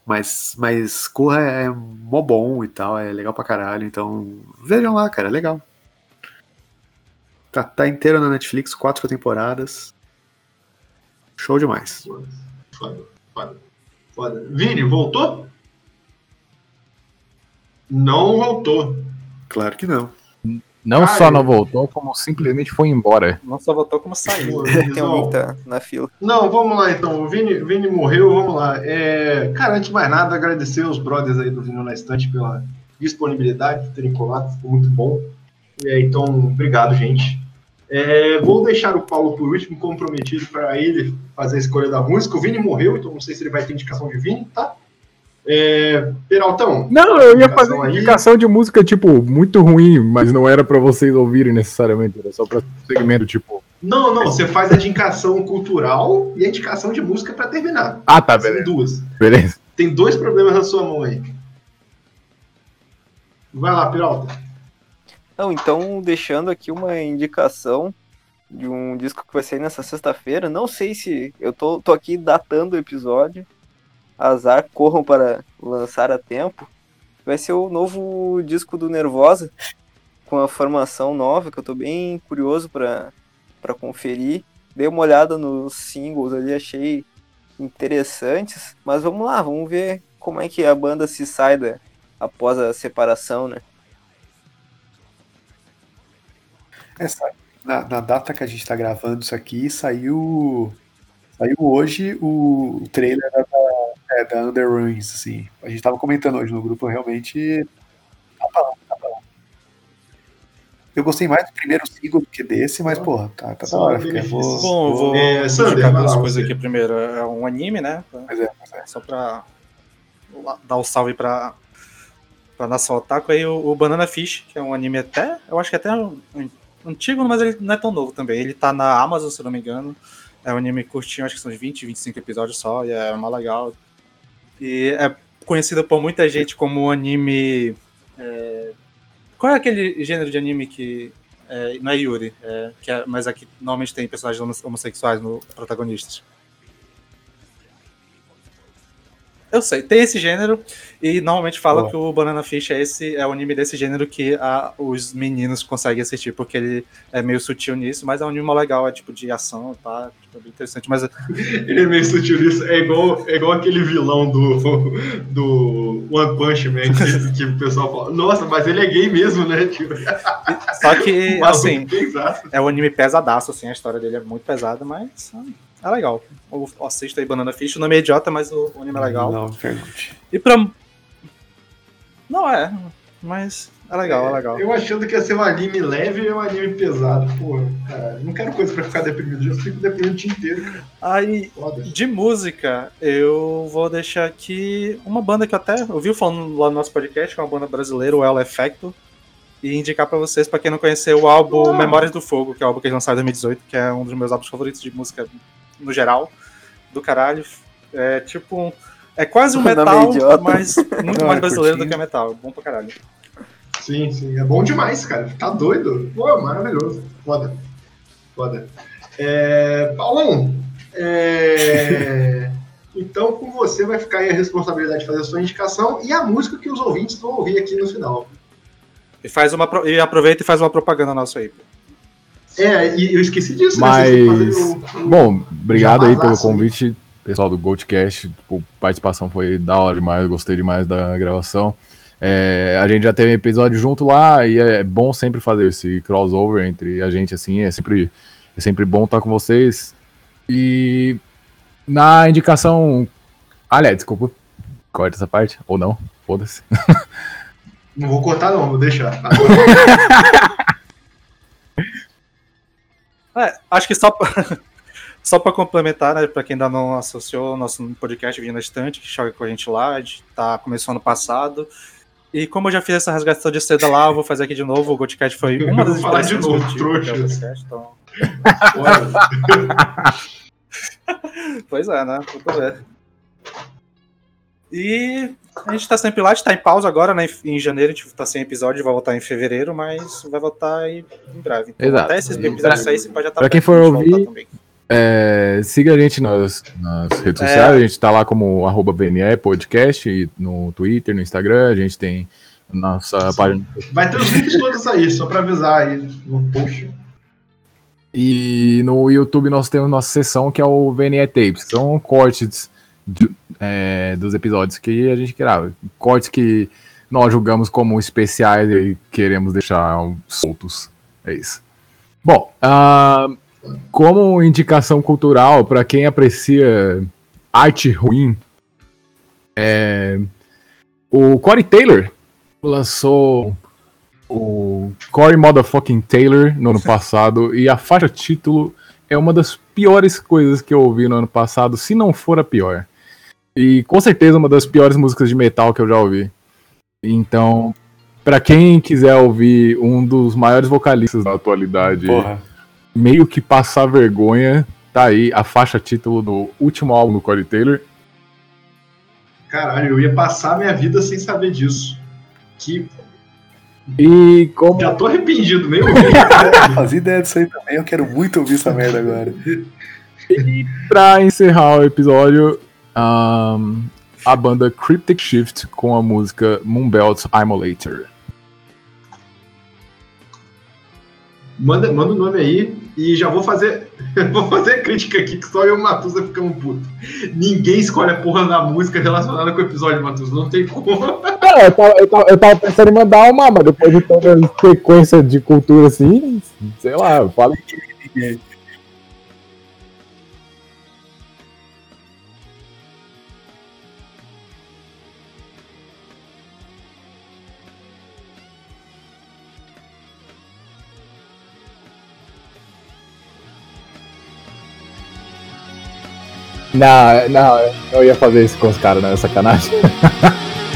mas, mas Korra é mó bom e tal, é legal pra caralho, então vejam lá, cara, é legal. Tá, tá inteiro na Netflix, quatro temporadas. Show demais. Foda, foda, foda. Vini, voltou? Não voltou. Claro que não. Não só não voltou, como simplesmente foi embora. Não só votou como saiu. Tem Visão. que tá na fila. Não, vamos lá então. O Vini, Vini morreu, vamos lá. É, cara, antes de mais nada, agradecer os brothers aí do Vinil na Estante pela disponibilidade de terem colado, ficou muito bom. É, então, obrigado, gente. É, vou deixar o Paulo por último, comprometido para ele fazer a escolha da música. O Vini morreu, então não sei se ele vai ter indicação de Vini, tá? É, Peraltão. Não, eu ia indicação fazer aí. indicação de música, tipo, muito ruim, mas não era pra vocês ouvirem necessariamente, era só pra segmento, tipo. Não, não, você faz a indicação cultural e a indicação de música para terminar. Ah, tá, São beleza. duas. Beleza. Tem dois problemas na sua mão aí. Vai lá, Peralta. Não, então, deixando aqui uma indicação de um disco que vai sair nessa sexta-feira. Não sei se. Eu tô, tô aqui datando o episódio. Azar, corram para lançar a tempo. Vai ser o novo disco do Nervosa, com a formação nova, que eu tô bem curioso para conferir. Dei uma olhada nos singles ali, achei interessantes. Mas vamos lá, vamos ver como é que a banda se sai da, após a separação, né? Essa, na, na data que a gente tá gravando isso aqui, saiu. Saiu hoje o, o trailer da, é, da Under Ruins, assim. A gente tava comentando hoje no grupo, realmente. Tá bom, tá bom. Eu gostei mais do primeiro single do que desse, mas, porra, tá, tá da hora. Fica, vou, Bom, eu vou É, indicar duas coisas aqui primeiro. É um anime, né? Mas é, mas é. Só pra dar o salve pra, pra nação otaku. Aí o, o Banana Fish, que é um anime até, eu acho que até um- um- antigo, mas ele não é tão novo também. Ele tá na Amazon, se eu não me engano. É um anime curtinho, acho que são uns 20, 25 episódios só, e é mó legal. E é conhecido por muita gente como anime. é, Qual é aquele gênero de anime que. é, não é Yuri, é, que é- mas aqui normalmente tem personagens homo- homossexuais no protagonistas. Eu sei, tem esse gênero, e normalmente falam Boa. que o Banana Fish é esse é o anime desse gênero que a- os meninos conseguem assistir, porque ele é meio sutil nisso, mas é um anime legal, é tipo de ação, tá? Tipo, é bem interessante, mas [LAUGHS] Ele é meio sutil nisso. É igual, é igual aquele vilão do, [LAUGHS] do One Punch Man que, que o pessoal fala, nossa, mas ele é gay mesmo, né? Tipo, só que, [LAUGHS] assim, é um anime pesadaço, assim, a história dele é muito pesada, mas ah, é legal. O- Assista aí Banana Fish, o nome é idiota, mas o, o anime é legal. Não, pergunte. E pra... Não é, mas é legal, é legal. Eu achando que ia ser um anime leve e um anime pesado. Pô, cara, não quero coisa pra ficar deprimido. Eu fico deprimido o dia inteiro, cara. Aí, Foda. De música, eu vou deixar aqui uma banda que eu até ouvi falando lá no nosso podcast, que é uma banda brasileira, o El Effecto, e indicar pra vocês, pra quem não conheceu, o álbum Ah. Memórias do Fogo, que é o álbum que eles lançaram em 2018, que é um dos meus álbuns favoritos de música no geral, do caralho. É tipo um. É quase um [LAUGHS] é metal, mas muito Não, mais é brasileiro do curtinho. que metal. Bom pra caralho. Sim, sim. É bom demais, cara. Tá doido? Pô, maravilhoso. Foda. Foda. É, Paulão, é, [LAUGHS] então com você vai ficar aí a responsabilidade de fazer a sua indicação e a música que os ouvintes vão ouvir aqui no final. E, faz uma, pro- e aproveita e faz uma propaganda nossa aí. É, e eu esqueci disso, Mas- né? Fazer o- o- Bom, obrigado aí pelo convite, pessoal do Goldcast. Tipo, a participação foi da hora demais, gostei demais da gravação. É, a gente já teve episódio junto lá e é bom sempre fazer esse crossover entre a gente, assim, é sempre, é sempre bom estar com vocês. E na indicação. Aliás, desculpa, corta essa parte, ou não, foda-se. [LAUGHS] Não vou cortar, não, vou deixar. [LAUGHS] É, acho que só pra, [LAUGHS] só pra complementar, né, pra quem ainda não associou, nosso podcast Vinha na Estante, que joga com a gente lá, a gente tá, começou ano passado. E como eu já fiz essa resgatação de seda lá, eu vou fazer aqui de novo. O Goldcast foi uma das falar de novo. Goldcast, então... [LAUGHS] [LAUGHS] Pois é, né? Tudo bem. E a gente tá sempre lá, a gente tá em pausa agora, né? Em janeiro a gente tá sem episódio, vai voltar em fevereiro, mas vai voltar aí em breve. Então, Exato. Até esses episódios saírem, você pode já estar Pra quem for ouvir, É, siga a gente nas, nas redes É. sociais, a gente tá lá como arroba VNE Podcast, e no Twitter, no Instagram, a gente tem nossa página. Vai ter os links todos aí, só pra avisar aí no post. E no YouTube nós temos nossa sessão que é o VNE Tapes, são cortes de- é, dos episódios que a gente grava. Cortes que nós julgamos como especiais e queremos deixar soltos. É isso. Bom, ah, como indicação cultural para quem aprecia arte ruim, é, o Corey Taylor lançou o Corey Motherfucking Taylor no ano passado e a faixa título é uma das piores coisas que eu ouvi no ano passado, se não for a pior. E com certeza uma das piores músicas de metal que eu já ouvi. Então, pra quem quiser ouvir um dos maiores vocalistas da atualidade, Porra. meio que passar vergonha, tá aí a faixa título do último álbum do Corey Taylor. Caralho, eu ia passar minha vida sem saber disso. Que E como já tô arrependido. Eu fazia ideia disso aí também, eu quero muito ouvir essa merda agora. Pra encerrar o episódio, ahn, a banda Cryptic Shift com a música Moonbelt Emulator. Manda, manda o nome aí e já vou fazer. [LAUGHS] vou fazer a crítica aqui, que só eu e o Matusa ficamos puto. Ninguém escolhe a porra da música relacionada com o episódio, Matusa. Não tem como. Cara, [LAUGHS] eu tava, eu, tava, eu tava pensando em mandar uma, mas depois de toda a sequência de cultura assim, sei lá, eu falo Não, não, eu ia fazer isso com os caras, não é sacanagem. [LAUGHS]